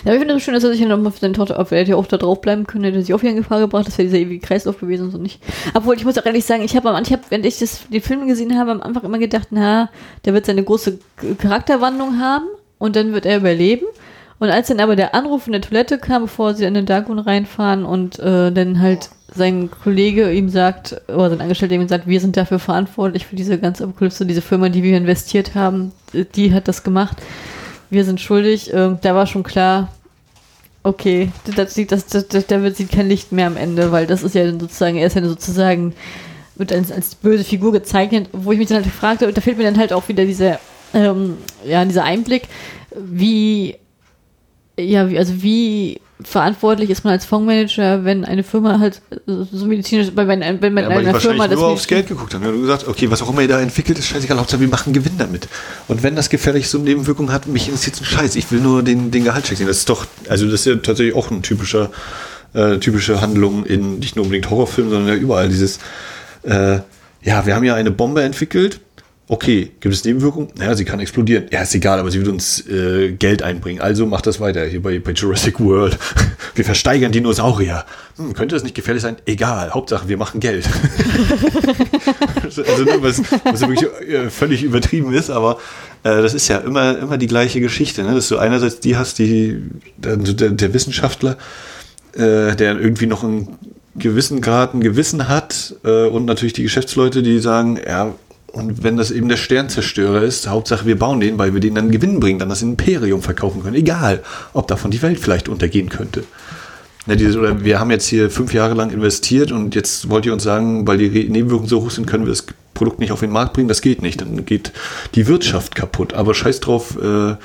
Ja, ich finde es schön, dass er sich ja nochmal für seine Tochter, ob er hätte ja auch da drauf bleiben können, hätte sich auch wieder in Gefahr gebracht, das wäre dieser ewige Kreislauf gewesen und so nicht. Obwohl, ich muss auch ehrlich sagen, ich habe am Anfang, wenn ich das, die Filme gesehen habe, am Anfang immer gedacht, na, der wird seine große Charakterwandlung haben und dann wird er überleben. Und als dann aber der Anruf in der Toilette kam, bevor sie in den Darkroom reinfahren und äh, dann halt sein Kollege ihm sagt, oder sein Angestellter ihm sagt, wir sind dafür verantwortlich für diese ganze Apokalypse, diese Firma, die wir investiert haben, die hat das gemacht. Wir sind schuldig. Äh, da war schon klar, okay, das, das, das, das, da wird sie kein Licht mehr am Ende, weil das ist ja dann sozusagen, er ist ja sozusagen, wird als, als böse Figur gezeichnet, wo ich mich dann halt fragte, da fehlt mir dann halt auch wieder dieser, ähm, ja, dieser Einblick, wie ja, wie, also wie verantwortlich ist man als Fondsmanager, wenn eine Firma halt so medizinisch, wenn man, wenn man Ja, einer Firma das nur aufs Geld geguckt haben. Ja, du gesagt, okay, was auch immer ihr da entwickelt, ist scheißegal, Hauptsache wir machen Gewinn damit. Und wenn das gefährlich so Nebenwirkungen hat, mich interessiert ein Scheiß. Ich will nur den, den Gehaltscheck sehen. Das ist doch, also das ist ja tatsächlich auch ein typischer, äh, typische Handlung in nicht nur unbedingt Horrorfilmen, sondern ja überall dieses, äh, ja, wir haben ja eine Bombe entwickelt. Okay, gibt es Nebenwirkungen? Naja, sie kann explodieren. Ja, ist egal, aber sie wird uns äh, Geld einbringen. Also macht das weiter. Hier bei, bei Jurassic World. Wir versteigern Dinosaurier. Hm, könnte das nicht gefährlich sein? Egal. Hauptsache, wir machen Geld. also, ne, was, was wirklich äh, völlig übertrieben ist, aber äh, das ist ja immer, immer die gleiche Geschichte. Ne? Dass du einerseits die hast, die, der, der, der Wissenschaftler, äh, der irgendwie noch einen gewissen Grad ein Gewissen hat äh, und natürlich die Geschäftsleute, die sagen, ja, und wenn das eben der Sternzerstörer ist, Hauptsache wir bauen den, weil wir den dann Gewinn bringen, dann das Imperium verkaufen können. Egal, ob davon die Welt vielleicht untergehen könnte. Ja, dieses, oder wir haben jetzt hier fünf Jahre lang investiert und jetzt wollt ihr uns sagen, weil die Nebenwirkungen so hoch sind, können wir das Produkt nicht auf den Markt bringen. Das geht nicht. Dann geht die Wirtschaft kaputt. Aber scheiß drauf, äh, wir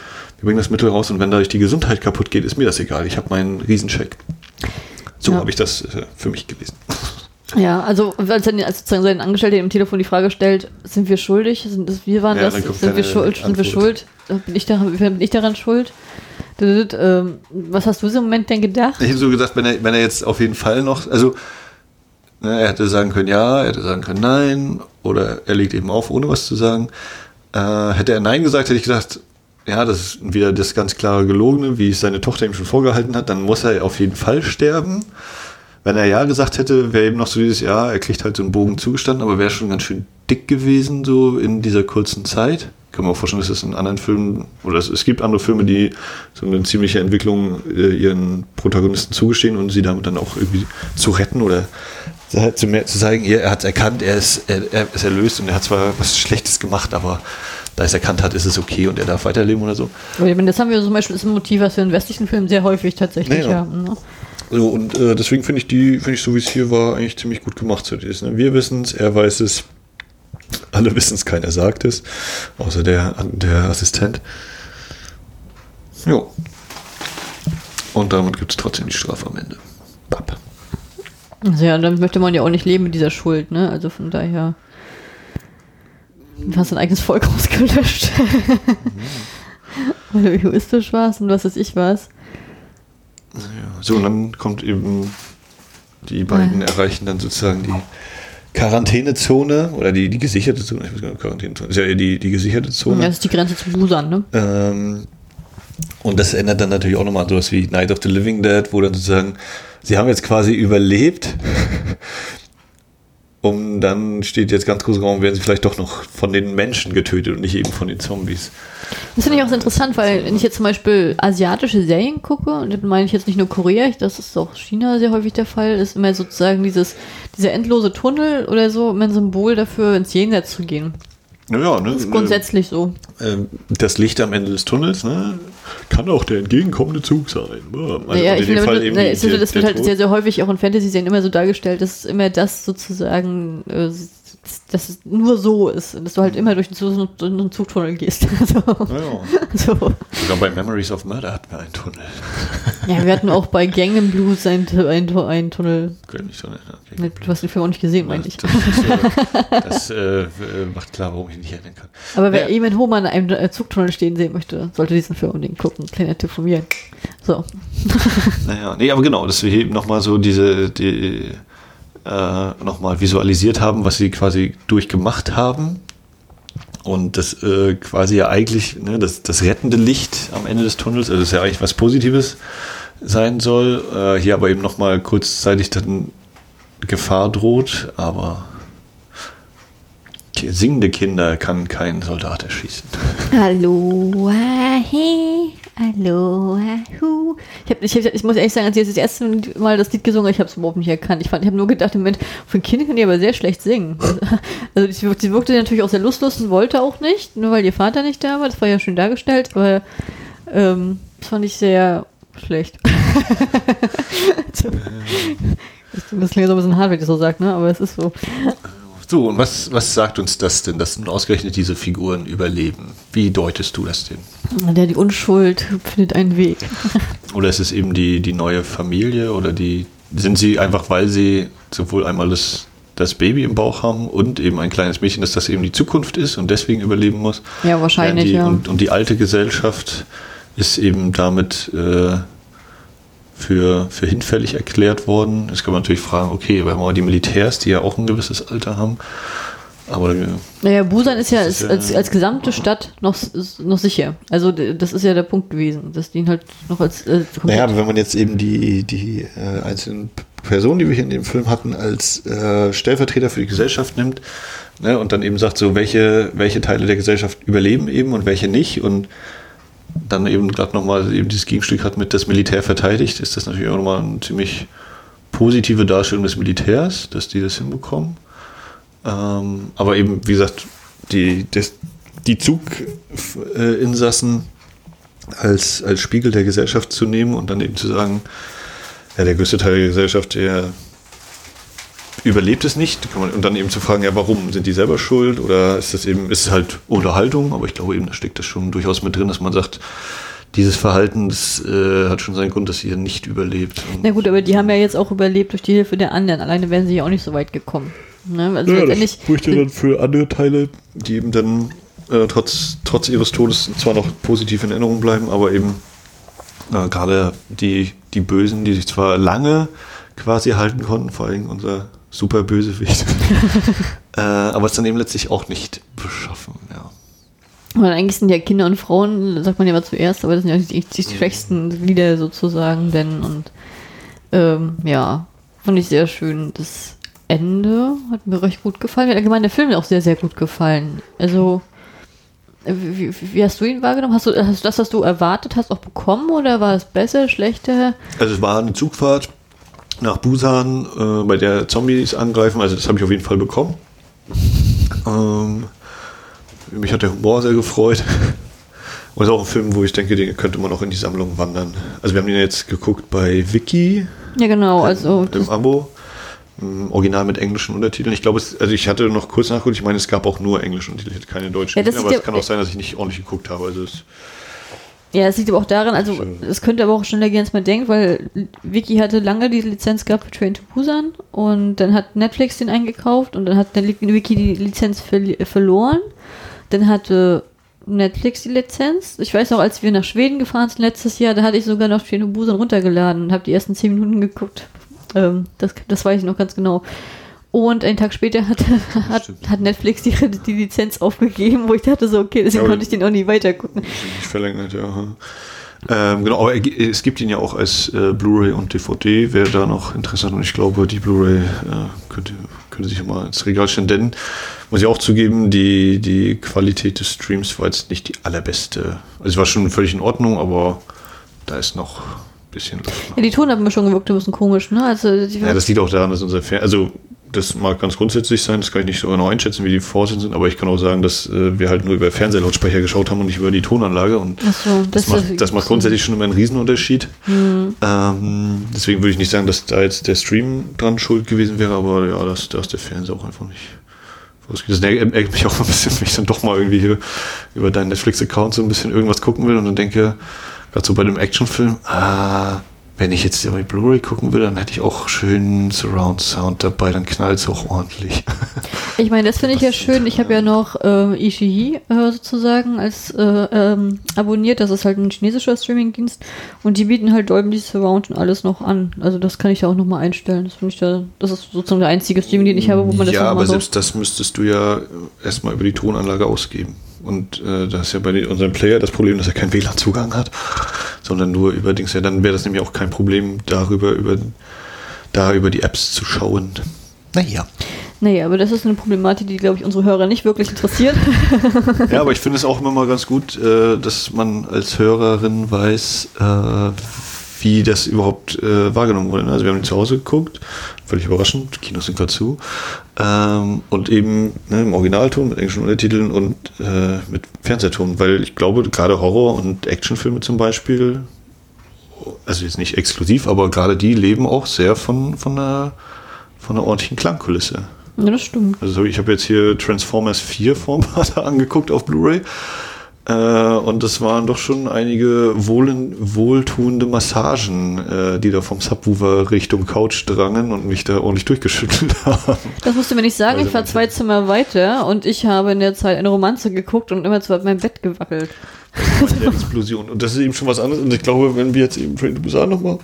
bringen das Mittel raus und wenn dadurch die Gesundheit kaputt geht, ist mir das egal. Ich habe meinen Riesencheck. So Ja. habe ich das äh, für mich gelesen. Ja, also als dann als sozusagen sein Angestellter im Telefon die Frage stellt, sind wir schuldig? Sind das, wir waren Ja, das? Sind wir schuld? Sind wir Antwort. schuld? Bin ich, daran, bin ich daran schuld? Ähm, was hast du so im Moment denn gedacht? Ich habe so gesagt, wenn er, wenn er jetzt auf jeden Fall noch, also ne, er hätte sagen können ja, er hätte sagen können nein, oder er legt eben auf, ohne was zu sagen. Äh, hätte er nein gesagt, hätte ich gesagt, ja, das ist wieder das ganz klare Gelogene, wie es seine Tochter ihm schon vorgehalten hat, dann muss er auf jeden Fall sterben. Wenn er ja gesagt hätte, wäre eben noch so dieses Ja, er kriegt halt so einen Bogen zugestanden, aber wäre schon ganz schön dick gewesen, so in dieser kurzen Zeit. Kann man auch vorstellen, dass es in anderen Filmen, oder es, es gibt andere Filme, die so eine ziemliche Entwicklung äh, ihren Protagonisten zugestehen und sie damit dann auch irgendwie zu retten oder halt zu, mehr, zu zeigen, er hat es erkannt, er ist, er, er ist erlöst und er hat zwar was Schlechtes gemacht, aber da er es erkannt hat, ist es okay und er darf weiterleben oder so. Ich Das haben wir zum Beispiel, das ist ein Motiv, was wir in westlichen Filmen sehr häufig tatsächlich Ja, ja. haben. Ne? So, und äh, deswegen finde ich die, finde ich so wie es hier war, eigentlich ziemlich gut gemacht. So, dieses, ne? Wir wissen es, er weiß es, alle wissen es, keiner sagt es, außer der, der Assistent. Jo. Und damit gibt es trotzdem die Strafe am Ende. Bap. Also ja, dann möchte man ja auch nicht leben mit dieser Schuld, ne? Also von daher. Du hast dein eigenes Volk ausgelöscht. Weil du egoistisch warst und was weiß ich was. Ja. So, und dann kommt eben, die beiden erreichen dann sozusagen die Quarantänezone oder die, die gesicherte Zone, ich weiß gar nicht, Quarantänezone, ist ja eher die, die gesicherte Zone. Ja, das ist die Grenze zu Busan, ne? Ähm, und das ändert dann natürlich auch nochmal sowas wie Night of the Living Dead, wo dann sozusagen, sie haben jetzt quasi überlebt. Und dann steht jetzt ganz groß Raum, werden sie vielleicht doch noch von den Menschen getötet und nicht eben von den Zombies. Das finde ich auch sehr interessant, weil wenn ich jetzt zum Beispiel asiatische Serien gucke, und damit meine ich jetzt nicht nur Korea, das ist auch China sehr häufig der Fall, ist immer sozusagen dieses, dieser endlose Tunnel oder so immer ein Symbol dafür, ins Jenseits zu gehen. Naja, ne? Das ist grundsätzlich so. ähm, das Licht am Ende des Tunnels, ne? Kann auch der entgegenkommende Zug sein. Also ja, in ich dem finde, ne, der- das wird halt Tod. sehr, sehr häufig auch in Fantasy-Serien immer so dargestellt, dass immer das sozusagen äh, dass, es nur so ist, dass du halt immer durch den Zugtunnel gehst. so. Ja. So. Sogar bei Memories of Murder hatten wir einen Tunnel. Ja, wir hatten auch bei Gangnam Blues einen, einen, einen Tunnel. Gehört nicht Tunnel. Okay. Du hast den Film auch nicht gesehen, meinte ich. Das, das, äh, das äh, macht klar, warum ich ihn nicht erinnern kann. Aber wer Ja. jemand Homer in einem äh, Zugtunnel stehen sehen möchte, sollte diesen Film unbedingt gucken. Kleiner Tipp von mir. So. Naja, nee, aber genau, dass wir eben nochmal so diese, die, äh, nochmal visualisiert haben, was sie quasi durchgemacht haben. Und das äh, quasi ja eigentlich, ne, das, das rettende Licht am Ende des Tunnels, also das ja eigentlich was Positives sein soll. Äh, hier aber eben nochmal kurzzeitig dann Gefahr droht, aber singende Kinder kann kein Soldat erschießen. Aloha, hey, aloha, hu. Ich, hab, ich, ich muss ehrlich sagen, als ich das erste Mal das Lied gesungen habe, ich habe es überhaupt nicht erkannt. Ich, fand- ich habe nur gedacht, im Moment, für ein Kind kann die aber sehr schlecht singen. Also sie, wirkte natürlich auch sehr lustlos und wollte auch nicht, nur weil ihr Vater nicht da war. Das war ja schön dargestellt, aber ähm, das fand ich sehr schlecht. so. Das klingt so ein bisschen hart, wenn ich das so sage, ne? aber es ist so. So, und was, was sagt uns das denn, dass nun ausgerechnet diese Figuren überleben? Wie deutest du das denn? Der die Unschuld findet einen Weg. Oder ist es eben die, die neue Familie oder die sind sie einfach, weil sie sowohl einmal das, das Baby im Bauch haben und eben ein kleines Mädchen, dass das eben die Zukunft ist und deswegen überleben muss? Ja, wahrscheinlich, die, ja. Und, und die alte Gesellschaft ist eben damit äh, für, für hinfällig erklärt worden. Jetzt kann man natürlich fragen, okay, wir haben aber die Militärs, die ja auch ein gewisses Alter haben. Aber äh, Naja, Busan ist ja, Das als, ist ja- als, als gesamte Stadt noch, ist noch sicher. Also das ist ja der Punkt gewesen, dass die ihn halt noch als äh, Naja, aber wenn man jetzt eben die, die äh, einzelnen Personen, die wir hier in dem Film hatten, als äh, Stellvertreter für die Gesellschaft nimmt ne, und dann eben sagt, so welche, welche Teile der Gesellschaft überleben eben und welche nicht und dann eben gerade nochmal eben dieses Gegenstück hat mit das Militär verteidigt, ist das natürlich auch nochmal eine ziemlich positive Darstellung des Militärs, dass die das hinbekommen. Ähm, aber eben, wie gesagt, die, das, die Zuginsassen als, als Spiegel der Gesellschaft zu nehmen und dann eben zu sagen, ja, der größte Teil der Gesellschaft, der überlebt es nicht. Und dann eben zu fragen, ja, warum? Sind die selber schuld? Oder ist das eben, ist es halt Unterhaltung? Aber ich glaube eben, da steckt das schon durchaus mit drin, dass man sagt, dieses Verhalten, das äh, hat schon seinen Grund, dass ihr nicht überlebt. Und Na gut, aber die haben ja jetzt auch überlebt durch die Hilfe der anderen. Alleine wären sie ja auch nicht so weit gekommen. Ne? Also letztendlich, spricht ja dann für andere Teile, die eben dann äh, trotz, trotz ihres Todes zwar noch positiv in Erinnerung bleiben, aber eben äh, gerade die, die Bösen, die sich zwar lange quasi halten konnten, vor allem unser super Bösewicht, äh, aber es dann eben letztlich auch nicht beschaffen. Ja. weil eigentlich sind ja Kinder und Frauen, sagt man ja immer zuerst, aber das sind ja die, die schwächsten Glieder sozusagen, denn und ähm, ja, fand ich sehr schön. Das Ende hat mir recht gut gefallen. Mir hat allgemein der Film auch sehr, sehr gut gefallen. Also, wie, wie- wie hast du ihn wahrgenommen? Hast du, hast du das, was du erwartet hast, auch bekommen oder war es besser, schlechter? Also es war eine Zugfahrt nach Busan, äh, bei der Zombies angreifen, also das habe ich auf jeden Fall bekommen. Ähm, mich hat der Humor sehr gefreut. Und ist auch ein Film, wo ich denke, den könnte man auch in die Sammlung wandern. Also wir haben den jetzt geguckt bei Wiki Ja, genau. Also, im Abo. Im Original mit englischen Untertiteln. Ich glaube, es, also ich hatte noch kurz nachgeguckt, ich meine, es gab auch nur englische Untertitel, keine deutschen. Ja, das aber es kann auch sein, dass ich nicht ordentlich geguckt habe. Also es, ja, es liegt aber auch daran, also es könnte aber auch schneller gehen, als man denkt, weil Vicky hatte lange die Lizenz gehabt für Train to Busan und dann hat Netflix den eingekauft und dann hat der Wiki die Lizenz verli- verloren. Dann hatte Netflix die Lizenz. Ich weiß noch, als wir nach Schweden gefahren sind letztes Jahr, da hatte ich sogar noch Train to Busan runtergeladen und habe die ersten zehn Minuten geguckt. Ähm, das, das weiß ich noch ganz genau. Und einen Tag später hat, hat, hat Netflix die, die Lizenz aufgegeben, wo ich dachte so, okay, deswegen Ja, konnte ich den auch nie weitergucken. Verlängert, ja. Ähm, genau, aber er es gibt ihn ja auch als äh, Blu-ray und DVD, wer da noch Interesse hat. Und ich glaube, die Blu-ray äh, könnte, könnte sich mal ins Regal stellen. Denn, muss ich auch zugeben, die, die Qualität des Streams war jetzt nicht die allerbeste. Also es war schon völlig in Ordnung, aber da ist noch ein bisschen. Ja, die Tonabmischung wirkte ein bisschen komisch, ne? Also, Ja, das liegt auch daran, dass unser Fer also das mag ganz grundsätzlich sein, das kann ich nicht so genau einschätzen, wie die Vorsehen sind, aber ich kann auch sagen, dass äh, wir halt nur über Fernsehlautsprecher geschaut haben und nicht über die Tonanlage und Ach so, das, das macht, das macht grundsätzlich schon immer einen Riesenunterschied. Ähm, deswegen würde ich nicht sagen, dass da jetzt der Stream dran schuld gewesen wäre, aber ja, dass da ist der Fernseher auch einfach nicht Das ärgert mich auch ein bisschen, wenn ich dann doch mal irgendwie hier über deinen Netflix-Account so ein bisschen irgendwas gucken will und dann denke, gerade so bei dem Actionfilm, ah, wenn ich jetzt die Blu-ray gucken will, dann hätte ich auch schön Surround Sound dabei, dann knallt es auch ordentlich. Ich meine, das finde ich ja schön. Ich habe ja noch äh, Ishihi äh, sozusagen als äh, ähm, abonniert. Das ist halt ein chinesischer Streamingdienst und die bieten halt Dolby Surround und alles noch an. Also das kann ich ja auch noch mal einstellen. Das finde ich da, das ist sozusagen der einzige Streaming, den ich habe, wo man das Ja, aber selbst das müsstest du ja erstmal über die Tonanlage ausgeben. Und äh, das ist ja bei den, unserem Player das Problem, dass er keinen WLAN-Zugang hat, sondern nur über Dings. Ja, dann wäre das nämlich auch kein Problem, darüber über, da über die Apps zu schauen. Naja. Naja, aber das ist eine Problematik, die, glaube ich, unsere Hörer nicht wirklich interessiert. ja, aber ich finde es auch immer mal ganz gut, äh, dass man als Hörerin weiß, äh, wie das überhaupt äh, wahrgenommen wurde. Also wir haben ihn zu Hause geguckt, völlig überraschend, Kinos sind gerade zu. Ähm, und eben ne, im Originalton mit englischen Untertiteln und äh, mit Fernsehton, weil ich glaube, gerade Horror- und Actionfilme zum Beispiel, also jetzt nicht exklusiv, aber gerade die leben auch sehr von, von, einer, von einer ordentlichen Klangkulisse. Ja, das stimmt. Also ich habe jetzt hier Transformers 4 vor ein paar Tagen angeguckt auf Blu-ray. Äh, und das waren doch schon einige wohlen, wohltuende Massagen, äh, die da vom Subwoofer Richtung Couch drangen und mich da ordentlich durchgeschüttelt haben. Das musst du mir nicht sagen, Also ich war zwei Zimmer weiter und ich habe in der Zeit eine Romanze geguckt und immer zu meinem Bett gewackelt. Eine Explosion. Und das ist eben schon was anderes. Und ich glaube, wenn wir jetzt eben Train to Busan nochmal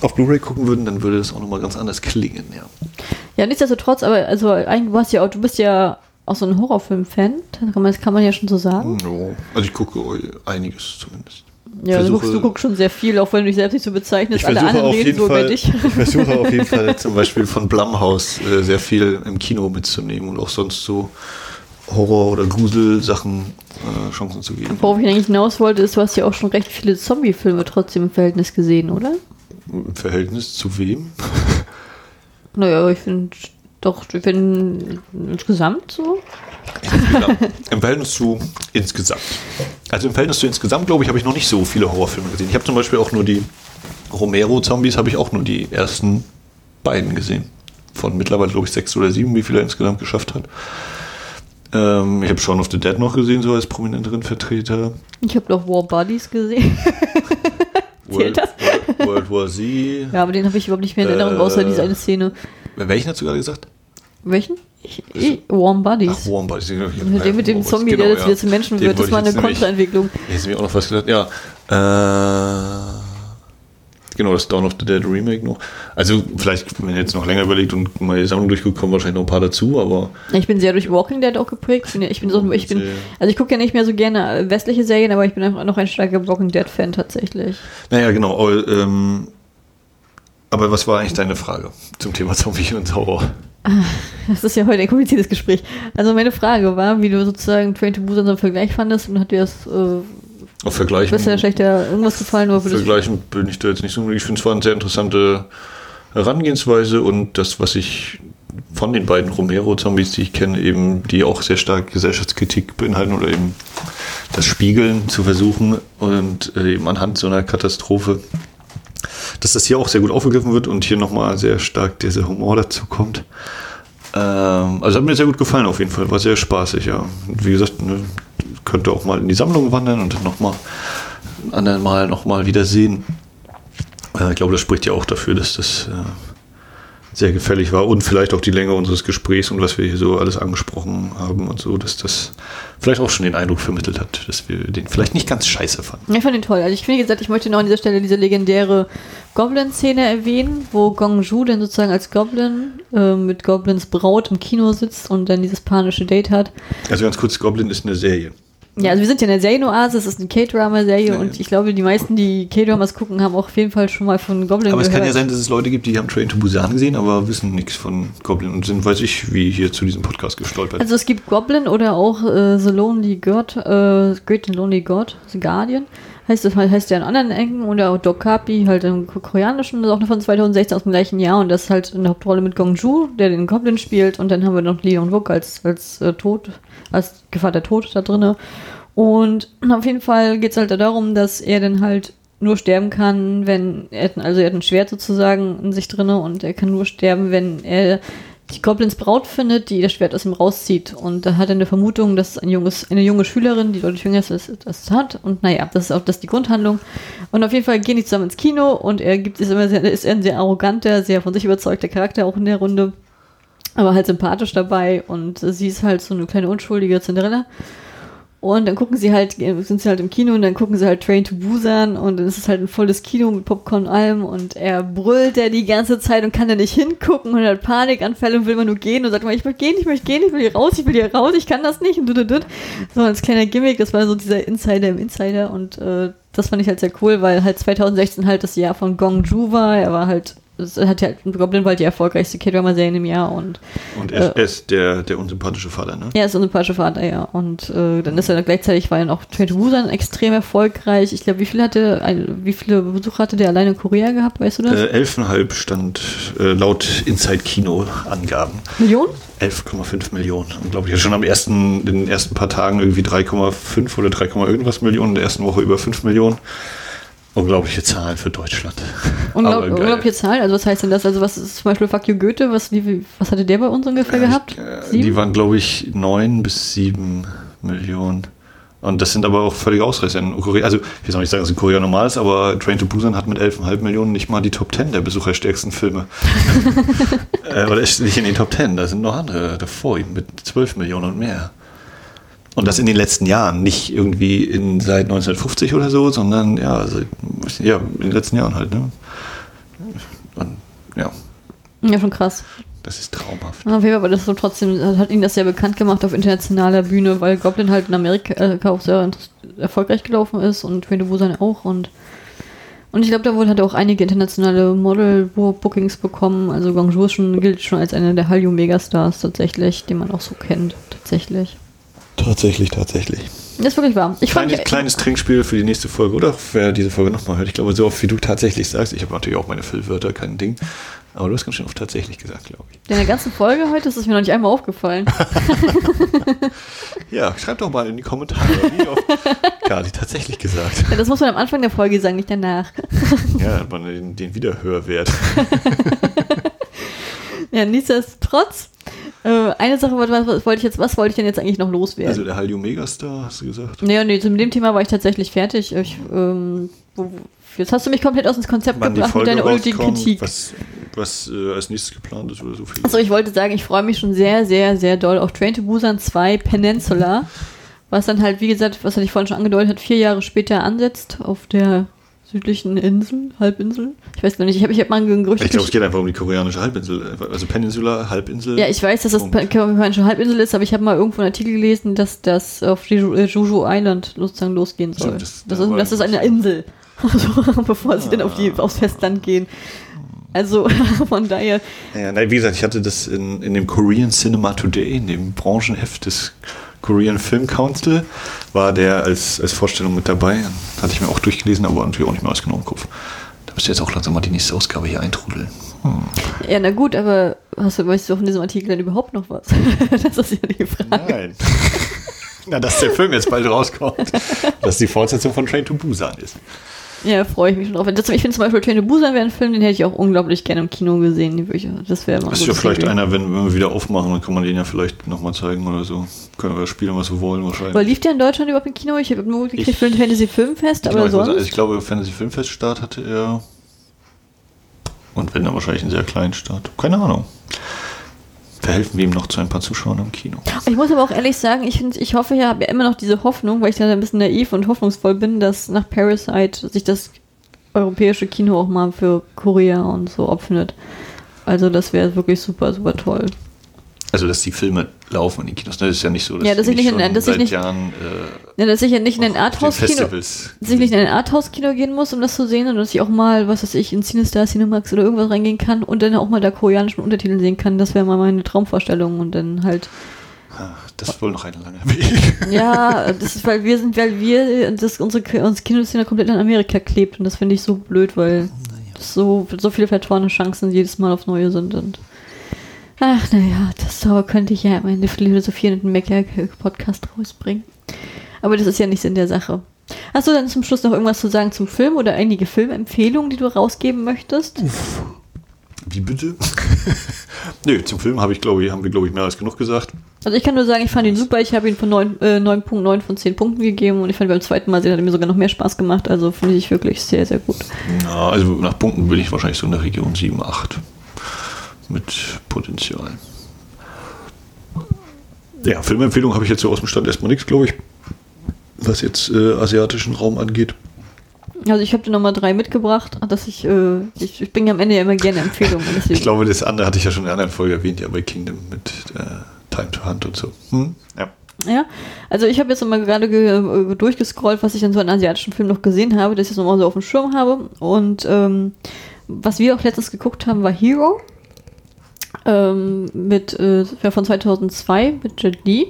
auf Blu-ray gucken würden, dann würde das auch nochmal ganz anders klingen, ja. Ja, nichtsdestotrotz, aber also eigentlich warst ja auch, du bist ja auch so ein Horrorfilm-Fan, das kann man, ja schon so sagen. No. Also ich gucke einiges zumindest. Ja, du versuche- guckst, du guckst schon sehr viel, auch wenn du dich selbst nicht so bezeichnest. Ich Alle versuche, anderen auf reden jeden so über Fall, dich. ich versuche auf jeden Fall zum Beispiel von Blumhouse äh, sehr viel im Kino mitzunehmen und auch sonst so Horror- oder Gruselsachen äh, Chancen zu geben. Worauf ich eigentlich hinaus wollte, ist, du hast ja auch schon recht viele Zombie-Filme trotzdem im Verhältnis gesehen, oder? Im Verhältnis zu wem? Naja, ich finde doch, ich finde insgesamt so. Insgesamt. Im Verhältnis zu insgesamt. Also im Verhältnis zu insgesamt, glaube ich, habe ich noch nicht so viele Horrorfilme gesehen. Ich habe zum Beispiel auch nur die Romero-Zombies, habe ich auch nur die ersten beiden gesehen. Von mittlerweile, glaube ich, sechs oder sieben, wie viele er insgesamt geschafft hat. Ähm, ich habe Shaun of the Dead noch gesehen, so als prominenteren Vertreter. Ich habe doch War Buddies gesehen. Das? World, World War Z. Ja, aber den habe ich überhaupt nicht mehr in Erinnerung, Äh, außer diese eine Szene. Welchen hast du gerade gesagt? Welchen? Ich, ich, Warm Buddies. Ach, Warm Bodies. mit dem, mit dem Zombie, der jetzt wieder zum Menschen Genau, wird, das war eine Kontraentwicklung. Jetzt mir auch noch was gesagt. Ja. Äh, genau, das Dawn of the Dead Remake noch. Also vielleicht, wenn ihr jetzt noch länger überlegt und mal die Sammlung durchguckt, kommen wahrscheinlich noch ein paar dazu, aber Ich bin sehr durch Walking Dead auch geprägt. Ich bin, ja- ich bin, so, ich bin, Sehr. also ich gucke ja nicht mehr so gerne äh, westliche Serien, aber ich bin einfach noch ein starker Walking Dead-Fan tatsächlich. naja, genau. Ähm, aber was war eigentlich deine Frage zum Thema Zombie und Horror? Das ist ja heute ein kompliziertes Gespräch. Also meine Frage war, wie du sozusagen Train to Busan so im Vergleich fandest und hat dir das äh, Auf Vergleichen, besser, schlechter irgendwas gefallen oder würdest Vergleichen bin ich da jetzt nicht so. Ich finde es war eine sehr interessante Herangehensweise und das, was ich von den beiden Romero-Zombies, die ich kenne, eben, die auch sehr stark Gesellschaftskritik beinhalten oder eben das Spiegeln zu versuchen und äh, eben anhand so einer Katastrophe, dass das hier auch sehr gut aufgegriffen wird und hier nochmal sehr stark dieser Humor dazu kommt. Ähm, also hat mir sehr gut gefallen auf jeden Fall, war sehr spaßig, ja. Und wie gesagt, ne, könnte auch mal in die Sammlung wandern und dann nochmal ein anderen Mal nochmal wieder sehen. Äh, ich glaube, das spricht ja auch dafür, dass das äh, sehr gefällig war und vielleicht auch die Länge unseres Gesprächs und was wir hier so alles angesprochen haben und so, dass das vielleicht auch schon den Eindruck vermittelt hat, dass wir den vielleicht nicht ganz scheiße fanden. Ich fand ihn toll. Also ich finde, wie gesagt, ich möchte noch an dieser Stelle diese legendäre Goblin-Szene erwähnen, wo Gong Ju dann sozusagen als Goblin äh, mit Goblins Braut im Kino sitzt und dann dieses panische Date hat. Also ganz kurz, Goblin ist eine Serie. Ja, also wir sind ja in der Serienoase, es ist eine K-Drama-Serie Ja, und ja. ich glaube, die meisten, die K-Dramas gucken, haben auch auf jeden Fall schon mal von Goblin Aber es gehört. kann ja sein, dass es Leute gibt, die haben Train to Busan gesehen, aber wissen nichts von Goblin und sind, weiß ich, wie hier zu diesem Podcast gestolpert. Also es gibt Goblin oder auch äh, The Lonely God, äh, Great and Lonely God, The Guardian. Heißt das heißt ja in anderen Ecken? Oder auch Dokapi, halt im Ko- koreanischen, das ist auch von 2016 aus dem gleichen Jahr. Und das ist halt in der Hauptrolle mit Gong Ju, der den Goblin spielt. Und dann haben wir noch Lee Wook als, als äh, Tod, als Gefahr der Tod da drinne. Und auf jeden Fall geht es halt darum, dass er dann halt nur sterben kann, wenn er, also er hat ein Schwert sozusagen in sich drinne und er kann nur sterben, wenn er die Goblins Braut findet, die das Schwert aus ihm rauszieht. Und da hat er eine Vermutung, dass ein junges, eine junge Schülerin, die deutlich jünger ist, das, hat. Und naja, das ist auch das ist die Grundhandlung. Und auf jeden Fall gehen die zusammen ins Kino und er gibt ist immer sehr, ist ein sehr arroganter, sehr von sich überzeugter Charakter auch in der Runde. Aber halt sympathisch dabei und sie ist halt so eine kleine unschuldige Cinderella. Und dann gucken sie halt, sind sie halt im Kino und dann gucken sie halt Train to Busan und dann ist es halt ein volles Kino mit Popcorn und allem und er brüllt ja die ganze Zeit und kann da nicht hingucken und hat Panikanfälle und will immer nur gehen und sagt immer, ich möchte gehen, ich möchte gehen, ich will hier raus, ich will hier raus, ich kann das nicht und du, du. So als kleiner Gimmick, das war so dieser Insider im Insider und äh, das fand ich halt sehr cool, weil halt 2016 halt das Jahr von Gong Ju war, er war halt es hat ja Goblin war die erfolgreichste K-Drama-Serie im Jahr und Und er, äh, er ist der, der unsympathische Vater, ne? er ist ein sympathischer Vater, ja. Und äh, dann ist er gleichzeitig war ja noch Train to Busan extrem erfolgreich. Ich glaube, wie hatte ein, wie viele Besucher hatte der alleine in Korea gehabt, weißt du das? Äh, 11,5 stand äh, laut Inside Kino Angaben. Millionen? 11,5 Millionen. Und glaube ich, schon am ersten, in den ersten paar Tagen irgendwie 3,5 oder 3, irgendwas Millionen, in der ersten Woche über 5 Millionen. Unglaubliche Zahlen für Deutschland. Unglaub, unglaubliche Zahl. Also was heißt denn das? Also was ist zum Beispiel Fuck You Goethe? Was, wie, was hatte der bei uns ungefähr gehabt? Äh, Sieben? Die waren, glaube ich, 9 bis 7 Millionen. Und das sind aber auch völlig Ausreißer. Also, ich will auch nicht sagen, dass in Korea normal ist, aber Train to Busan hat mit 11,5 Millionen nicht mal die Top 10 der besucherstärksten Filme. äh, oder ist nicht in den Top 10, da sind noch andere davor mit 12 Millionen und mehr. Und das in den letzten Jahren, nicht irgendwie in, seit 1950 oder so, sondern ja, seit, ja, in den letzten Jahren halt. Ne? Und, ja, Ja, schon krass. das ist traumhaft. Auf jeden Fall, aber das so trotzdem, hat ihn das sehr bekannt gemacht auf internationaler Bühne, weil Goblin halt in Amerika äh, auch sehr erfolgreich gelaufen ist und Busan auch und und ich glaube, da wohl hat er auch einige internationale Model-Bookings bekommen. Also ist schon, gilt schon als einer der Hallyu-Megastars tatsächlich, den man auch so kennt, tatsächlich. Tatsächlich, tatsächlich. Das ist wirklich wahr. Ich fand Kleines, kleines Trinkspiel für die nächste Folge, oder? Wer diese Folge nochmal hört. Ich glaube, so oft wie du tatsächlich sagst. Ich habe natürlich auch meine Füllwörter, kein Ding. Aber du hast ganz schön oft tatsächlich gesagt, glaube ich. in der ganzen Folge heute ist es mir noch nicht einmal aufgefallen. Ja, schreib doch mal in die Kommentare, wie oft Kati tatsächlich gesagt. Ja, das muss man am Anfang der Folge sagen, nicht danach. Ja, hat man den, den Wiederhörwert. Ja, nichtsdestotrotz. Äh, eine Sache was, was wollte ich jetzt, was wollte ich denn jetzt eigentlich noch loswerden? Also der Hallyu Megastar, hast du gesagt? Nee, nee, zu dem Thema war ich tatsächlich fertig. Ich, ähm, wo, jetzt hast du mich komplett aus dem Konzept Wann gebracht mit deiner unnötigen Kritik. was, was äh, als nächstes geplant ist oder so viel. Also ich wollte sagen, ich freue mich schon sehr, sehr, sehr doll auf Train to Busan 2 Peninsula, was dann halt, wie gesagt, was hatte ich vorhin schon angedeutet hat, vier Jahre später ansetzt auf der südlichen Insel, Halbinsel. Ich weiß gar nicht, ich habe ich hab mal ein Gerücht Ich glaube, es geht einfach um die koreanische Halbinsel. Also Peninsula, Halbinsel. Ja, ich weiß, dass das Punkt. koreanische Halbinsel ist, aber ich habe mal irgendwo einen Artikel gelesen, dass das auf Jeju, äh, Island sozusagen losgehen soll. Das, das- ist, da das ist eine Insel, bevor sie dann auf die, aufs Festland gehen. Also von daher, Ja, nein, wie gesagt, ich hatte das in, in dem Korean Cinema Today, in dem Branchenheft des Korean Film Council, war der als, als Vorstellung mit dabei. Hatte ich mir auch durchgelesen, aber natürlich auch nicht mehr ausgenommen im Kopf. Da müsste jetzt auch langsam mal die nächste Ausgabe hier eintrudeln. Hm. ja na gut, aber hast du, weißt du von diesem Artikel denn überhaupt noch was? das ist ja die Frage. Nein. Na, dass der Film jetzt bald rauskommt. dass die Fortsetzung von Train to Busan ist. Ja, freue ich mich schon drauf. Das, ich finde zum Beispiel Train to Busan wäre ein Film, den hätte ich auch unglaublich gerne im Kino gesehen. Das wäre mal Das ist ja vielleicht Sequel. einer, wenn, wenn wir wieder aufmachen, dann kann man den ja vielleicht nochmal zeigen oder so. Können wir spielen, was wir wollen wahrscheinlich. Aber lief der in Deutschland überhaupt im Kino? Ich habe nur gekriegt für den Fantasy Filmfest, Ich aber glaube, ich, sonst. also ich glaube, Fantasy Filmfeststart hatte er. Und wenn dann wahrscheinlich einen sehr kleinen Start. Keine Ahnung. Verhelfen wir ihm noch zu ein paar Zuschauern im Kino. Ich muss aber auch ehrlich sagen, ich, find, ich hoffe ja, habe ja immer noch diese Hoffnung, weil ich da ein bisschen naiv und hoffnungsvoll bin, dass nach Parasite sich das europäische Kino auch mal für Korea und so öffnet. Also das wäre wirklich super, super toll. Also, dass die Filme laufen in den Kinos. Das ist ja nicht so, dass Ja, ich nicht in- dass ich seit nicht- Jahren äh, Ja, dass ich ja nicht in ein Arthouse-Kino dass ich nicht in ein Arthouse-Kino gehen muss, um das zu sehen, und dass ich auch mal, was weiß ich, in Cinestar, Cinemax oder irgendwas reingehen kann und dann auch mal da koreanischen Untertitel sehen kann. Das wäre mal meine Traumvorstellung und dann halt Das ist wohl noch ein langer Weg. Ja, das ist, weil wir sind, weil wir, das, unsere, unsere Kinoszene komplett in Amerika klebt und das finde ich so blöd, weil das so, so viele vertorene Chancen jedes Mal auf neue sind und ach, naja, das so könnte ich ja am Ende Philosophie und einen Mecker-Podcast rausbringen. Aber das ist ja nicht Sinn der Sache. Hast du dann zum Schluss noch irgendwas zu sagen zum Film oder einige Filmempfehlungen, die du rausgeben möchtest? Wie bitte? Nö, zum Film habe ich, glaube ich, haben wir, glaube ich, mehr als genug gesagt. Also ich kann nur sagen, ich fand ihn super. Ich habe ihn von 9, äh, 9.9 von 10 Punkten gegeben und ich fand beim zweiten Mal sehen hat er mir sogar noch mehr Spaß gemacht. Also finde ich wirklich sehr, sehr gut. Ja, also nach Punkten bin ich wahrscheinlich so in der Region 7, 8. Mit Potenzial. Ja, Filmempfehlung habe ich jetzt so aus dem Stand erstmal nichts, glaube ich. Was jetzt äh, asiatischen Raum angeht. Also ich habe dir nochmal drei mitgebracht, dass ich, äh, ich, ich bringe am Ende ja immer gerne Empfehlungen. Ich glaube, das andere hatte ich ja schon in einer anderen Folge erwähnt, ja, bei Kingdom mit äh, Time to Hunt und so. Hm? Ja. Ja, also ich habe jetzt mal gerade ge äh, durchgescrollt, was ich in so einem asiatischen Film noch gesehen habe, dass ich das nochmal so auf dem Schirm habe. Und ähm, was wir auch letztens geguckt haben, war Hero. Ähm, mit, äh, ja, von 2002 mit Jet Li.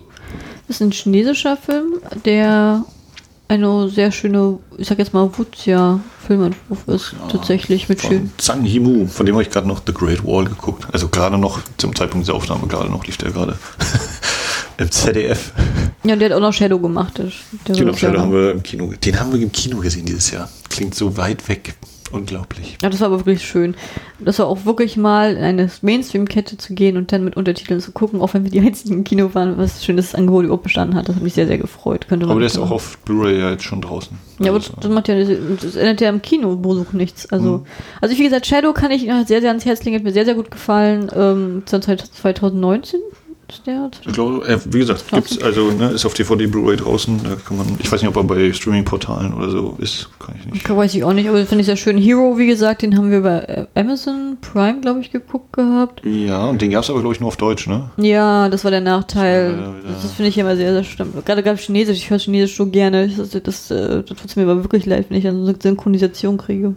Das ist ein chinesischer Film, der eine sehr schöne, ich sag jetzt mal, Wuxia-Filmentwurf ist. tatsächlich mit schön. Von Zhang Yimou, von dem habe ich gerade noch The Great Wall geguckt. Also gerade noch, zum Zeitpunkt der Aufnahme gerade noch, lief der gerade im ZDF. Ja, der hat auch noch Shadow gemacht. Der, Genau. Shadow haben wir im Kino. Den haben wir im Kino gesehen dieses Jahr. Klingt so weit weg. Unglaublich. Ja, das war aber wirklich schön. Das war auch wirklich mal in eine Mainstream-Kette zu gehen und dann mit Untertiteln zu gucken, auch wenn wir die einzigen im Kino waren, was schönes Angebot überhaupt bestanden hat. Das hat mich sehr, sehr gefreut. Könnte Aber der ist auch auf Blu-ray ja jetzt schon draußen. Ja, aber Also, das macht ja, das ändert ja im Kinobesuch nichts. Also, Mhm. also wie gesagt, Shadow kann ich sehr, sehr ans Herz legen, hat mir sehr, sehr gut gefallen. Ähm, zur Zeit 2019 ist der. ich glaube, äh, wie gesagt, gibt's also, ne, ist auf DVD Blu-ray draußen. Da kann man, ich weiß nicht, ob er bei Streaming-Portalen oder so ist. Kann ich nicht. Weiß ich auch nicht, aber finde ich sehr schön. Hero, wie gesagt, den haben wir bei äh, Amazon Prime, glaube ich, geguckt gehabt. Ja, und den gab es aber, glaube ich, nur auf Deutsch, ne? Ja, das war der Nachteil. Das Das, das finde ich immer sehr, sehr schlimm. Gerade gerade Chinesisch, ich höre Chinesisch so gerne. Das, das, das, äh, das tut mir aber wirklich leid, wenn ich dann so eine Synchronisation kriege.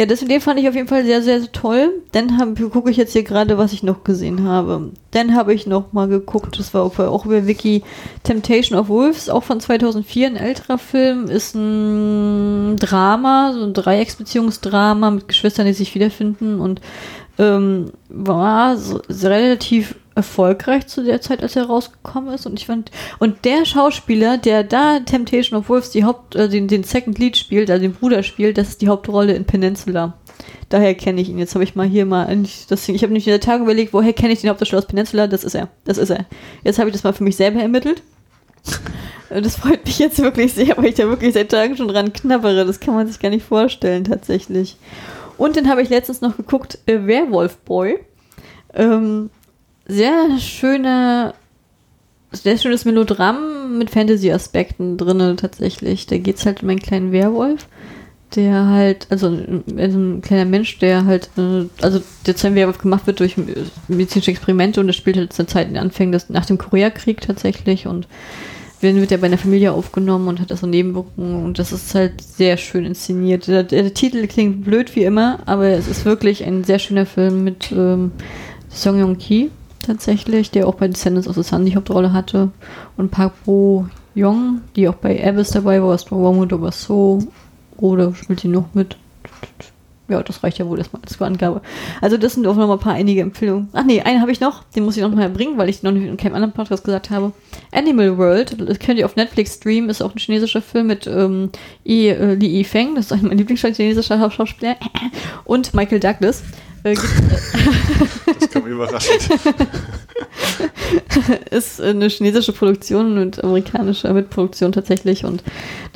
Ja, das den fand ich auf jeden Fall sehr, sehr, sehr toll. Dann gucke ich jetzt hier gerade, was ich noch gesehen habe. Dann habe ich noch mal geguckt, das war auch, über Wiki, Temptation of Wolves, auch von 2004, ein älterer Film, ist ein Drama, so ein Dreiecksbeziehungsdrama mit Geschwistern, die sich wiederfinden und ähm, war so, relativ erfolgreich zu der Zeit, als er rausgekommen ist. Und ich fand, und der Schauspieler, der da Temptation of Wolves die Haupt, äh, den, den Second Lead spielt, also den Bruder spielt, das ist die Hauptrolle in Peninsula. Daher kenne ich ihn. Jetzt habe ich mal hier mal, das, ich habe nämlich in der Tage überlegt, woher kenne ich den Hauptdarsteller aus Peninsula? Das ist er. Das ist er. Jetzt habe ich das mal für mich selber ermittelt. Das freut mich jetzt wirklich sehr, weil ich da wirklich seit Tagen schon dran knabbere. Das kann man sich gar nicht vorstellen, tatsächlich. Und dann habe ich letztens noch geguckt, äh, Werewolf Boy. Ähm, sehr schöner, sehr schönes Melodram mit Fantasy-Aspekten drinne tatsächlich. Da geht es halt um einen kleinen Werwolf, der halt, also ein, also ein kleiner Mensch, der halt, äh, also der zu einem Werwolf gemacht wird durch medizinische Experimente und das spielt halt zur Zeit in den Anfängen des, nach dem Koreakrieg tatsächlich und dann wird er bei einer Familie aufgenommen und hat das so Nebenwirkungen und das ist halt sehr schön inszeniert. Der, der Titel klingt blöd wie immer, aber es ist wirklich ein sehr schöner Film mit ähm, Song Yong Ki tatsächlich, der auch bei Descendants of the Sun die Hauptrolle hatte und Park Bo Young, die auch bei Abyss dabei war, Strong Woman oder so oder spielt sie noch mit? Ja, das reicht ja wohl erstmal als Angabe. Also das sind auch noch mal ein paar einige Empfehlungen. Ach nee, einen habe ich noch, den muss ich noch mal bringen, weil ich noch nicht in keinem anderen Podcast gesagt habe. Animal World, das könnt ihr auf Netflix streamen, ist auch ein chinesischer Film mit ähm, äh, Li Yifeng, das ist ein mein Lieblingschinesischer Schauspieler, und Michael Douglas. Äh, gibt, überraschend. ist eine chinesische Produktion und amerikanische Mitproduktion tatsächlich und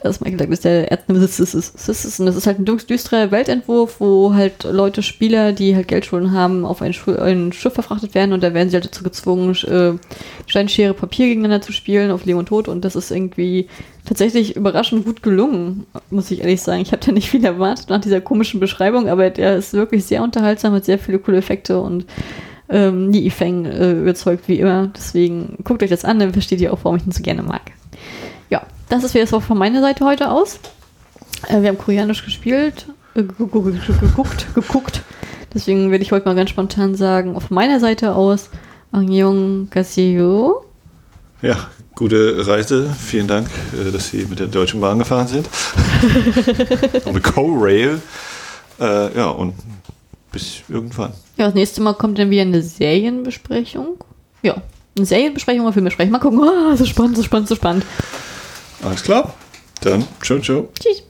da ist Michael Douglas der ist, und das ist halt ein dü- düsterer Weltentwurf, wo halt Leute, Spieler, die halt Geldschulden haben, auf ein, Schu- ein Schiff verfrachtet werden und da werden sie halt dazu gezwungen, äh, Stein, Schere, Papier gegeneinander zu spielen auf Leben und Tod und das ist irgendwie tatsächlich überraschend gut gelungen, muss ich ehrlich sagen. Ich habe da nicht viel erwartet nach dieser komischen Beschreibung, aber der ist wirklich sehr unterhaltsam, hat sehr viele coole Effekte und ähm, Li Yifeng äh, überzeugt wie immer. Deswegen guckt euch das an, dann versteht ihr auch, warum ich ihn so gerne mag. Ja, das ist jetzt auch von meiner Seite heute aus. Äh, wir haben koreanisch gespielt, äh, gu- gu- gu- geguckt, geguckt. Deswegen werde ich heute mal ganz spontan sagen, auf meiner Seite aus, Angyong Gaseo. Ja, gute Reise. Vielen Dank, äh, dass Sie mit der Deutschen Bahn gefahren sind. und mit Co-Rail. Äh, ja, und bis irgendwann. Ja, das nächste Mal kommt dann wieder eine Serienbesprechung. Ja, eine Serienbesprechung oder Filmbesprechung. Mal gucken. Oh, so spannend, so spannend, so spannend. Alles klar? Dann, ciao, ciao. Tschüss.